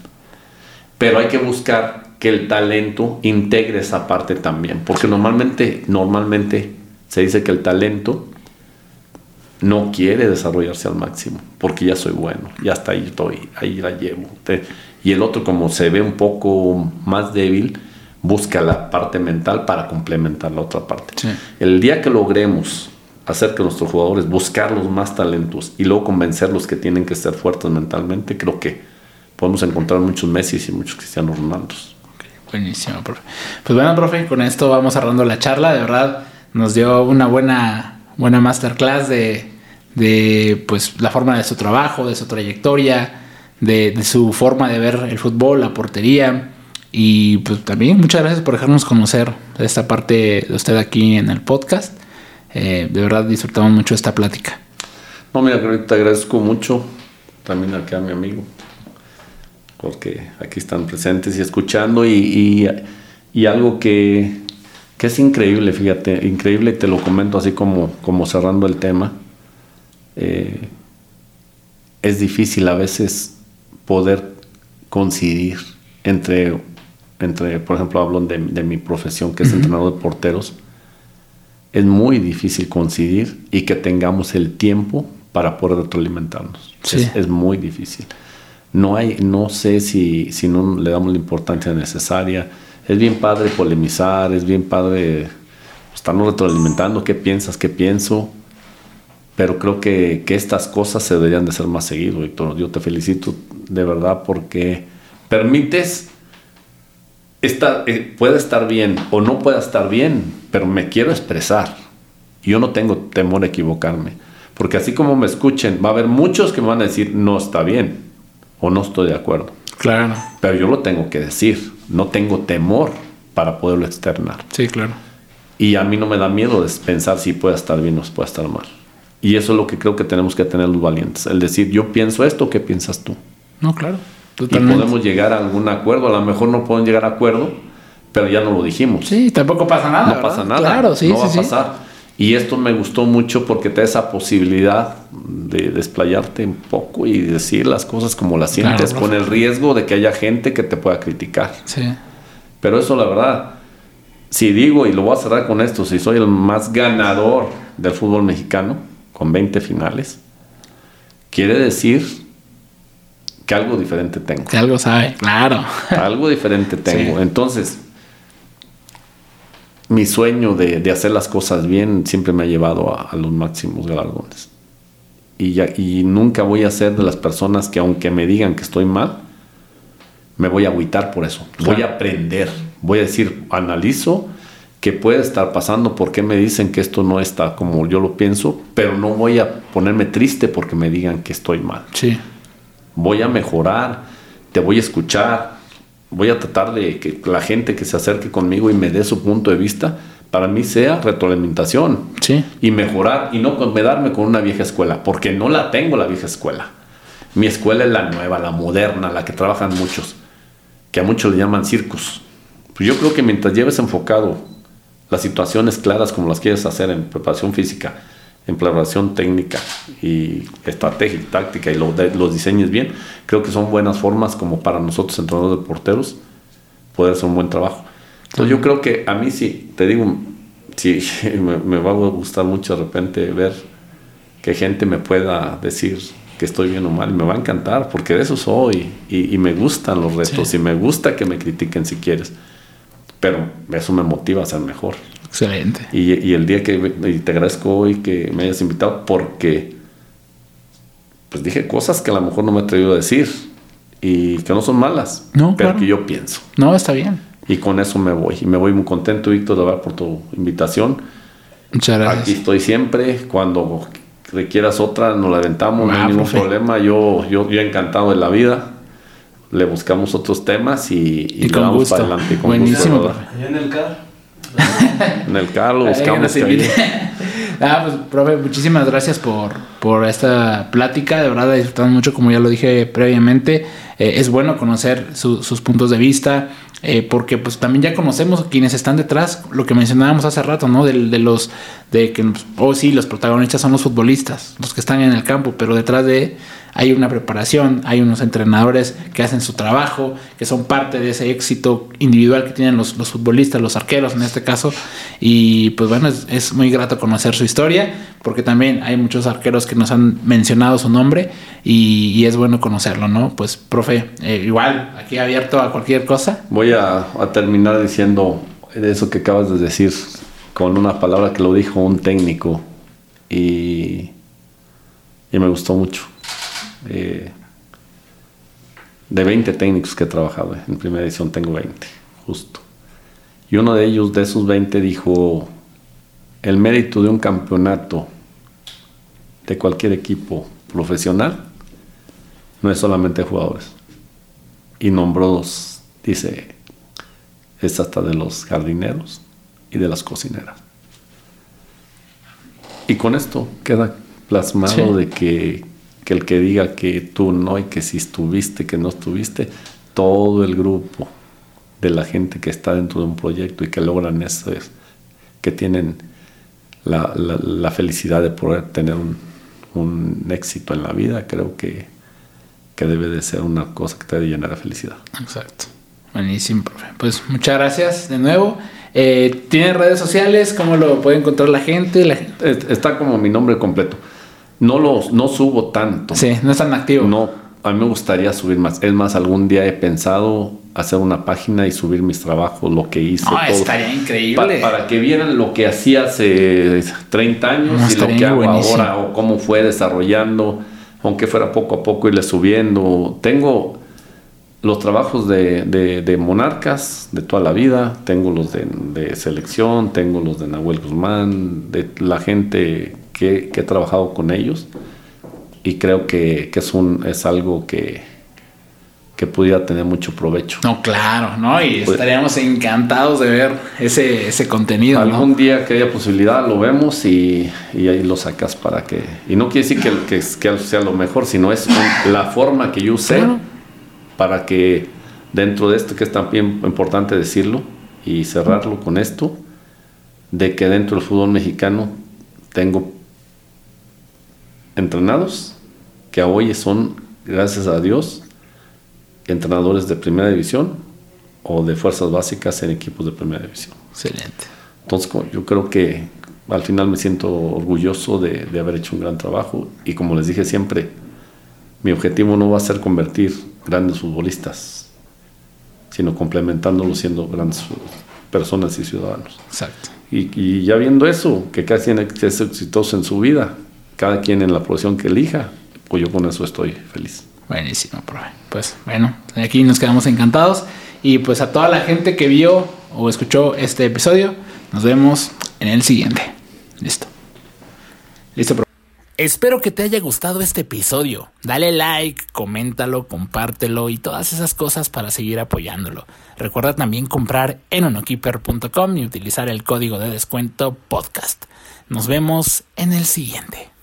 pero hay que buscar que el talento integre esa parte también, porque normalmente, normalmente se dice que el talento no quiere desarrollarse al máximo, porque ya soy bueno, ya está ahí estoy, ahí la llevo. Y el otro, como se ve un poco más débil, busca la parte mental para complementar la otra parte. El día que logremos hacer que nuestros jugadores buscar los más talentos y luego convencerlos que tienen que ser fuertes mentalmente, creo que podemos encontrar muchos Messi y muchos Cristianos Ronaldos. buenísimo, profe. Pues bueno, profe, con esto vamos cerrando la charla. De verdad, nos dio una buena, buena masterclass de, de pues, la forma de su trabajo, de su trayectoria, de, de, su forma de ver el fútbol, la portería. Y pues también muchas gracias por dejarnos conocer esta parte de usted aquí en el podcast. Eh, de verdad disfrutamos mucho esta plática. No, mira, te agradezco mucho también aquí a mi amigo porque aquí están presentes y escuchando y, algo que, es increíble, fíjate, increíble, te lo comento así como, como cerrando el tema. Eh, es difícil a veces poder coincidir entre, entre por ejemplo, hablo de, mi profesión, que es entrenador de porteros. Es muy difícil coincidir y que tengamos el tiempo para poder retroalimentarnos. es muy difícil no hay, no sé si, si no le damos la importancia necesaria. Es bien padre polemizar, es bien padre estarnos retroalimentando, qué piensas, qué pienso, pero creo que, estas cosas se deberían de ser más seguido, Víctor. Yo te felicito de verdad porque permites, estar, eh, puede estar bien o no puede estar bien, pero me quiero expresar. Yo no tengo temor a equivocarme, porque así como me escuchen, va a haber muchos que me van a decir, no está bien o no estoy de acuerdo. Claro. Pero yo lo tengo que decir, no tengo temor para poderlo externar. Sí, claro. Y a mí no me da miedo pensar si puede estar bien o puede estar mal. Y eso es lo que creo que tenemos que tener los valientes. El decir, yo pienso esto, ¿qué piensas tú? No, claro. Y podemos llegar a algún acuerdo. A lo mejor no pueden llegar a acuerdo, pero ya no lo dijimos. Sí, tampoco pasa nada. No pasa nada. Claro, sí, no va a pasar. Y esto me gustó mucho porque te da esa posibilidad de desplayarte un poco y decir las cosas como las sientes, con el riesgo de que haya gente que te pueda criticar. Sí. Pero eso, la verdad, si digo, y lo voy a cerrar con esto, si soy el más ganador del fútbol mexicano, con 20 finales, quiere decir que algo diferente tengo. Que algo sabe, claro. Algo diferente tengo. Entonces, mi sueño de, hacer las cosas bien siempre me ha llevado a, los máximos galardones. Y, ya, y nunca voy a ser de las personas que aunque me digan que estoy mal, me voy a agüitar por eso. Voy a aprender. Voy a decir, analizo qué puede estar pasando, por qué me dicen que esto no está como yo lo pienso, pero no voy a ponerme triste porque me digan que estoy mal. Sí. Voy a mejorar, te voy a escuchar, voy a tratar de que la gente que se acerque conmigo y me dé su punto de vista, para mí sea retroalimentación. Sí. Y mejorar y no quedarme con una vieja escuela, porque no la tengo la vieja escuela. Mi escuela es la nueva, la moderna, la que trabajan muchos, que a muchos le llaman circus. Pues yo creo que mientras lleves enfocado las situaciones claras como las quieres hacer en preparación física, en preparación técnica y estrategia y táctica y lo, los diseñes bien, creo que son buenas formas como para nosotros entrenadores de porteros poder hacer un buen trabajo. Entonces yo creo que a mí sí, te digo, sí, me, va a gustar mucho de repente ver que gente me pueda decir que estoy bien o mal, y me va a encantar, porque de eso soy, y, me gustan los retos, y me gusta que me critiquen si quieres, pero eso me motiva a ser mejor. Excelente. Y, el día que te agradezco hoy que me hayas invitado porque pues dije cosas que a lo mejor no me he atrevido a decir y que no son malas, no, pero que yo pienso. No, está bien. Y con eso me voy. Y me voy muy contento, Víctor, de ver por tu invitación. Muchas gracias. Aquí estoy siempre. Cuando requieras otra, nos la aventamos, no hay ningún problema. Yo, yo, yo encantado de la vida le buscamos otros temas y, y, vamos para adelante. Con Buenísimo. en el carro. en el carro buscamos. ah, pues, profe, muchísimas gracias por, por esta plática. De verdad, disfrutamos mucho, como ya lo dije previamente. Eh, es bueno conocer sus puntos de vista. Eh, porque pues también ya conocemos quienes están detrás, lo que mencionábamos hace rato, ¿no? De, de los, de que, oh sí, los protagonistas son los futbolistas, los que están en el campo, pero detrás de hay una preparación, hay unos entrenadores que hacen su trabajo, que son parte de ese éxito individual que tienen los, futbolistas, los arqueros en este caso. Y pues bueno, es, muy grato conocer su historia, porque también hay muchos arqueros que nos han mencionado su nombre y, es bueno conocerlo, ¿no? Pues, profe, eh, igual, aquí abierto a cualquier cosa. Voy a, terminar diciendo eso que acabas de decir con una palabra que lo dijo un técnico y, y me gustó mucho. Eh, de 20 técnicos que he trabajado en primera edición, tengo 20, justo. Y uno de ellos, de esos 20, dijo, el mérito de un campeonato de cualquier equipo profesional no es solamente jugadores. Y nombró dos, dice, es hasta de los jardineros y de las cocineras. Y con esto queda plasmado de que que el que diga que tú no y que si estuviste, que no estuviste, todo el grupo de la gente que está dentro de un proyecto y que logran eso es que tienen la, felicidad de poder tener un, éxito en la vida, creo que, que, debe de ser una cosa que te debe llenar de felicidad. Exacto. Buenísimo, profe. Pues muchas gracias de nuevo. Eh, ¿Tiene redes sociales? ¿Cómo lo puede encontrar la gente? la gente? Está como mi nombre completo. No los, no subo tanto. Sí, no es tan activo. No, a mí me gustaría subir más. Es más, algún día he pensado hacer una página y subir mis trabajos, lo que hice. Ah, estaría increíble. para que vieran lo que hacía hace 30 años y lo que hago ahora o cómo fue desarrollando, aunque fuera poco a poco irle subiendo. Tengo los trabajos de, de, monarcas de toda la vida, tengo los de, de, selección, tengo los de Nahuel Guzmán, de la gente que, he trabajado con ellos y creo que, es, un, es algo que, que pudiera tener mucho provecho. No, claro, ¿no? Y pues estaríamos encantados de ver ese, ese contenido. Algún día que haya posibilidad lo vemos y, ahí lo sacas para que... Y no quiere decir que, que, sea lo mejor, sino es la forma que yo usé para que dentro de esto, que es también importante decirlo y cerrarlo con esto, de que dentro del fútbol mexicano tengo entrenados que hoy son, gracias a Dios, entrenadores de primera división o de fuerzas básicas en equipos de primera división. Excelente. Entonces yo creo que al final me siento orgulloso de, de haber hecho un gran trabajo y como les dije siempre, mi objetivo no va a ser convertir grandes futbolistas, sino complementándolos siendo grandes personas y ciudadanos. Exacto. Y, y ya viendo eso, que quien es exitoso en su vida, cada quien en la profesión que elija, pues yo con eso estoy feliz. Buenísimo, profe. Pues bueno, aquí nos quedamos encantados. Y pues a toda la gente que vio o escuchó este episodio, nos vemos en el siguiente. Listo. Listo, profe. Espero que te haya gustado este episodio. Dale like, coméntalo, compártelo y todas esas cosas para seguir apoyándolo. Recuerda también comprar en onokeeper.com y utilizar el código de descuento podcast. Nos vemos en el siguiente.